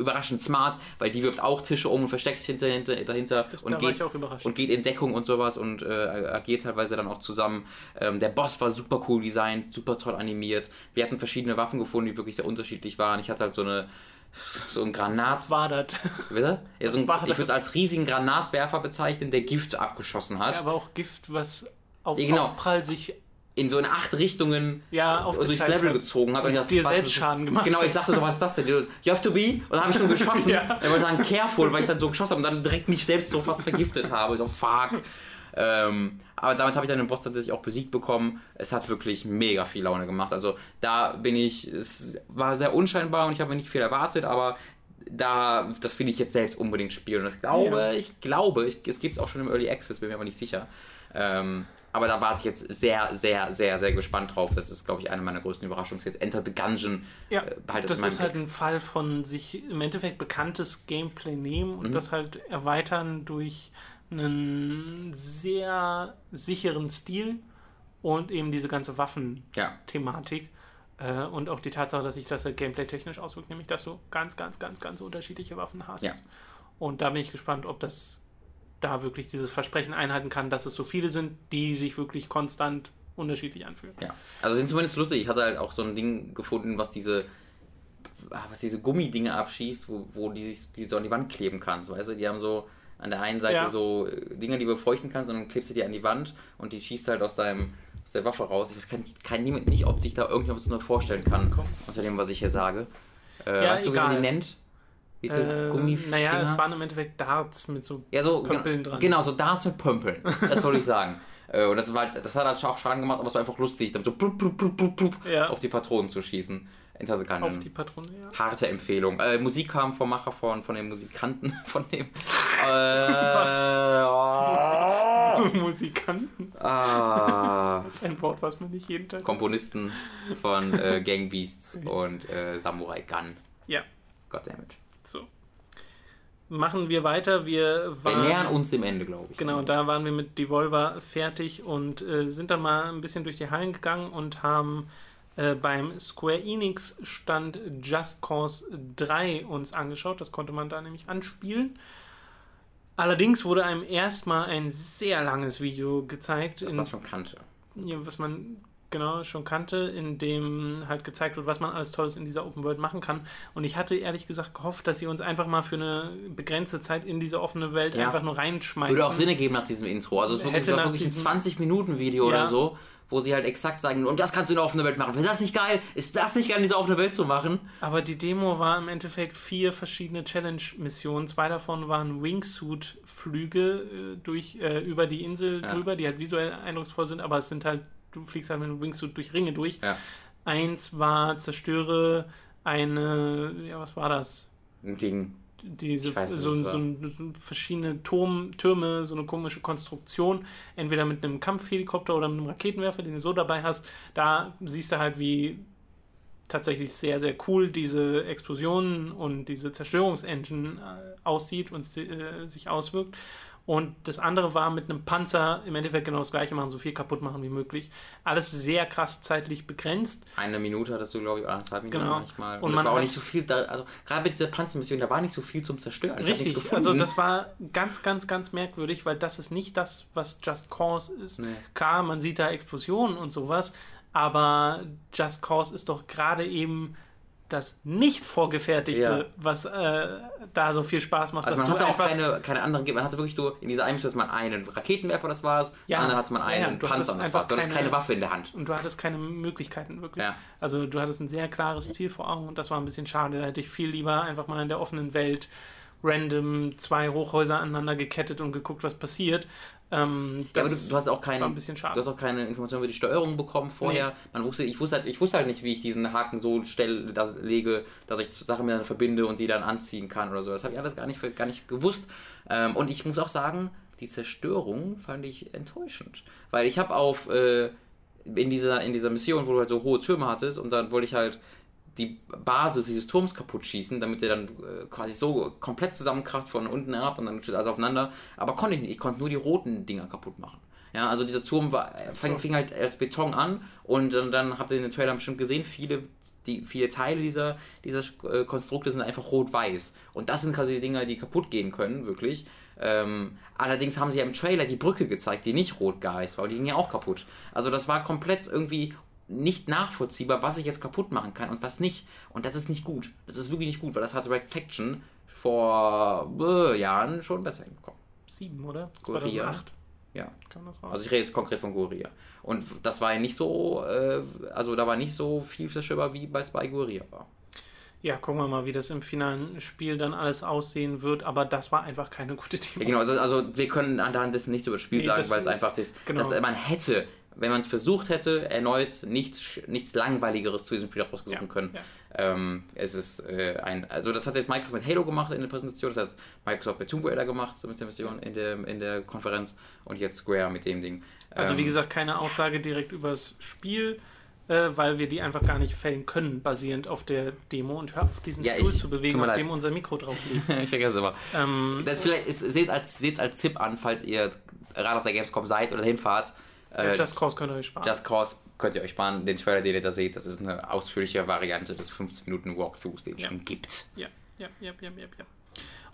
überraschend smart, weil die wirft auch Tische um und versteckt sich hinter, hinter, dahinter Das, und da geht und geht in Deckung und sowas und äh, agiert teilweise dann auch zusammen. Ähm, der Boss war super cool designt, super toll animiert. Wir hatten verschiedene Waffen gefunden, die wirklich sehr unterschiedlich waren. Ich hatte halt so eine so ein Granat, war das? bitte? Ja, so ein, ich würde es als riesigen Granatwerfer bezeichnen, der Gift abgeschossen hat. Ja, aber auch Gift, was auf Ja, genau. Aufprall sich in so in acht Richtungen ja und durchs Level hat. gezogen hat. Und ich dachte, dir selbst Schaden gemacht Genau, ich sagte so, was ist das denn? You have to be. Und dann habe ich schon geschossen. *laughs* Ja. Er wollte sagen, careful, weil ich dann so geschossen habe und dann direkt mich selbst so fast vergiftet habe. So, fuck. Ähm, aber damit habe ich dann den Boss tatsächlich auch besiegt bekommen. Es hat wirklich mega viel Laune gemacht. Also da bin ich, es war sehr unscheinbar und ich habe nicht viel erwartet, aber da, das will ich jetzt selbst unbedingt spielen. Und ich glaube, Ja. ich glaube, ich, es gibt es auch schon im Early Access, bin mir aber nicht sicher. Ähm, aber da warte ich jetzt sehr, sehr, sehr, sehr gespannt drauf. Das ist, glaube ich, eine meiner größten Überraschungen. Jetzt Enter the Gungeon. Ja, äh, behalte das ist halt Blick. ein Fall von sich im Endeffekt bekanntes Gameplay nehmen Mhm. und das halt erweitern durch einen sehr sicheren Stil und eben diese ganze Waffen-Thematik. Ja. Äh, und auch die Tatsache, dass sich das halt gameplay-technisch auswirkt, nämlich dass du ganz, ganz, ganz, ganz unterschiedliche Waffen hast. Ja. Und da bin ich gespannt, ob das da wirklich dieses Versprechen einhalten kann, dass es so viele sind, die sich wirklich konstant unterschiedlich anfühlen. Ja, also sind zumindest lustig. Ich hatte halt auch so ein Ding gefunden, was diese, ah, was diese Gummidinge abschießt, wo, wo die sich die so an die Wand kleben kannst, weißt du? Die haben so, an der einen Seite Ja. so äh, Dinger, die du befeuchten kannst und dann klebst du die an die Wand und die schießt halt aus deinem aus der Waffe raus. Ich weiß kein, kein niemand nicht, ob sich da irgendjemand nur vorstellen kann, unter dem, was ich hier sage. Äh, Ja, weißt du, wie man die egal. nennt? Diese Äh, Gummifinger? naja, es waren im Endeffekt Darts mit so Ja, so Pömpeln dran. Genau, so Darts mit Pömpeln. *laughs* Das wollte ich sagen. Äh, Und das, war, halt- das hat halt auch Schaden gemacht, aber es war einfach lustig, dann so blub, blub, blub, blub, blub Ja. auf die Patronen zu schießen. Keine auf die Patrone. Ja. harte Empfehlung. Äh, Musik kam vom Macher von, von den Musikanten, *laughs* von dem. Äh, Was? *laughs* Musikanten. Ah, Das ist ein Wort, was man nicht jeden Tag. Komponisten von äh, Gang Beasts und äh, Samurai Gun. Ja, Goddammit. So. Machen wir weiter. Wir Wir waren. nähern uns dem Ende, glaube ich. Genau, da waren wir mit Devolver fertig und äh, sind dann mal ein bisschen durch die Hallen gegangen und haben äh, beim Square Enix Stand Just Cause 3 uns angeschaut. Das konnte man da nämlich anspielen. Allerdings wurde einem erstmal ein sehr langes Video gezeigt, Das in, man schon kannte. ja, was man genau schon kannte, in dem halt gezeigt wird, was man alles Tolles in dieser Open World machen kann. Und ich hatte ehrlich gesagt gehofft, dass sie uns einfach mal für eine begrenzte Zeit in diese offene Welt Ja. einfach nur reinschmeißen. Würde auch Sinn ergeben nach diesem Intro. Also es war wirklich, Hätte war wirklich ein diesem- 20-Minuten-Video Ja. oder so, wo sie halt exakt sagen, und das kannst du in der offenen Welt machen. Ist das nicht geil? Ist das nicht geil, in dieser offenen Welt zu machen? Aber die Demo war im Endeffekt vier verschiedene Challenge-Missionen. Zwei davon waren Wingsuit-Flüge äh, durch äh, über die Insel Ja. drüber, die halt visuell eindrucksvoll sind, aber es sind halt, du fliegst halt mit Wingsuit durch Ringe durch. Ja. Eins war zerstöre eine, ja, was war das? Ein Ding. Diese, Ich weiß nicht, so, was so, so verschiedene Turm, Türme, so eine komische Konstruktion, entweder mit einem Kampfhelikopter oder mit einem Raketenwerfer, den du so dabei hast. Da siehst du halt, wie tatsächlich sehr, sehr cool diese Explosionen und diese Zerstörungsengine äh, aussieht und äh, sich auswirkt. Und das andere war mit einem Panzer im Endeffekt genau das gleiche machen, so viel kaputt machen wie möglich. Alles sehr krass zeitlich begrenzt. Eine Minute hattest du, glaube ich, oder anderthalb Minuten Genau. manchmal. Und, Und es man war auch nicht so viel, da, also gerade bei dieser Panzermission, da war nicht so viel zum Zerstören. Richtig, also das war ganz, ganz, ganz merkwürdig, weil das ist nicht das, was Just Cause ist. Nee. Klar, man sieht da Explosionen und sowas, aber Just Cause ist doch gerade eben das nicht vorgefertigte, Ja. was äh, da so viel Spaß macht. Also man hatte auch keine, keine anderen, man hatte wirklich nur in dieser einen Mission man einen Raketenwerfer, das war's, Ja. und dann hatte man Ja, einen ja, du Panzer, das war's. Du hattest keine- keine Waffe in der Hand. Und du hattest keine Möglichkeiten wirklich. Ja. Also du hattest ein sehr klares Ziel vor Augen und das war ein bisschen schade. Da hätte ich viel lieber einfach mal in der offenen Welt random zwei Hochhäuser aneinander gekettet und geguckt, was passiert. Ähm, Ja, aber du, du hast auch war ein bisschen schade. du hast auch keine Informationen über die Steuerung bekommen vorher. Man wusste, ich wusste halt, ich wusste halt nicht, wie ich diesen Haken so stelle, das lege, dass ich Sachen miteinander verbinde und die dann anziehen kann oder so. Das habe ich alles gar nicht, gar nicht gewusst. Ähm, und ich muss auch sagen, die Zerstörung fand ich enttäuschend, weil ich habe auf äh, in dieser in dieser Mission, wo du halt so hohe Türme hattest und dann wollte ich halt die Basis dieses Turms kaputt schießen, damit der dann äh, quasi so komplett zusammenkracht von unten herab und dann steht alles aufeinander. Aber konnte ich nicht. Ich konnte nur die roten Dinger kaputt machen. Ja, also dieser Turm war, äh, fing, fing halt als Beton an und dann, dann habt ihr in den Trailern bestimmt gesehen, viele, die, viele Teile dieser, dieser äh, Konstrukte sind einfach rot-weiß. Und das sind quasi die Dinger, die kaputt gehen können, wirklich. Ähm, allerdings haben sie ja im Trailer die Brücke gezeigt, die nicht rot-weiß war und die ging ja auch kaputt. Also das war komplett irgendwie nicht nachvollziehbar, was ich jetzt kaputt machen kann und was nicht. Und das ist nicht gut. Das ist wirklich nicht gut, weil das hat Red Faction vor äh, Jahren schon besser hinbekommen. Sieben, oder? Guerilla. 2008 Ja. kam das raus. Also ich rede jetzt konkret von Guerilla. Und das war ja nicht so, äh, also da war nicht so viel zerstörbar, wie bei Spy Guerilla war. ja, gucken wir mal, wie das im finalen Spiel dann alles aussehen wird. Aber das war einfach keine gute Ja, Demo. genau, also, also wir können anhand dessen nichts über das Spiel Nee, sagen, das- weil es einfach das, genau. dass man hätte, wenn man es versucht hätte, erneut nichts, nichts Langweiligeres zu diesem Spiel rausgesuchen Ja, können. ja. Ähm, es ist äh, ein, also das hat jetzt Microsoft mit Halo gemacht in der Präsentation, das hat Microsoft mit Tomb Raider gemacht so mit der Mission in der, in der Konferenz und jetzt Square mit dem Ding. Also wie Ähm, gesagt, keine Aussage direkt über das Spiel, äh, weil wir die einfach gar nicht fällen können, basierend auf der Demo. Und hör auf diesen Ja, Stuhl ich- zu bewegen, auf leid. dem unser Mikro drauf liegt. *laughs* ich vergesse aber. ähm, Das vielleicht seht es als, seht's als Tipp an, falls ihr gerade auf der Gamescom seid oder hinfahrt. Äh, Just Cause könnt ihr euch sparen. Just Cause könnt ihr euch sparen. Den Trailer, den ihr da seht, das ist eine ausführliche Variante des 15 Minuten Walkthroughs, den es Ja. schon gibt. Ja, ja, ja, ja, ja, ja.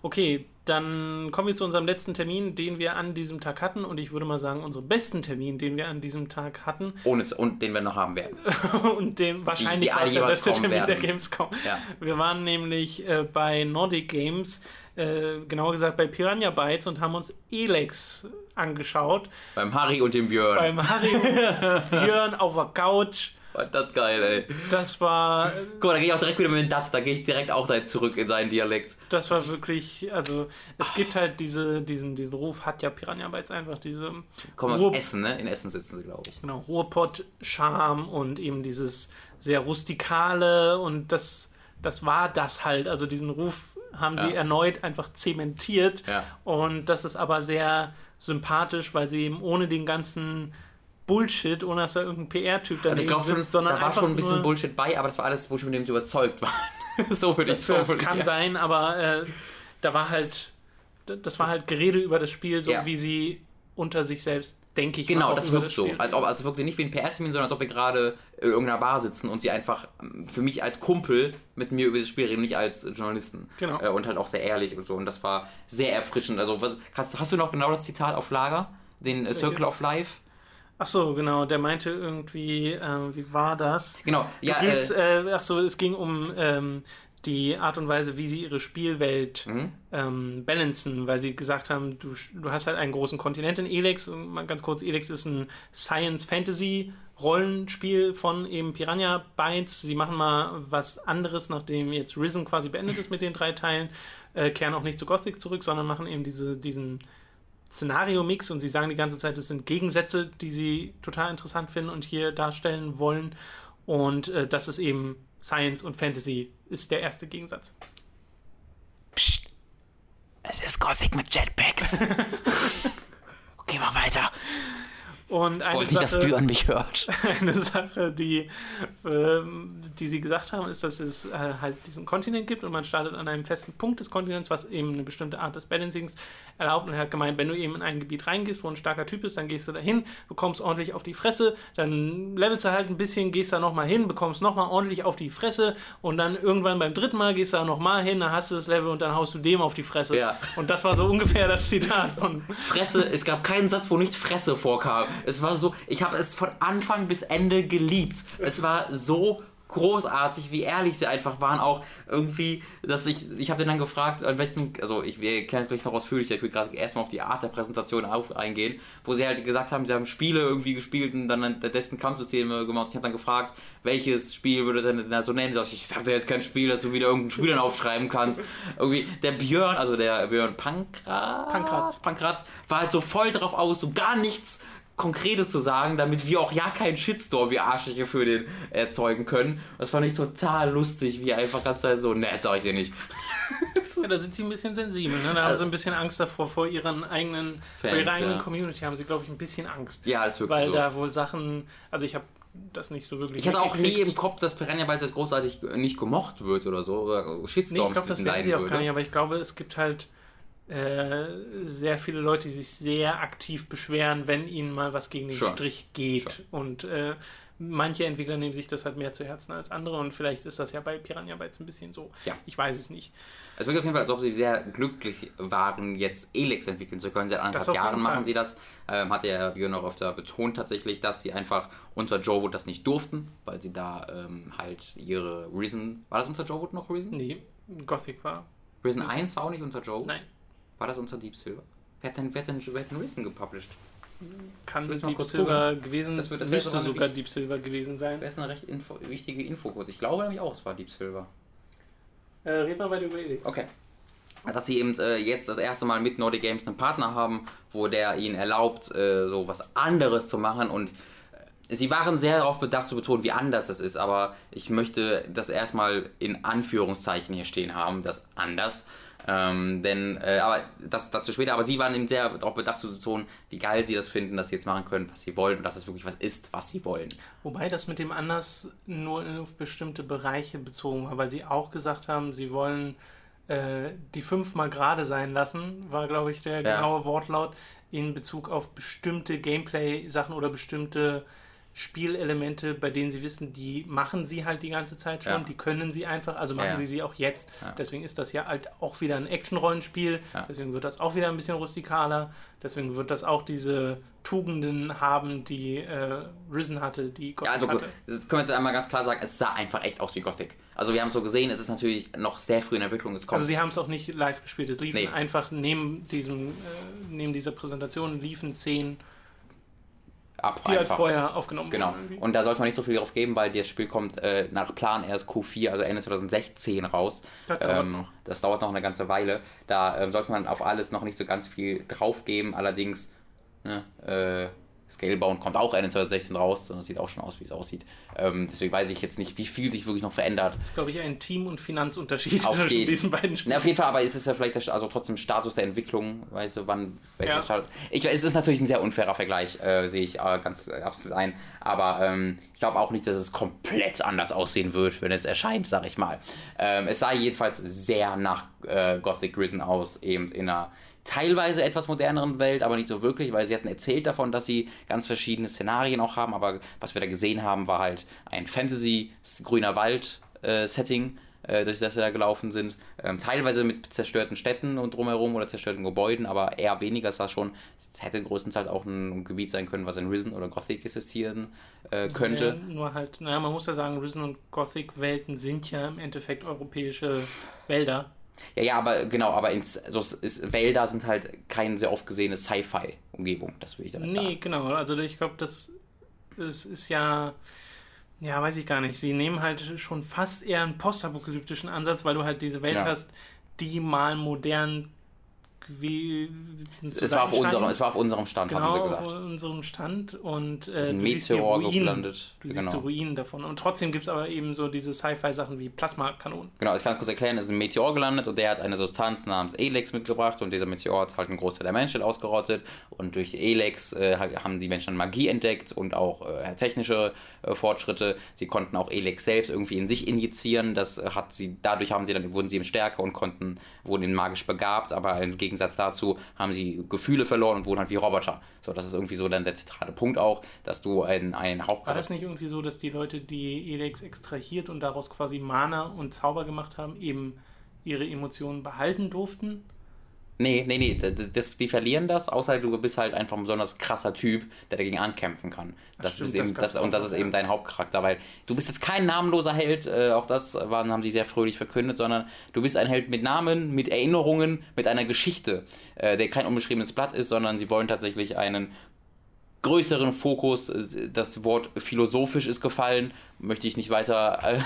Okay, dann kommen wir zu unserem letzten Termin, den wir an diesem Tag hatten. Und ich würde mal sagen, unseren besten Termin, den wir an diesem Tag hatten. Ohne, und den wir noch haben werden. *laughs* und den wahrscheinlich die war es der beste Termin der werden. Gamescom. Ja. Wir waren nämlich äh, bei Nordic Games, äh, genauer gesagt bei Piranha Bytes und haben uns Elex angeschaut. Beim Harry und dem Björn. Beim Harry und *laughs* Björn auf der Couch. War das geil, ey. Das war, Guck mal, da gehe ich auch direkt wieder mit dem Datz, da gehe ich direkt auch da zurück in seinen Dialekt. das war wirklich, also es gibt halt diese, diesen, diesen Ruf, hat ja Piranha Bytes einfach diese Kommen aus Essen, ne? In Essen sitzen sie, glaube ich. genau, Ruhrpott-Charme und eben dieses sehr rustikale und das, das war das halt. Also diesen Ruf haben sie Ja. erneut einfach zementiert Ja. und das ist aber sehr sympathisch, weil sie eben ohne den ganzen Bullshit, ohne dass da irgendein PR-Typ Also ich schon, sitzt, sondern da war schon ein bisschen Bullshit bei, aber das war alles Bullshit, von dem sie überzeugt waren. *laughs* so würde ich Das, es das kann sein, aber äh, da war halt, das war halt Gerede über das Spiel, so Ja. wie sie unter sich selbst, denke ich, Genau, mal, das wirkt so. Spiel Als ob, also es wirkte nicht wie ein PR-Termin, sondern als ob wir gerade in irgendeiner Bar sitzen und sie einfach ähm, für mich als Kumpel mit mir über das Spiel reden, nicht als Journalisten. Genau. Äh, Und halt auch sehr ehrlich und so. Und das war sehr erfrischend. Also, was, hast, hast du noch genau das Zitat auf Lager? Den äh, Circle of Life? Ach so, genau, der meinte irgendwie, ähm, wie war das? Genau, ja, gehst, äh, äh, ach so, es ging um ähm, die Art und Weise, wie sie ihre Spielwelt Mhm. ähm, balancen, weil sie gesagt haben, du, du hast halt einen großen Kontinent in Elex und mal ganz kurz, Elex ist ein Science-Fantasy-Rollenspiel von eben Piranha Bytes. Sie machen mal was anderes, nachdem jetzt Risen quasi beendet ist mit den drei Teilen, äh, kehren auch nicht zu Gothic zurück, sondern machen eben diese, diesen Szenario-Mix und sie sagen die ganze Zeit, es sind Gegensätze, die sie total interessant finden und hier darstellen wollen. Und äh, das ist eben Science und Fantasy ist der erste Gegensatz. Psst. Es ist Gothic mit Jetpacks. *laughs* okay, mach weiter. Und eine wollte nicht, dass Sache, Björn mich hört. *laughs* eine Sache, die, ähm, die sie gesagt haben, ist, dass es äh, halt diesen Kontinent gibt und man startet an einem festen Punkt des Kontinents, was eben eine bestimmte Art des Balancings erlaubt. Und er hat gemeint, wenn du eben in ein Gebiet reingehst, wo ein starker Typ ist, dann gehst du dahin, bekommst ordentlich auf die Fresse, dann levelst du halt ein bisschen, gehst da nochmal hin, bekommst nochmal ordentlich auf die Fresse und dann irgendwann beim dritten Mal gehst du da nochmal hin, dann hast du das Level und dann haust du dem auf die Fresse. Ja. Und das war so ungefähr das Zitat von Fresse, es gab keinen Satz, wo nicht Fresse vorkam. Es war so, ich habe es von Anfang bis Ende geliebt. Es war so großartig, wie ehrlich sie einfach waren. Auch irgendwie, dass ich, ich habe den dann gefragt, an welchen, also ich, erklären es gleich noch ausführlicher, ich will gerade erstmal auf die Art der Präsentation auf, eingehen, wo sie halt gesagt haben, sie haben Spiele irgendwie gespielt und dann dessen Kampfsysteme gemacht. Ich habe dann gefragt, welches Spiel würde denn da so nennen? Ich, ich habe jetzt kein Spiel, dass du wieder irgendein Spiel dann aufschreiben kannst. Irgendwie, der Björn, also der Björn Pankratz, Pankratz. Pankratz war halt so voll drauf aus, so gar nichts Konkretes zu sagen, damit wir auch ja keinen Shitstorm wie Arschliche für den erzeugen können. Das fand ich total lustig, wie er einfach ganz Zeit so, ne, jetzt sag ich dir nicht. *laughs* Ja, da sind sie ein bisschen sensibel, ne? Da haben sie ein bisschen Angst davor, vor ihren eigenen, vor Fans, ihrer eigenen ja. Community haben sie, glaube ich, ein bisschen Angst. Ja, ist wirklich Weil so. da wohl Sachen, also ich habe das nicht so wirklich ich hatte auch nie im Kopf, dass Piranha Bytes jetzt großartig nicht gemocht wird oder so, oder Nee, Shitstorms ich glaube, das werden sie auch gar nicht, aber ich glaube, es gibt halt äh, sehr viele Leute, die sich sehr aktiv beschweren, wenn ihnen mal was gegen den Schon. Strich geht. Schon. Und äh, manche Entwickler nehmen sich das halt mehr zu Herzen als andere und vielleicht ist das ja bei Piranha Bytes ein bisschen so. Ja. Ich weiß es nicht. Es wirkt auf jeden Fall, als ob sie sehr glücklich waren, jetzt Elex entwickeln zu können. Seit anderthalb Jahren machen sie das. Ähm, hat der Björn auch öfter betont tatsächlich, dass sie einfach unter Joe Wood das nicht durften, weil sie da ähm, halt ihre Reason. War das unter Joe Wood noch Reason? Nee, Gothic war. Reason 1 war auch nicht unter Joe? Nein. War das unter Deep Silver? Wer hat denn, wer hat denn, wer hat denn Reason gepublished? Kann Willst Deep kurz Silver gewesen, Das wird- das müsste sogar Deep Silver gewesen sein. Das ist eine recht info, wichtige Info kurz. Ich glaube nämlich auch, es war Deep Silver. Äh, red mal weiter über Elix. Okay. Dass sie eben äh, jetzt das erste Mal mit Nordic Games einen Partner haben, wo der ihnen erlaubt, äh, so was anderes zu machen und äh, Sie waren sehr darauf bedacht zu betonen, wie anders das ist, aber ich möchte das erstmal in Anführungszeichen hier stehen haben, das anders. Ähm, denn, äh, aber das dazu später, aber sie waren eben sehr darauf bedacht zu betonen, wie geil sie das finden, dass sie jetzt machen können, was sie wollen und dass es wirklich was ist, was sie wollen. Wobei das mit dem anders nur auf bestimmte Bereiche bezogen war, weil sie auch gesagt haben, sie wollen äh, die fünfmal gerade sein lassen, war glaube ich der Ja. genaue Wortlaut in Bezug auf bestimmte Gameplay-Sachen oder bestimmte Spielelemente, bei denen sie wissen, die machen sie halt die ganze Zeit schon, Ja. die können sie einfach, also machen Ja. sie sie auch jetzt. Ja. Deswegen ist das ja halt auch wieder ein Action-Rollenspiel, deswegen wird das auch wieder ein bisschen rustikaler, deswegen wird das auch diese Tugenden haben, die äh, Risen hatte, die Gothic Ja, also gut, hatte. das können wir jetzt einmal ganz klar sagen, es sah einfach echt aus wie Gothic. Also wir haben es so gesehen, es ist natürlich noch sehr früh in der Entwicklung, es kommt. Also sie haben es auch nicht live gespielt, es liefen Nee. einfach neben diesem, äh, neben dieser Präsentation liefen Szenen, ab die halt einfach. vorher aufgenommen Genau. irgendwie. Und da sollte man nicht so viel drauf geben, weil das Spiel kommt äh, nach Plan erst Q4, also Ende 2016 raus. Das dauert ähm, noch. Das dauert noch eine ganze Weile. Da ähm, sollte man auf alles noch nicht so ganz viel drauf geben. Allerdings, ne, äh, Scalebound kommt auch Ende 2016 raus es sieht auch schon aus, wie es aussieht. Ähm, deswegen weiß ich jetzt nicht, wie viel sich wirklich noch verändert. Das ist, glaube ich, ein Team- und Finanzunterschied *laughs* Auf zwischen jeden- diesen beiden Na, Spielen. auf jeden Fall, aber ist es ja vielleicht der, also trotzdem Status der Entwicklung, weißt du, wann welcher Ja. Status. Ich, es ist natürlich ein sehr unfairer Vergleich, äh, sehe ich äh, ganz äh, absolut ein. Aber ähm, ich glaube auch nicht, dass es komplett anders aussehen wird, wenn es erscheint, sag ich mal. Ähm, es sah jedenfalls sehr nach äh, Gothic Risen aus, eben in einer teilweise etwas moderneren Welt, aber nicht so wirklich, weil sie hatten erzählt davon, dass sie ganz verschiedene Szenarien auch haben, aber was wir da gesehen haben, war halt ein Fantasy grüner Wald äh, äh, durch das sie da gelaufen sind. Ähm, teilweise mit zerstörten Städten und drumherum oder zerstörten Gebäuden, aber eher weniger. Es sah schon, es hätte größtenteils auch ein Gebiet sein können, was in Risen oder Gothic existieren äh, könnte. Ja, nur halt, naja, man muss ja sagen, Risen und Gothic-Welten sind ja im Endeffekt europäische Wälder. Ja, ja, aber genau, aber ins, also es ist, Wälder sind halt keine sehr oft gesehene Sci-Fi-Umgebung, das will ich damit Nee, sagen. genau. Also ich glaube, das, das ist ja, ja, weiß ich gar nicht. Sie nehmen halt schon fast eher einen postapokalyptischen Ansatz, weil du halt diese Welt Ja. hast, die mal modern wie Es war, auf unserem, es war auf unserem Stand, haben sie genau gesagt. auf unserem Stand und äh, ist ein Meteor Ruinen, gelandet. du siehst Genau. die Ruinen davon und trotzdem gibt es aber eben so diese Sci-Fi-Sachen wie Plasmakanonen. Genau, ich kann es kurz erklären, es ist ein Meteor gelandet und der hat eine Substanz namens Elex mitgebracht und dieser Meteor hat halt einen Großteil der Menschheit ausgerottet und durch Elex äh, haben die Menschen Magie entdeckt und auch äh, technische äh, Fortschritte. Sie konnten auch Elex selbst irgendwie in sich injizieren, das äh, hat sie, dadurch haben sie dann, wurden sie eben stärker und konnten, wurden ihnen magisch begabt, aber im Gegensatz dazu haben sie Gefühle verloren und wurden halt wie Roboter. So, das ist irgendwie so dann der zentrale Punkt auch, dass du ein, ein War Hauptcharakter das nicht irgendwie so, dass die Leute, die Elex extrahiert und daraus quasi Mana und Zauber gemacht haben, eben ihre Emotionen behalten durften? Nee, nee, nee, das, das, die verlieren das, außer du bist halt einfach ein besonders krasser Typ, der dagegen ankämpfen kann. Das stimmt, ist eben, das und das ist eben dein Hauptcharakter, weil du bist jetzt kein namenloser Held, äh, auch das waren, haben sie sehr fröhlich verkündet, sondern du bist ein Held mit Namen, mit Erinnerungen, mit einer Geschichte, äh, der kein unbeschriebenes Blatt ist, sondern sie wollen tatsächlich einen größeren Fokus. Das Wort philosophisch ist gefallen. Möchte ich nicht weiter äh,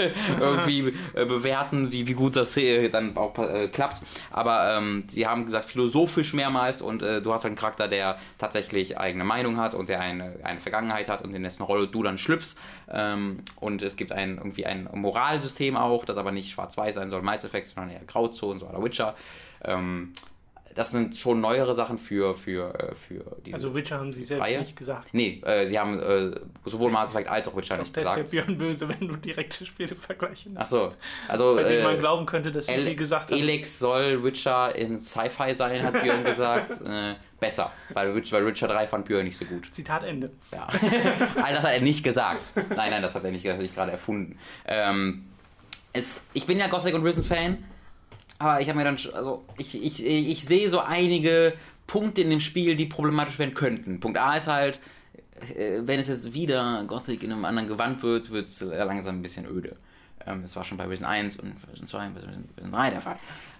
*laughs* irgendwie äh, bewerten, wie, wie gut das äh, dann auch klappt. Aber ähm, sie haben gesagt philosophisch mehrmals und du hast einen Charakter, der tatsächlich eigene Meinung hat und der eine, eine Vergangenheit hat und in dessen Rolle du dann schlüpfst. Ähm, und es gibt ein, irgendwie ein Moralsystem auch, das aber nicht schwarz-weiß sein soll, Mass Effect, sondern eher Grauzonen, so aller Witcher. Ähm, das sind schon neuere Sachen für, für, äh, für diese Also Witcher haben sie selbst Reihe? nicht gesagt. Nee, äh, sie haben äh, sowohl Mass Effect als auch Witcher nicht Der ist ja gesagt. Björn böse, wenn du direkte Spiele vergleichen. Ach so, also Bei denen man äh, glauben könnte, dass sie gesagt haben. Elex soll Witcher in Sci-Fi sein, hat Björn *laughs* gesagt. Äh, besser, weil Witcher, weil Witcher 3 fand Björn nicht so gut. Zitat Ende. Ja. *laughs* All das hat er nicht gesagt. Nein, nein, das hat er nicht, das hat er nicht gerade erfunden. Ähm, es, ich bin ja Gothic und Risen Fan, aber ich habe mir dann, also ich, ich, ich sehe so einige Punkte in dem Spiel, die problematisch werden könnten. Punkt A ist halt, äh, wenn es jetzt wieder Gothic in einem anderen Gewand wird, wird es langsam ein bisschen öde. Ähm, das war schon bei Risen 1 und Risen 2 und Risen 3 der Fall.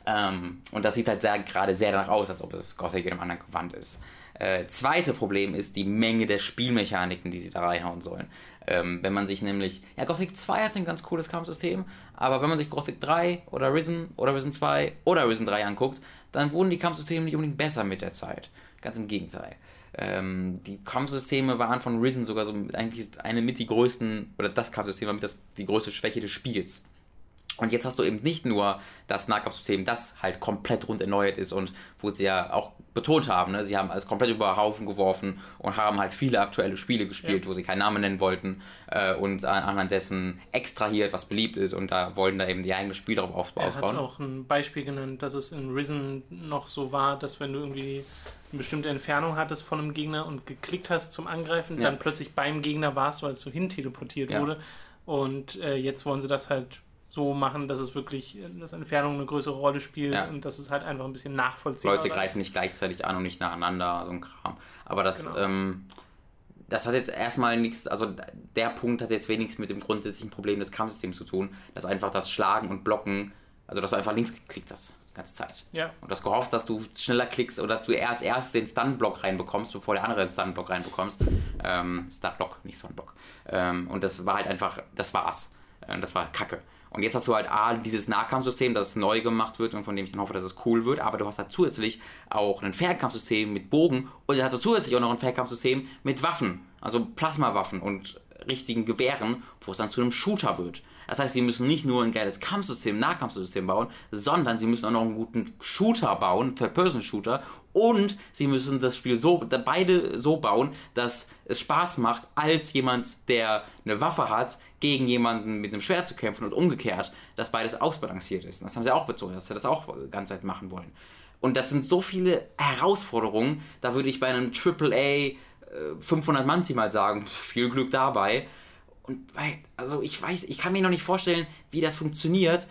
Ähm, und das sieht halt sehr, gerade sehr danach aus, als ob es Gothic in einem anderen Gewand ist. Äh, zweite Problem ist die Menge der Spielmechaniken, die sie da reinhauen sollen. Ähm, wenn man sich nämlich, ja, Gothic 2 hat ein ganz cooles Kampfsystem, aber wenn man sich Gothic 3 oder Risen oder Risen 2 oder Risen 3 anguckt, dann wurden die Kampfsysteme nicht unbedingt besser mit der Zeit. Ganz im Gegenteil. Ähm, die Kampfsysteme waren von Risen sogar so eigentlich eine mit die größten, oder das Kampfsystem war mit das, die größte Schwäche des Spiels. Und jetzt hast du eben nicht nur das Nahkampfsystem, das halt komplett rund erneuert ist und wo sie ja auch betont haben, ne? sie haben alles komplett über Haufen geworfen und haben halt viele aktuelle Spiele gespielt, Ja. wo sie keinen Namen nennen wollten äh, und an- anhand dessen extrahiert, was beliebt ist und da wollten da eben die eigenen Spiele darauf Er hat auch ein Beispiel genannt, dass es in Risen noch so war, dass wenn du irgendwie eine bestimmte Entfernung hattest von einem Gegner und geklickt hast zum Angreifen, Ja. dann plötzlich beim Gegner warst, weil es so hin teleportiert Ja. wurde. Und äh, jetzt wollen sie das halt so machen, dass es wirklich, äh, dass Entfernung eine größere Rolle spielt Ja. und dass es halt einfach ein bisschen nachvollziehbar Leute ist. greifen nicht gleichzeitig an und nicht nacheinander, so ein Kram. Aber das, Genau. ähm, das hat jetzt erstmal nichts, also der Punkt hat jetzt wenig mit dem grundsätzlichen Problem des Kampfsystems zu tun, dass einfach das Schlagen und Blocken, also dass du einfach links geklickt hast, die ganze Zeit. Ja. Und das gehofft, dass du schneller klickst oder dass du als erstes den Stun-Block reinbekommst, bevor der andere den Stun-Block reinbekommst. Ähm, Stun-Block, nicht Stun-Block. Ähm, und das war halt einfach, das war's. Ähm, das war kacke. Und jetzt hast du halt A, dieses Nahkampfsystem, das neu gemacht wird und von dem ich dann hoffe, dass es cool wird, aber du hast halt zusätzlich auch ein Fernkampfsystem mit Bogen und dann hast du zusätzlich auch noch ein Fernkampfsystem mit Waffen, also Plasmawaffen und richtigen Gewehren, wo es dann zu einem Shooter wird. Das heißt, sie müssen nicht nur ein geiles Kampfsystem, Nahkampfsystem bauen, sondern sie müssen auch noch einen guten Shooter bauen, Third-Person-Shooter, und sie müssen das Spiel so, beide so bauen, dass es Spaß macht, als jemand, der eine Waffe hat, gegen jemanden mit einem Schwert zu kämpfen und umgekehrt, dass beides ausbalanciert ist. Und das haben sie auch bezogen, dass sie das auch die ganze Zeit machen wollen. Und das sind so viele Herausforderungen, da würde ich bei einem AAA äh, 500 Mann mal sagen, viel Glück dabei. Und also ich weiß, ich kann mir noch nicht vorstellen, wie das funktioniert.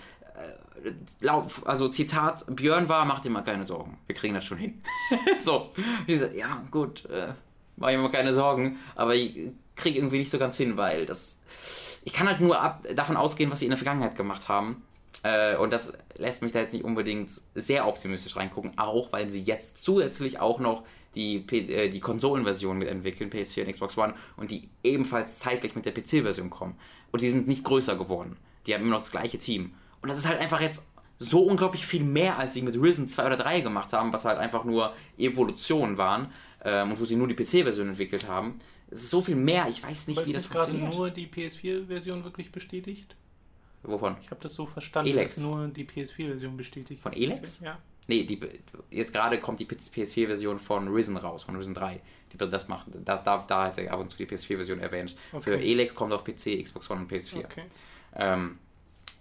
Äh, also Zitat, Björn war, mach dir mal keine Sorgen. Wir kriegen das schon hin. *laughs* so. Ich so, ja, gut, äh, mach dir mal keine Sorgen. Aber ich kriege irgendwie nicht so ganz hin, weil das. Ich kann halt nur ab, davon ausgehen, was sie in der Vergangenheit gemacht haben. Äh, und das lässt mich da jetzt nicht unbedingt sehr optimistisch reingucken, auch weil sie jetzt zusätzlich auch noch die, P äh, die Konsolenversion mitentwickeln, PS4 und Xbox One, und die ebenfalls zeitgleich mit der PC-Version kommen. Und die sind nicht größer geworden. Die haben immer noch das gleiche Team. Und das ist halt einfach jetzt so unglaublich viel mehr, als sie mit Risen 2 oder 3 gemacht haben, was halt einfach nur Evolutionen waren ähm, und wo sie nur die PC-Version entwickelt haben. Es ist so viel mehr, ich weiß nicht, Aber wie ist das nicht gerade funktioniert. nur die PS4-Version wirklich bestätigt? Wovon? Ich habe das so verstanden, Elex. dass nur die PS4-Version bestätigt Von. Elex? Ja. Nee, die, jetzt gerade kommt die PS4-Version von Risen raus, von Risen 3. Die wird das machen. Das, da, da hat er ab und zu die PS4-Version erwähnt. Okay. Für Elex kommt auf PC, Xbox One und PS4. Okay. Ähm,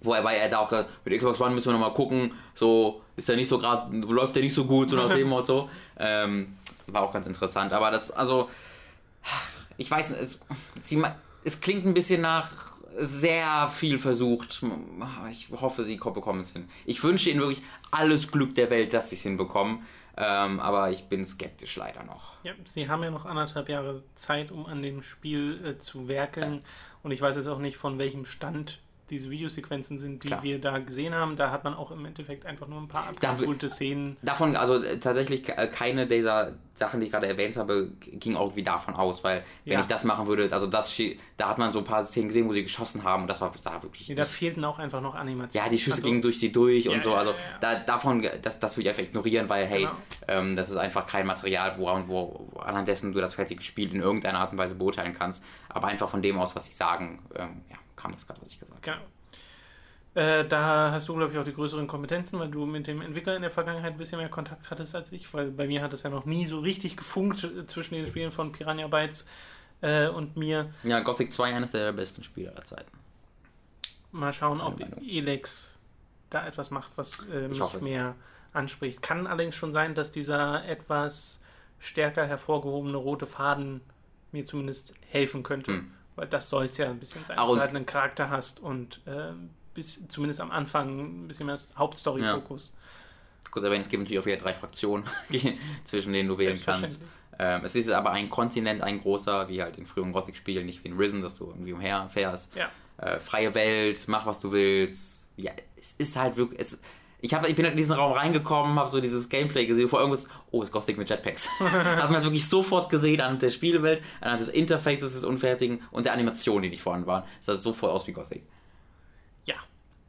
wobei er da auch gesagt mit Xbox One müssen wir nochmal gucken, so ist ja nicht so gerade, läuft ja nicht so gut, so nach dem *laughs* Motto. Ähm, war auch ganz interessant. Aber das, also, ich weiß es, sie, es klingt ein bisschen nach sehr viel versucht. Ich hoffe, sie ko- bekommen es hin. Ich wünsche ihnen wirklich alles Glück der Welt, dass sie es hinbekommen. Ähm, aber ich bin skeptisch leider noch. Ja, sie haben ja noch anderthalb Jahre Zeit, um an dem Spiel äh, zu werkeln. Und ich weiß jetzt auch nicht, von welchem Stand diese Videosequenzen sind, die Klar. wir da gesehen haben. Da hat man auch im Endeffekt einfach nur ein paar Da- abgespulte Szenen. Davon, also äh, tatsächlich äh, keine dieser Sachen, die ich gerade erwähnt habe, ging auch wie davon aus, weil wenn Ja. ich das machen würde, also das, da hat man so ein paar Szenen gesehen, wo sie geschossen haben und das war sah wirklich. Nee, da fehlten auch einfach noch Animationen. ja, die Schüsse Also, gingen durch sie durch Ja, und so. Also ja. Da, davon, das, das würde ich einfach ignorieren, weil hey, Genau. ähm, das ist einfach kein Material, woran, wo, wo, anhand dessen du das fertige Spiel in irgendeiner Art und Weise beurteilen kannst. Aber einfach von dem aus, was sie sagen, ähm, ja, kam das gerade, was ich gesagt habe. Genau. Äh, da hast du, glaube ich, auch die größeren Kompetenzen, weil du mit dem Entwickler in der Vergangenheit ein bisschen mehr Kontakt hattest als ich, weil bei mir hat es ja noch nie so richtig gefunkt äh, zwischen den Spielen von Piranha Bytes äh, und mir. Ja, Gothic 2 eines der besten Spiele aller Zeiten. Mal schauen, ob. Elex da etwas macht, was äh, mich mehr anspricht. Kann allerdings schon sein, dass dieser etwas stärker hervorgehobene rote Faden mir zumindest helfen könnte. Hm. Weil das soll es ja ein bisschen sein, dass du halt einen Charakter hast und äh, bis, zumindest am Anfang ein bisschen mehr Hauptstory-Fokus. Kurz erwähnen, es gibt natürlich auch wieder drei Fraktionen, *laughs* zwischen denen du wählen kannst. Ähm, es ist aber ein Kontinent, ein großer, wie halt in früheren Gothic-Spielen, nicht wie in Risen, dass du irgendwie umherfährst. Ja. Äh, freie Welt, mach was du willst. Ja, es ist halt wirklich. Es, ich, hab, ich bin halt in diesen Raum reingekommen, habe so dieses Gameplay gesehen, vor irgendwas, oh, ist Gothic mit Jetpacks. *laughs* hat man halt wirklich sofort gesehen anhand der Spielwelt, anhand des Interfaces des Unfertigen und der Animation, die nicht vorhanden waren. Es sah sofort aus wie Gothic. Ja.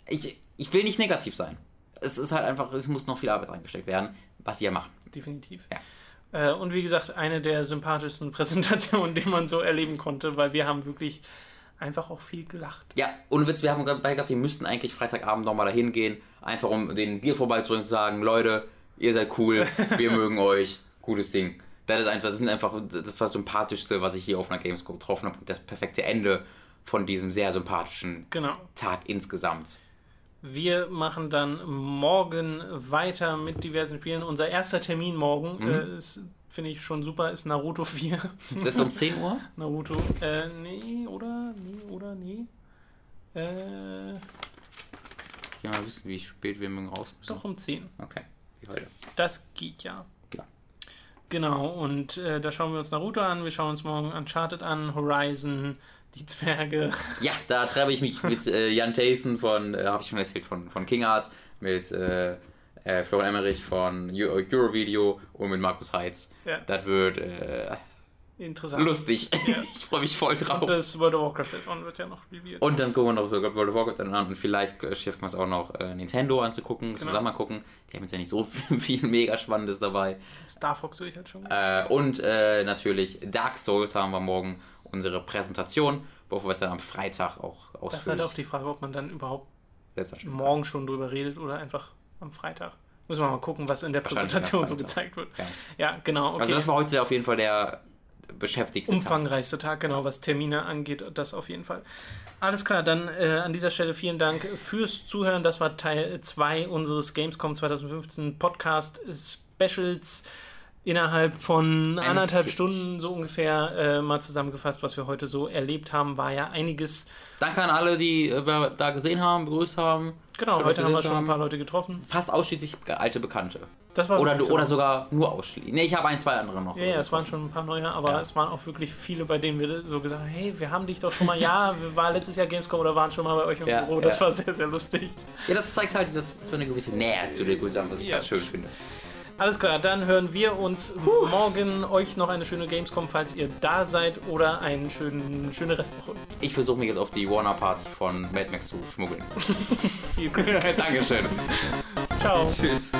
Ich, ich will nicht negativ sein. Es ist halt einfach, es muss noch viel Arbeit reingesteckt werden, was sie ja machen. definitiv. Ja. Äh, und wie gesagt, eine der sympathischsten *laughs* Präsentationen, die man so erleben konnte, weil wir haben wirklich einfach auch viel gelacht. Ja, ohne Witz, wir haben dabei gedacht, wir müssten eigentlich Freitagabend nochmal dahin gehen, einfach um den Bier vorbeizubringen und zu sagen, Leute, ihr seid cool, wir *laughs* mögen euch, gutes Ding. Das ist einfach, das sind einfach, das war das Sympathischste, was ich hier auf einer Gamescom getroffen habe und das perfekte Ende von diesem sehr sympathischen Genau. Tag insgesamt. Wir machen dann morgen weiter mit diversen Spielen. Unser erster Termin morgen Mhm. äh, ist finde ich schon super, ist Naruto *laughs* 4. Ist das um 10 Uhr? Naruto, äh, nee, oder? Nee, oder? Nee. Äh, Ich will mal wissen, wie spät wir morgen raus müssen. doch um 10. Okay, wie heute. Das geht ja. Ja. Genau, und äh, da schauen wir uns Naruto an, wir schauen uns morgen Uncharted an, Horizon, die Zwerge. *laughs* Ja, da treffe ich mich mit äh, Jan Tayson von, äh, habe ich schon erzählt, von, von King Art, mit äh, äh, Florian Emmerich von Eu- Eurovideo und mit Markus Heitz. Ja. Das wird äh, Interessant. lustig. *laughs* ich freue mich voll drauf. Und das World of Warcraft Add-on wird ja noch reviewed. Und dann gucken wir noch sogar World of Warcraft an und vielleicht äh, schaffen wir es auch noch äh, Nintendo anzugucken, Genau. zusammen mal gucken. Die haben jetzt ja nicht so viel, *laughs* viel mega Spannendes dabei. Star Fox will ich halt schon. Äh, und äh, natürlich Dark Souls haben wir morgen unsere Präsentation, bevor wir es dann am Freitag auch das ist halt auch die Frage, ob man dann überhaupt morgen schon drüber redet oder einfach am Freitag. Müssen wir mal gucken, was in der Präsentation so gezeigt wird. Ja. Ja, genau. Okay. Also das war heute auf jeden Fall der beschäftigste Tag. umfangreichste Tag, genau, was Termine angeht, das auf jeden Fall. Alles klar, dann äh, an dieser Stelle vielen Dank fürs Zuhören. Das war Teil 2 unseres Gamescom 2015 Podcast Specials. Innerhalb von anderthalb 41. Stunden so ungefähr äh, mal zusammengefasst, was wir heute so erlebt haben, war ja einiges. Danke an alle, die äh, wir da gesehen haben, begrüßt haben. Genau, heute haben wir schon ein paar Leute getroffen. Fast ausschließlich alte Bekannte. Das war Oder, so. oder sogar nur ausschließlich. Ne, ich habe ein, zwei andere noch. Ja, ja, es waren schon ein paar neue, aber Ja. es waren auch wirklich viele, bei denen wir so gesagt haben, hey, wir haben dich doch schon mal, ja, *laughs* wir waren letztes Jahr Gamescom oder waren schon mal bei euch im Ja, Büro. Das war sehr, sehr lustig. Ja, das zeigt halt, dass, dass wir eine gewisse Nähe zu der Kultur haben, was ich Ja. ganz schön finde. Alles klar, dann hören wir uns morgen. Euch noch eine schöne Gamescom, falls ihr da seid, oder eine schöne, schöne Restwoche. Ich versuche mich jetzt auf die Warner Party von Mad Max zu schmuggeln. *laughs* Viel Glück. *laughs* Dankeschön. Ciao. Tschüss.